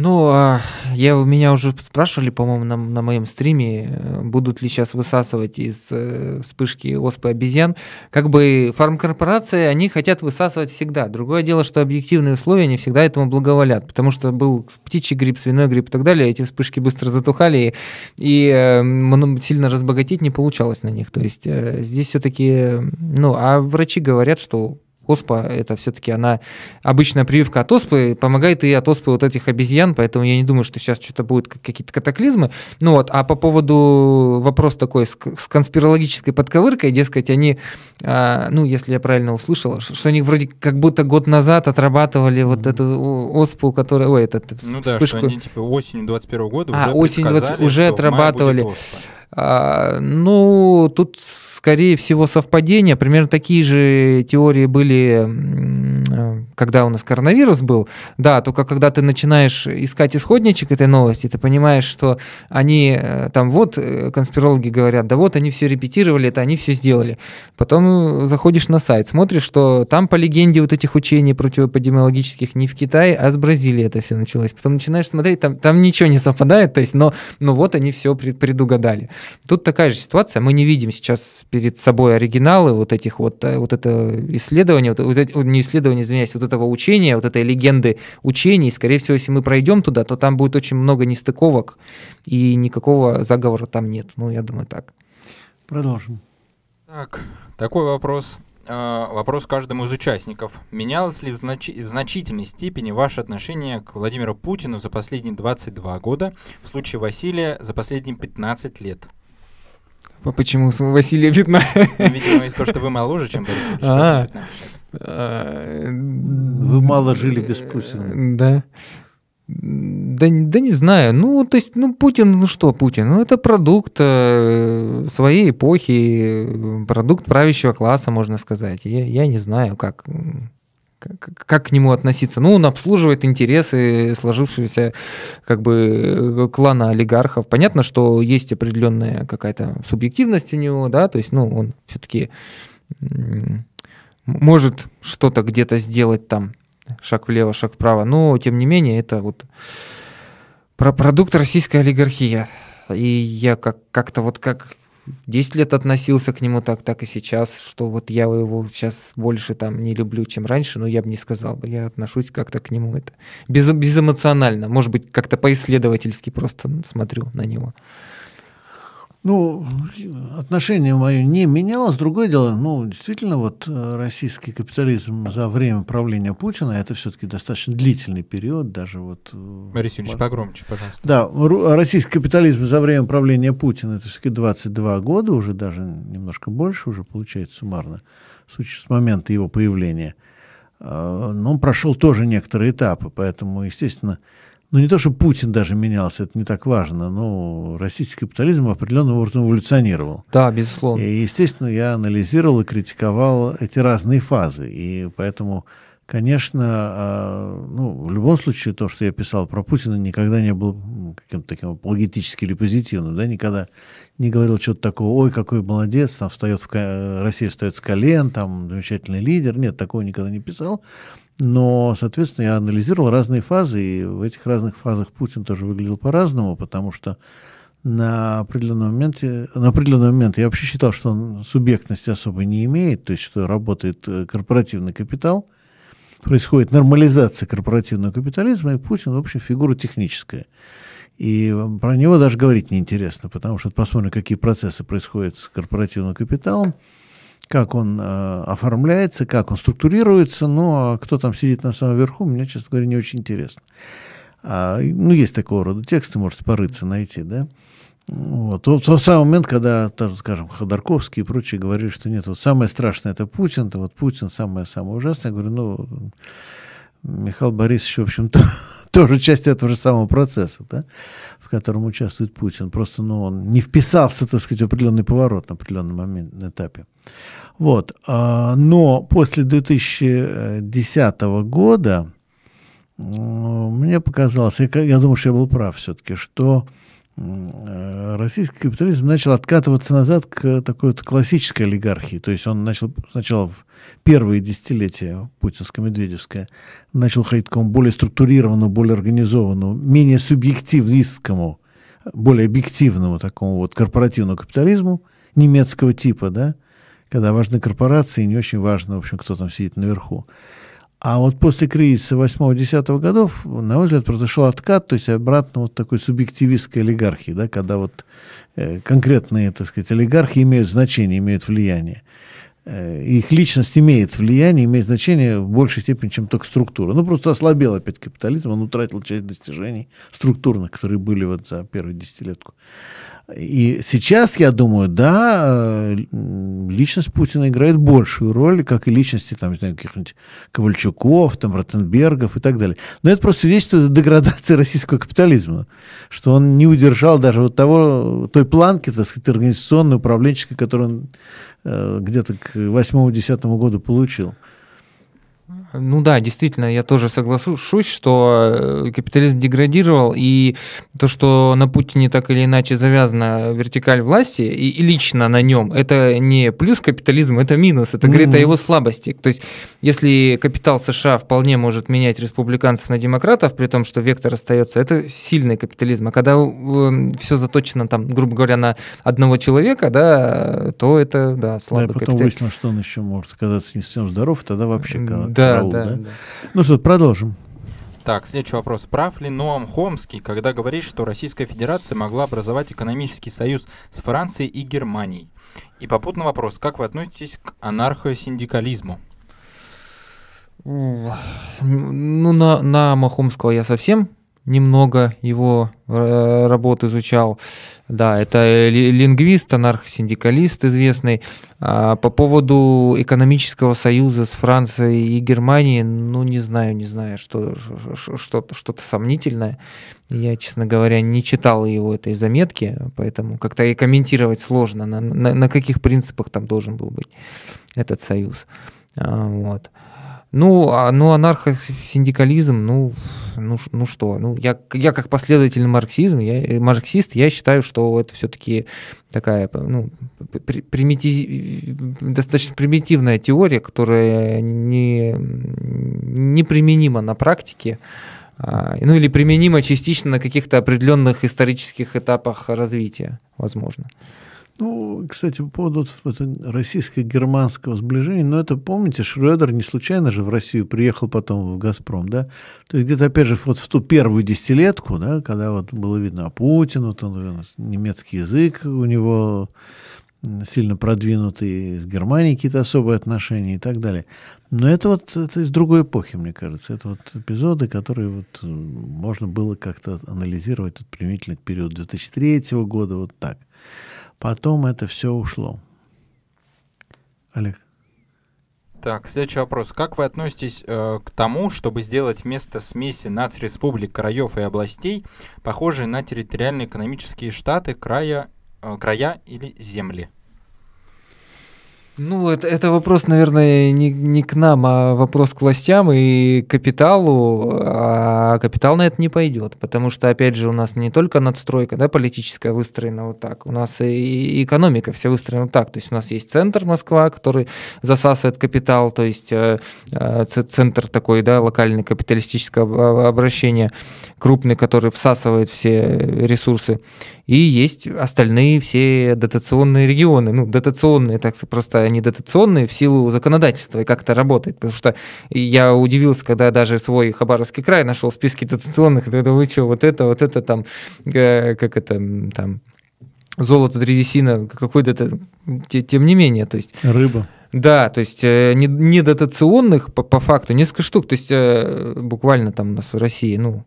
ну, а, я, меня уже спрашивали, по-моему, на, на моем стриме, э, будут ли сейчас высасывать из э, вспышки оспы обезьян. Как бы фармкорпорации, они хотят высасывать всегда. Другое дело, что объективные условия не всегда этому благоволят, потому что был птичий грипп, свиной грипп и так далее, эти вспышки быстро затухали, и, и э, сильно разбогатеть не получалось на них. То есть э, здесь все-таки, ну, а врачи говорят, что оспа это все-таки она обычная прививка от оспы, помогает и от оспы вот этих обезьян, поэтому я не думаю, что сейчас что-то будет какие-то катаклизмы. Ну вот, а по поводу вопрос такой с, с конспирологической подковыркой, дескать, они, а, ну, если я правильно услышал, что, что они вроде как будто год назад отрабатывали вот эту оспу, которая, ой, этот Ну да, что они типа осенью 21 года а, уже осенью 20, уже отрабатывали. А, ну, тут скорее всего, совпадение. Примерно такие же теории были когда у нас коронавирус был, да, только когда ты начинаешь искать исходничек этой новости, ты понимаешь, что они э, там вот э, конспирологи говорят, да вот они все репетировали, это они все сделали. Потом заходишь на сайт, смотришь, что там по легенде вот этих учений противоэпидемиологических не в Китае, а с Бразилии это все началось. Потом начинаешь смотреть, там, там ничего не совпадает, то есть, но, но вот они все предугадали. Тут такая же ситуация, мы не видим сейчас перед собой оригиналы вот этих вот, вот это исследование, вот, вот, не исследование, исследования, извиняюсь, вот этого учения, вот этой легенды учений, скорее всего, если мы пройдем туда, то там будет очень много нестыковок, и никакого заговора там нет. Ну, я думаю, так. Продолжим. Так, такой вопрос. Э, вопрос каждому из участников. Менялось ли в, значи- в значительной степени ваше отношение к Владимиру Путину за последние 22 года, в случае Василия за последние 15 лет? Почему Василия 15? Ну, видимо, из-за того, что вы моложе, чем Борис Ильич, а, 15 лет. Вы мало жили без Путина. Да. Да, да не знаю. Ну, то есть, ну, Путин, ну что Путин? Ну, это продукт э, своей эпохи, продукт правящего класса, можно сказать. Я, я не знаю, как, как, как к нему относиться. Ну, он обслуживает интересы сложившегося как бы клана олигархов. Понятно, что есть определенная какая-то субъективность у него, да, то есть, ну, он все-таки может что-то где-то сделать там, шаг влево, шаг вправо, но тем не менее это вот про продукт российской олигархии. И я как- как-то вот как 10 лет относился к нему так, так и сейчас, что вот я его сейчас больше там не люблю, чем раньше, но я бы не сказал бы, я отношусь как-то к нему это без, безэмоционально, может быть, как-то поисследовательски просто смотрю на него. Ну, отношение мое не менялось. Другое дело, ну, действительно, вот э, российский капитализм за время правления Путина, это все-таки достаточно длительный период, даже вот... Э, Борис Юрьевич, погромче, пожалуйста. Да, российский капитализм за время правления Путина, это все-таки 22 года, уже даже немножко больше, уже получается суммарно, с момента его появления. А, но он прошел тоже некоторые этапы, поэтому, естественно, ну, не то, что Путин даже менялся, это не так важно, но российский капитализм определенным образом эволюционировал. Да, безусловно. И, естественно, я анализировал и критиковал эти разные фазы. И поэтому, конечно, а, ну, в любом случае, то, что я писал про Путина, никогда не был каким-то таким апологетически или позитивным, да, никогда не говорил что-то такого, ой, какой молодец, там встает в, Россия встает с колен, там замечательный лидер. Нет, такого никогда не писал. Но, соответственно, я анализировал разные фазы, и в этих разных фазах Путин тоже выглядел по-разному, потому что на определенном моменте, на определенный момент я вообще считал, что он субъектности особой не имеет, то есть что работает э, корпоративный капитал, происходит нормализация корпоративного капитализма, и Путин, в общем, фигура техническая. И про него даже говорить неинтересно, потому что посмотрим, какие процессы происходят с корпоративным капиталом, как он э, оформляется, как он структурируется, ну, а кто там сидит на самом верху, мне, честно говоря, не очень интересно. А, ну, есть такого рода тексты, можете порыться, найти, да. Вот. В тот самый момент, когда, скажем, Ходорковский и прочие говорили, что нет, вот самое страшное это Путин, то вот Путин самое-самое ужасное, я говорю, ну, Михаил Борисович, в общем-то, тоже часть этого же самого процесса, да, в котором участвует Путин. Просто ну, он не вписался, так сказать, в определенный поворот на определенном момент, на этапе. Вот. А, но после 2010 года мне показалось, я думаю, что я был прав все-таки, что российский капитализм начал откатываться назад к такой вот классической олигархии. То есть он начал сначала в первые десятилетия путинско-медведевское начал ходить к более структурированному, более организованному, менее субъективистскому, более объективному такому вот корпоративному капитализму немецкого типа, да, когда важны корпорации, не очень важно, в общем, кто там сидит наверху. А вот после кризиса 8-10 годов, на мой взгляд, произошел откат, то есть обратно вот такой субъективистской олигархии, да, когда вот э, конкретные, так сказать, олигархи имеют значение, имеют влияние. Э, их личность имеет влияние, имеет значение в большей степени, чем только структура. Ну, просто ослабел опять капитализм, он утратил часть достижений структурных, которые были вот за первую десятилетку. И сейчас, я думаю, да, э, личность Путина играет большую роль, как и личности там, каких-нибудь Ковальчуков, там, Ротенбергов и так далее. Но это просто свидетельствует о деградации российского капитализма, что он не удержал даже вот того, той планки, так сказать, организационной, управленческой, которую он э, где-то к 8-10 году получил. Ну да, действительно, я тоже соглашусь, что э, капитализм деградировал, и то, что на Путине так или иначе завязана вертикаль власти, и, и лично на нем, это не плюс капитализм, это минус, это говорит mm-hmm. о его слабости. То есть, если капитал США вполне может менять республиканцев на демократов, при том, что вектор остается, это сильный капитализм. А когда э, все заточено, там, грубо говоря, на одного человека, да, то это, да, слабый да, потом капитализм. выяснилось, что он еще может казаться не совсем здоров, тогда вообще да, караул, да, да? да? Ну что, продолжим. Так, следующий вопрос. Прав ли Ноам Хомский, когда говорит, что Российская Федерация могла образовать экономический союз с Францией и Германией? И попутный вопрос. Как вы относитесь к анархосиндикализму? Ну, на, на Махомского я совсем немного его э, работ изучал. Да, это лингвист, анархосиндикалист известный. А по поводу экономического союза с Францией и Германией, ну, не знаю, не знаю, что, что-то, что-то сомнительное. Я, честно говоря, не читал его этой заметки, поэтому как-то и комментировать сложно, на, на, на каких принципах там должен был быть этот союз. А, вот. Ну, а, ну анархосиндикализм, ну, ну, ну что, ну я, я как последовательный марксизм, я, э, марксист, я считаю, что это все-таки такая ну, примитив, достаточно примитивная теория, которая не, не применима на практике, а, ну или применима частично на каких-то определенных исторических этапах развития, возможно. Ну, кстати, по поводу российско-германского сближения, ну, это, помните, Шрёдер не случайно же в Россию приехал потом в «Газпром», да? То есть где-то, опять же, вот в ту первую десятилетку, да, когда вот было видно а Путин, вот он, немецкий язык у него сильно продвинутый, с Германией какие-то особые отношения и так далее. Но это вот это из другой эпохи, мне кажется. Это вот эпизоды, которые вот э, можно было как-то анализировать вот, применительно к периоду 2003 года, вот так. Потом это все ушло. Олег. Так, следующий вопрос. Как вы относитесь э, к тому, чтобы сделать вместо смеси нацреспублик, краев и областей похожие на территориальные экономические штаты, края, э, края или земли? Ну, это, это вопрос, наверное, не, не к нам, а вопрос к властям и капиталу. А капитал на это не пойдет, потому что, опять же, у нас не только надстройка да, политическая выстроена вот так, у нас и экономика вся выстроена вот так. То есть у нас есть центр Москва, который засасывает капитал, то есть э, э, центр такой, да, локальный капиталистического обращения, крупный, который всасывает все ресурсы. И есть остальные все дотационные регионы. Ну, дотационные, так просто они дотационные в силу законодательства и как это работает. Потому что я удивился, когда даже свой Хабаровский край нашел списки дотационных, и тогда вы что, вот это, вот это там, э, как это, там, золото, древесина, какой-то, тем не менее, то есть... Рыба. Да, то есть э, недотационных по, по факту несколько штук, то есть э, буквально там у нас в России, ну,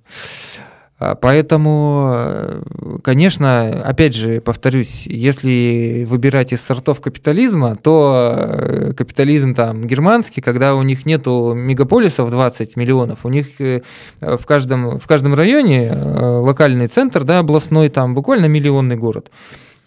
поэтому, э, конечно, опять же, повторюсь, если выбирать из сортов капитализма, то э, капитализм там германский, когда у них нету мегаполисов 20 миллионов, у них э, в каждом, в каждом районе локальный центр, да, областной, там буквально миллионный город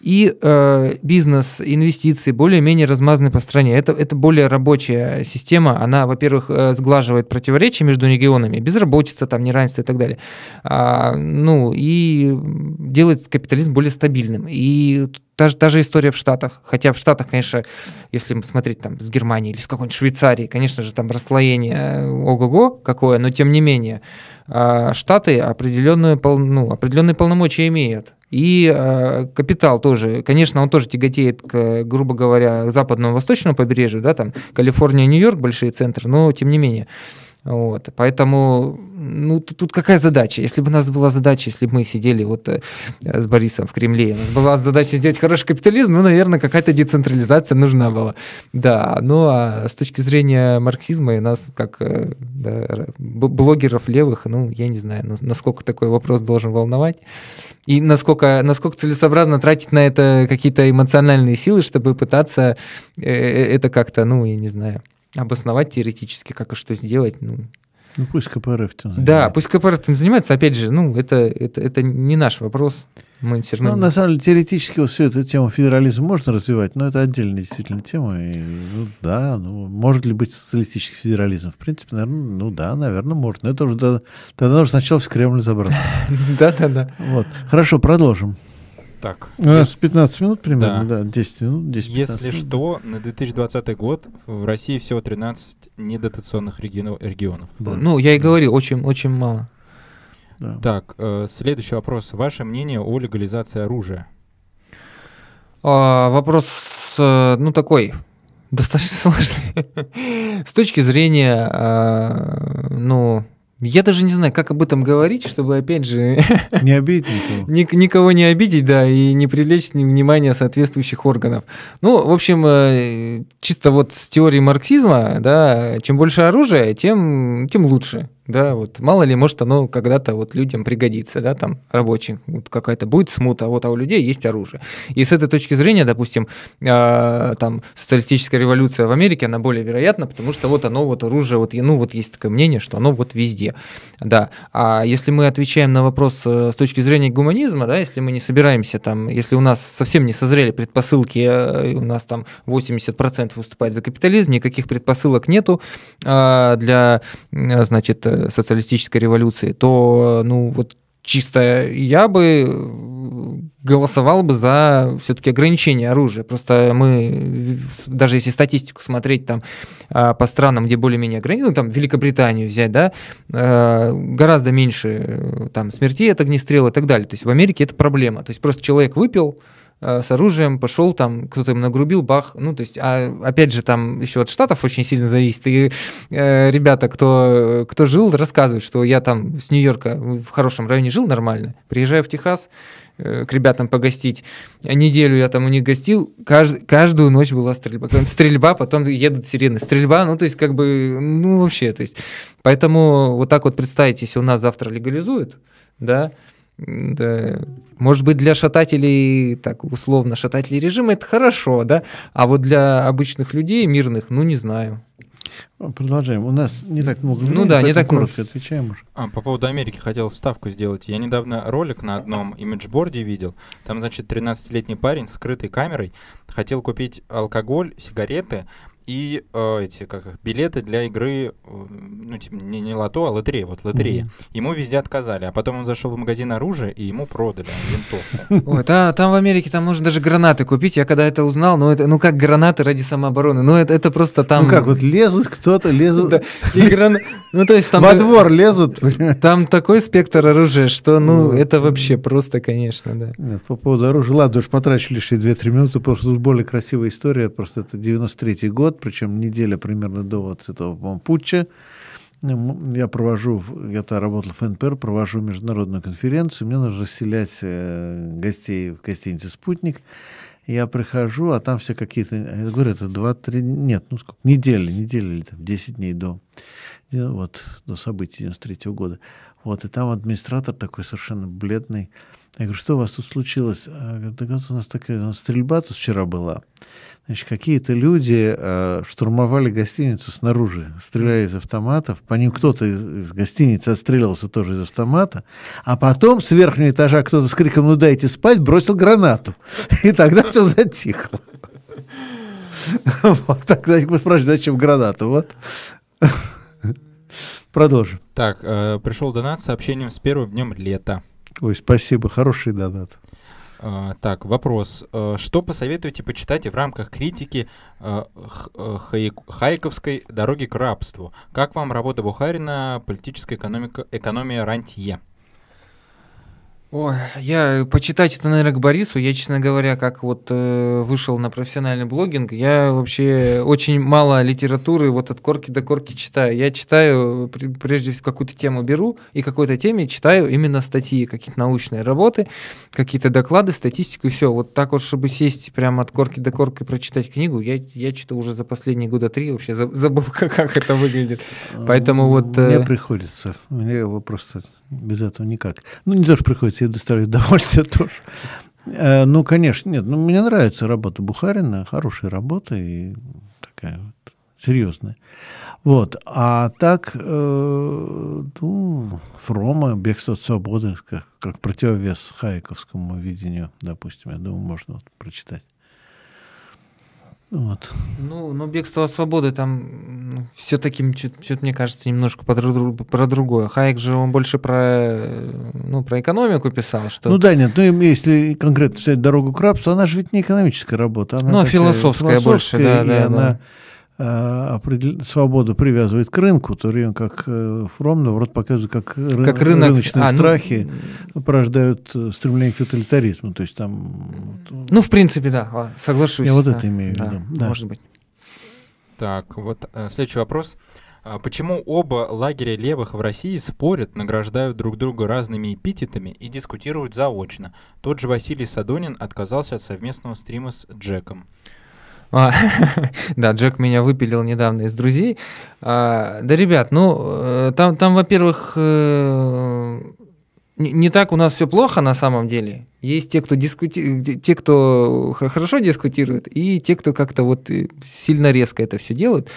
и э, бизнес, инвестиции более-менее размазаны по стране. Это, это более рабочая система. Она, во-первых, э, сглаживает противоречия между регионами, безработица, там, неравенство и так далее. А, ну, и делает капитализм более стабильным. И та, та же история в Штатах. Хотя в Штатах, конечно, если смотреть там с Германии или с какой-нибудь Швейцарии, конечно же, там расслоение э, ого-го какое, но тем не менее, а, Штаты определенную, ну, определенные полномочия имеют. И э, капитал тоже, конечно, он тоже тяготеет к, грубо говоря, к западному восточному побережью, да, там Калифорния, Нью-Йорк, большие центры, но тем не менее. Вот, поэтому, ну, тут, тут какая задача? Если бы у нас была задача, если бы мы сидели вот э, с Борисом в Кремле, у нас была задача сделать хороший капитализм, ну, наверное, какая-то децентрализация нужна была. Да, ну, а с точки зрения марксизма и нас, как э, да, блогеров левых, ну, я не знаю, насколько такой вопрос должен волновать. И насколько, насколько целесообразно тратить на это какие-то эмоциональные силы, чтобы пытаться э, это как-то, ну, я не знаю, обосновать теоретически, как и что сделать, ну, Ну пусть КПРФ этим занимается. Да, пусть КПРФ этим занимается. Опять же, ну это, это, это не наш вопрос. Мы все равно... Ну, на самом деле, теоретически вот всю эту тему федерализма можно развивать, но это отдельная действительно тема. И, ну, да, ну, может ли быть социалистический федерализм? В принципе, наверное, ну да, наверное, может. Но это уже тогда, тогда нужно сначала в Кремль забраться. Да-да-да. Вот. Хорошо, продолжим. Так. У нас 15 минут примерно, да, да 10 минут, 10 Если минут. что, на 2020 год в России всего 13 недотационных регионов. Да. Ну, я и говорил, очень, очень мало. Да. Так, э, следующий вопрос. Ваше мнение о легализации оружия? А, вопрос, э, ну, такой, достаточно сложный. С точки зрения, э, ну, я даже не знаю, как об этом говорить, чтобы, опять же... Не обидеть никого. Ник- никого не обидеть, да, и не привлечь внимание соответствующих органов. Ну, в общем, э, чисто вот с теорией марксизма, да, чем больше оружия, тем, тем лучше да, вот мало ли, может, оно когда-то вот людям пригодится, да, там, рабочим, вот какая-то будет смута, а вот а у людей есть оружие. И с этой точки зрения, допустим, э, там, социалистическая революция в Америке, она более вероятна, потому что вот оно, вот оружие, вот, ну, вот есть такое мнение, что оно вот везде, да. А если мы отвечаем на вопрос э, с точки зрения гуманизма, да, если мы не собираемся там, если у нас совсем не созрели предпосылки, э, у нас там 80% выступает за капитализм, никаких предпосылок нету э, для, значит, социалистической революции, то, ну, вот чисто я бы голосовал бы за все-таки ограничение оружия. Просто мы, даже если статистику смотреть там а, по странам, где более-менее ограничено, там Великобританию взять, да, а, гораздо меньше там смертей от огнестрела и так далее. То есть в Америке это проблема. То есть просто человек выпил, Э, с оружием, пошел там, кто-то им нагрубил, бах, ну, то есть, а, опять же, там еще от штатов очень сильно зависит, и э, ребята, кто, кто жил, рассказывают, что я там с Нью-Йорка в хорошем районе жил нормально, приезжаю в Техас, э, к ребятам погостить, неделю я там у них гостил, кажд, каждую ночь была стрельба, стрельба, потом едут сирены, стрельба, ну, то есть, как бы, ну, вообще, то есть, поэтому вот так вот представить, если у нас завтра легализуют, да, да, может быть, для шатателей, так условно, шатателей режима это хорошо, да, а вот для обычных людей, мирных, ну, не знаю. Продолжаем. У нас не так много времени, Ну да, не так коротко много. отвечаем уже. А, по поводу Америки хотел вставку сделать. Я недавно ролик на одном имиджборде видел. Там, значит, 13-летний парень с скрытой камерой хотел купить алкоголь, сигареты, и э, эти как билеты для игры, э, ну типа не, не лото, а лотерея, вот лотерея. Mm-hmm. Ему везде отказали, а потом он зашел в магазин оружия и ему продали винтовку. Ой, да, там в Америке там можно даже гранаты купить. Я когда это узнал, ну это, ну как гранаты ради самообороны, ну это, это просто там. Ну как вот лезут кто-то лезут. Ну то есть там. Во двор лезут. Там такой спектр оружия, что ну это вообще просто, конечно, да. Нет, по поводу оружия, ладно, уж потрачили лишь 2-3 минуты, просто тут более красивая история, просто это 93-й год, причем неделя примерно до вот этого путча. Я провожу, я-то работал в ФНПР, провожу международную конференцию, мне нужно расселять э, гостей в гостинице «Спутник». Я прихожу, а там все какие-то, я говорю, это 2-3, нет, ну сколько, недели, недели или там 10 дней до, вот, до событий 93 -го года. Вот, и там администратор такой совершенно бледный. Я говорю, что у вас тут случилось? А, да у нас такая у нас стрельба тут вчера была. Значит, какие-то люди э, штурмовали гостиницу снаружи, стреляли из автоматов. По ним кто-то из, из гостиницы отстреливался тоже из автомата. А потом с верхнего этажа кто-то с криком «Ну дайте спать!» бросил гранату. И тогда все затихло. Вот, тогда вы спрашиваете, зачем граната? Вот. Продолжим. Так, э, пришел донат с сообщением с первым днем лета. Ой, спасибо, хороший донат. Uh, так, вопрос. Uh, что посоветуете почитать в рамках критики uh, Хайковской дороги к рабству? Как вам работа Бухарина «Политическая экономика, экономия рантье»? Ой, я почитать это, наверное, к Борису. Я, честно говоря, как вот э, вышел на профессиональный блогинг, я вообще очень мало литературы вот от корки до корки читаю. Я читаю, прежде всего, какую-то тему беру и какой-то теме читаю именно статьи, какие-то научные работы, какие-то доклады, статистику и все. Вот так вот, чтобы сесть прямо от корки до корки прочитать книгу, я, я что-то уже за последние года три вообще забыл, как, как это выглядит. Поэтому вот... Мне э... приходится. Мне его просто без этого никак. Ну, не то, что приходится, я доставляю удовольствие тоже. Э, ну, конечно, нет. Ну, мне нравится работа Бухарина, хорошая работа и такая вот серьезное. Вот. А так, э, ну, Фрома, «Бегство от свободы», как, как противовес хайковскому видению, допустим, я думаю, можно вот прочитать. Вот. Ну, но бегство свободы там ну, все-таки, что-то мне кажется, немножко про, про другое. Хайек же он больше про, ну, про экономику писал. Что... Ну да, нет, ну если конкретно взять дорогу к рабству, она же ведь не экономическая работа. Она ну, философская, философская больше, да, да, она, да Э, свободу привязывает к рынку, то время как э, Фром, наоборот, показывает, как, как рынок, рыночные а, ну, страхи ну, порождают э, стремление к тоталитаризму. То есть там... Ну, в принципе, да, соглашусь. Я вот да, это имею в виду. Да, да. Может быть. Так, вот следующий вопрос. А почему оба лагеря левых в России спорят, награждают друг друга разными эпитетами и дискутируют заочно? Тот же Василий Садонин отказался от совместного стрима с Джеком. А, да, Джек меня выпилил недавно из друзей. А, да, ребят, ну, э, там, там во-первых, э, не, не так у нас все плохо на самом деле. Есть те, кто дискути... те, кто хорошо дискутирует, и те, кто как-то вот э, сильно резко это все делают.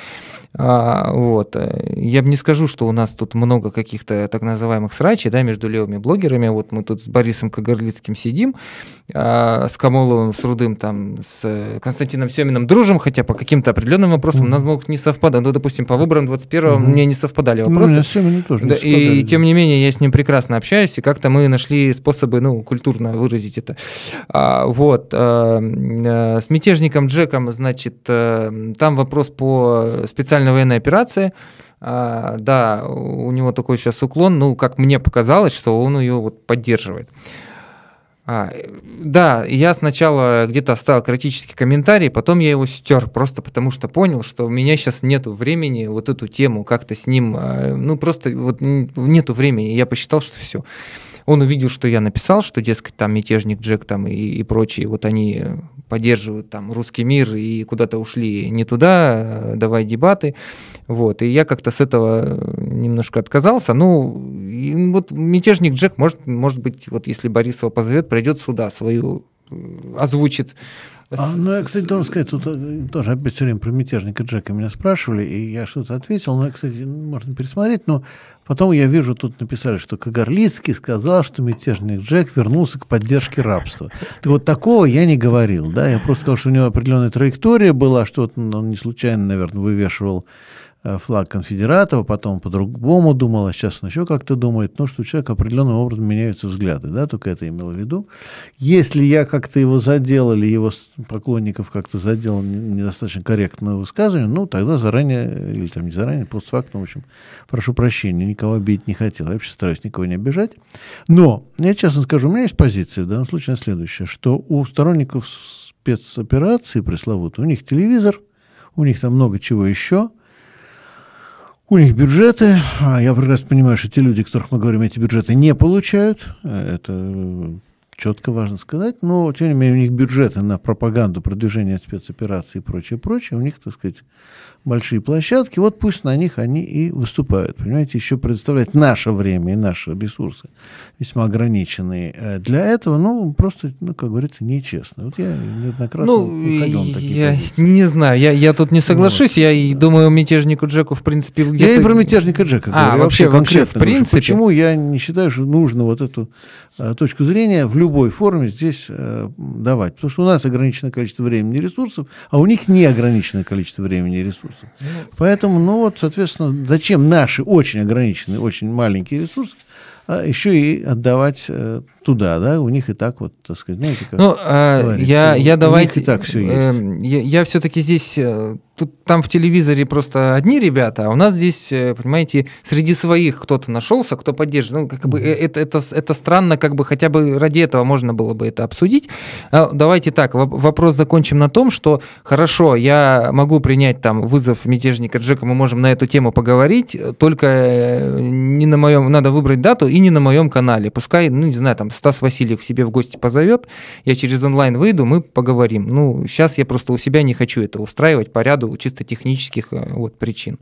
А, вот. Э, я бы не скажу, что у нас тут много каких-то так называемых срачей да, между левыми блогерами. Вот мы тут с Борисом Кагарлицким сидим, а, с Камоловым, с Рудым, там, с Константином Семиным дружим, хотя по каким-то определенным вопросам mm-hmm. у нас могут не совпадать. Ну, допустим, по выборам 21-го mm-hmm. мне не совпадали ну, вопросы. Ну, тоже да, не И, тем не менее, я с ним прекрасно общаюсь, и как-то мы нашли способы, ну, культурно выразить это. А, вот. А, с мятежником Джеком, значит, а, там вопрос по специальному специальная военная операция. А, да, у него такой сейчас уклон, ну, как мне показалось, что он ее вот поддерживает. А, да, я сначала где-то оставил критический комментарий, потом я его стер, просто потому что понял, что у меня сейчас нету времени вот эту тему как-то с ним, а, ну просто вот нету времени, я посчитал, что все. Он увидел, что я написал, что, дескать, там мятежник Джек там и, и прочие, вот они поддерживают там русский мир и куда-то ушли не туда, давай дебаты. Вот. И я как-то с этого немножко отказался. Ну, и вот мятежник Джек, может, может быть, вот если Борисова позовет, придет сюда свою э, озвучит а, ну, я, кстати, должен сказать, тут э, тоже опять все время про мятежника Джека меня спрашивали, и я что-то ответил, но, кстати, можно пересмотреть, но потом я вижу, тут написали, что Кагарлицкий сказал, что мятежник Джек вернулся к поддержке рабства. Так вот такого я не говорил, да, я просто сказал, что у него определенная траектория была, что он не случайно, наверное, вывешивал флаг конфедератов, потом по-другому думал, а сейчас он еще как-то думает, ну, что у человека определенным образом меняются взгляды, да, только это имел в виду. Если я как-то его задел или его поклонников как-то задел недостаточно корректное высказывание, ну, тогда заранее, или там не заранее, постфактум, в общем, прошу прощения, никого обидеть не хотел. Я вообще стараюсь никого не обижать. Но, я честно скажу, у меня есть позиция в данном случае следующая, что у сторонников спецоперации пресловутой, у них телевизор, у них там много чего еще – у них бюджеты, а я прекрасно понимаю, что те люди, о которых мы говорим, эти бюджеты не получают. Это четко важно сказать. Но, тем не менее, у них бюджеты на пропаганду, продвижение спецопераций и прочее, прочее. У них, так сказать, большие площадки, вот пусть на них они и выступают. Понимаете, еще предоставлять наше время и наши ресурсы весьма ограниченные. Э, для этого, ну, просто, ну, как говорится, нечестно. Вот я неоднократно ну, уходил на такие я позиции. не знаю, я, я тут не соглашусь, вот. я и думаю, мятежнику Джеку, в принципе, где-то... Я и про мятежника Джека а, говорю, вообще, вообще конкретно. В принципе... Говорю, почему я не считаю, что нужно вот эту а, точку зрения в любой форме здесь а, давать? Потому что у нас ограниченное количество времени и ресурсов, а у них неограниченное количество времени и ресурсов ресурсов. Поэтому, ну вот, соответственно, зачем наши очень ограниченные, очень маленькие ресурсы а еще и отдавать э, туда, да, у них и так вот, так сказать, знаете, как Ну, э, я, я давайте... и так все есть. Э, я, я все-таки здесь тут там в телевизоре просто одни ребята, а у нас здесь, э, понимаете, среди своих кто-то нашелся, кто поддерживает. Ну, как бы это, это, это странно, как бы хотя бы ради этого можно было бы это обсудить. А, давайте так, вопрос закончим на том, что хорошо, я могу принять там вызов мятежника Джека, мы можем на эту тему поговорить, только не на моем, надо выбрать дату и не на моем канале. Пускай, ну, не знаю, там Стас Васильев себе в гости позовет, я через онлайн выйду, мы поговорим. Ну, сейчас я просто у себя не хочу это устраивать по ряду чисто технических э, вот, причин.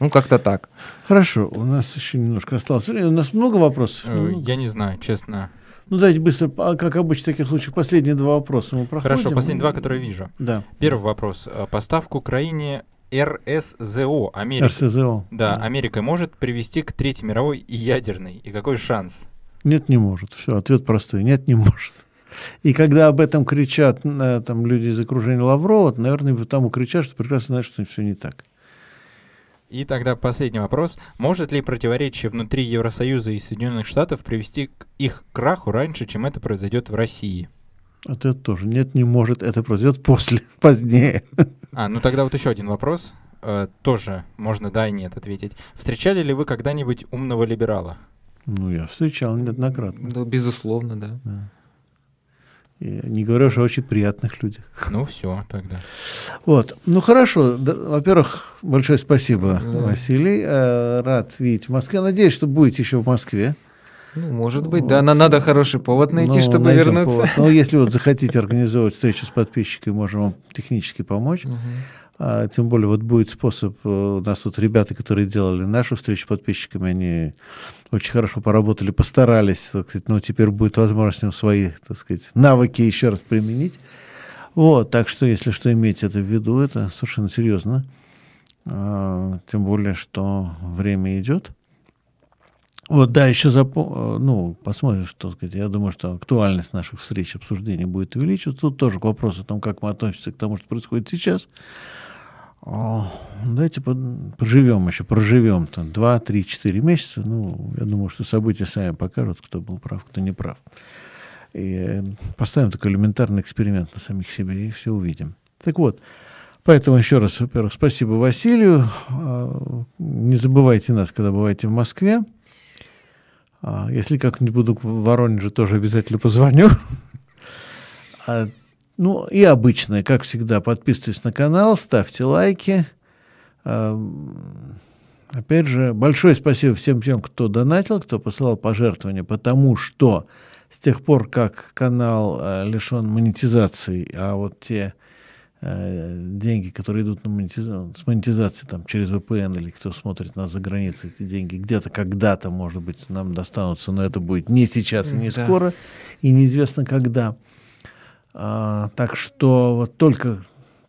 Ну, как-то так. Хорошо, у нас еще немножко осталось времени. У нас много вопросов? Э, я не знаю, честно. Ну, давайте быстро, а, как обычно в таких случаях, последние два вопроса мы проходим. Хорошо, последние два, которые вижу. Да. Первый вопрос. Э, поставка Украине РСЗО Америка. РСЗО. Да, Америка может привести к Третьей мировой и ядерной. И какой шанс? Нет, не может. Все, ответ простой. Нет, не может. И когда об этом кричат э, там, люди из окружения Лаврова, наверное, потому кричат, что прекрасно знают, что все не так. И тогда последний вопрос. Может ли противоречие внутри Евросоюза и Соединенных Штатов привести к их краху раньше, чем это произойдет в России? Ответ тоже. Нет, не может. Это произойдет после, позднее. А, ну тогда вот еще один вопрос. Э, тоже можно да и нет ответить. Встречали ли вы когда-нибудь умного либерала? Ну, я встречал неоднократно. Да, безусловно, да. да. И не говоря уже о очень приятных людях. Ну, все тогда. Вот. Ну, хорошо. Во-первых, большое спасибо, да. Василий. Э, рад видеть в Москве. Надеюсь, что будете еще в Москве. Ну, может быть, вот. да. Но надо хороший повод найти, ну, чтобы вернуться. Повод. Ну, если вот захотите организовать встречу с подписчиками, можем вам технически помочь. Угу. А, тем более, вот будет способ, э, у нас тут ребята, которые делали нашу встречу с подписчиками, они очень хорошо поработали, постарались, так сказать, но теперь будет возможность им свои, так сказать, навыки еще раз применить. Вот, так что, если что, иметь это в виду, это совершенно серьезно. А, тем более, что время идет. Вот, да, еще запом... Э, ну, посмотрим, что сказать. Я думаю, что актуальность наших встреч, обсуждений будет увеличиваться. Тут тоже к вопросу о том, как мы относимся к тому, что происходит сейчас. Давайте проживем еще, проживем там 2, 3, 4 месяца. Ну, я думаю, что события сами покажут, кто был прав, кто не прав. И поставим такой элементарный эксперимент на самих себе и все увидим. Так вот, поэтому еще раз, во-первых, спасибо Василию. А, не забывайте нас, когда бываете в Москве. А, если как-нибудь буду в Воронеже, тоже обязательно позвоню. Ну и обычное, как всегда, подписывайтесь на канал, ставьте лайки. Опять же, большое спасибо всем тем, кто донатил, кто посылал пожертвования, потому что с тех пор, как канал э, лишен монетизации, а вот те э, деньги, которые идут на монетизацию, с монетизацией там, через VPN или кто смотрит нас за границей, эти деньги где-то когда-то, может быть, нам достанутся, но это будет не сейчас и не да. скоро, и неизвестно когда. А, так что вот только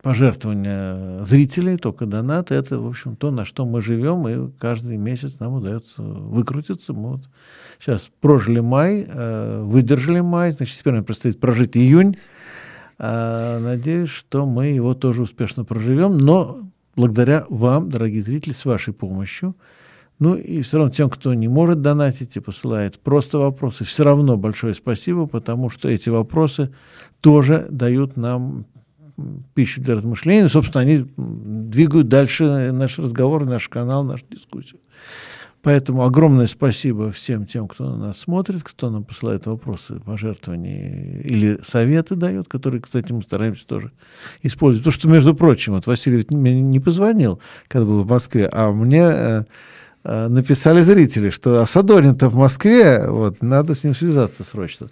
пожертвования зрителей, только донаты, это, в общем, то, на что мы живем, и каждый месяц нам удается выкрутиться. Мы вот сейчас прожили май, э, выдержали май, значит, теперь нам предстоит прожить июнь. А, надеюсь, что мы его тоже успешно проживем, но благодаря вам, дорогие зрители, с вашей помощью – ну и все равно тем, кто не может донатить и посылает просто вопросы, все равно большое спасибо, потому что эти вопросы тоже дают нам пищу для размышления. Собственно, они двигают дальше наш разговор, наш канал, нашу дискуссию. Поэтому огромное спасибо всем тем, кто на нас смотрит, кто нам посылает вопросы, пожертвования или советы дает, которые, кстати, мы стараемся тоже использовать. То, что, между прочим, вот Василий мне не позвонил, когда был в Москве, а мне Э, написали зрители, что а Садорин-то в Москве, вот, надо с ним связаться срочно.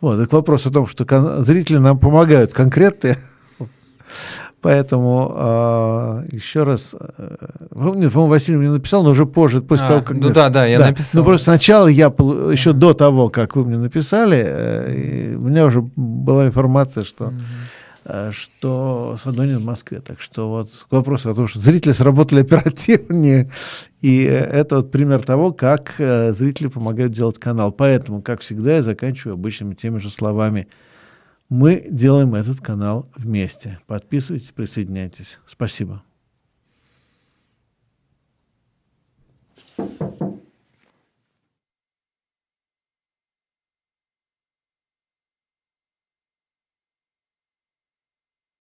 Вот, это вопрос о том, что зрители нам помогают конкретные. Поэтому э, еще раз, э, нет, по-моему, Василий мне написал, но уже позже, после а, того, как... Ну да, да, я да. написал. Ну просто сначала я, еще до того, как вы мне написали, э, у меня уже была информация, что... Mm-hmm Э, что Садонин в Москве. Так что вот к вопросу о том, что зрители сработали оперативнее, и это вот пример того, как э, зрители помогают делать канал. Поэтому, как всегда, я заканчиваю обычными теми же словами. Мы делаем этот канал вместе. Подписывайтесь, присоединяйтесь. Спасибо.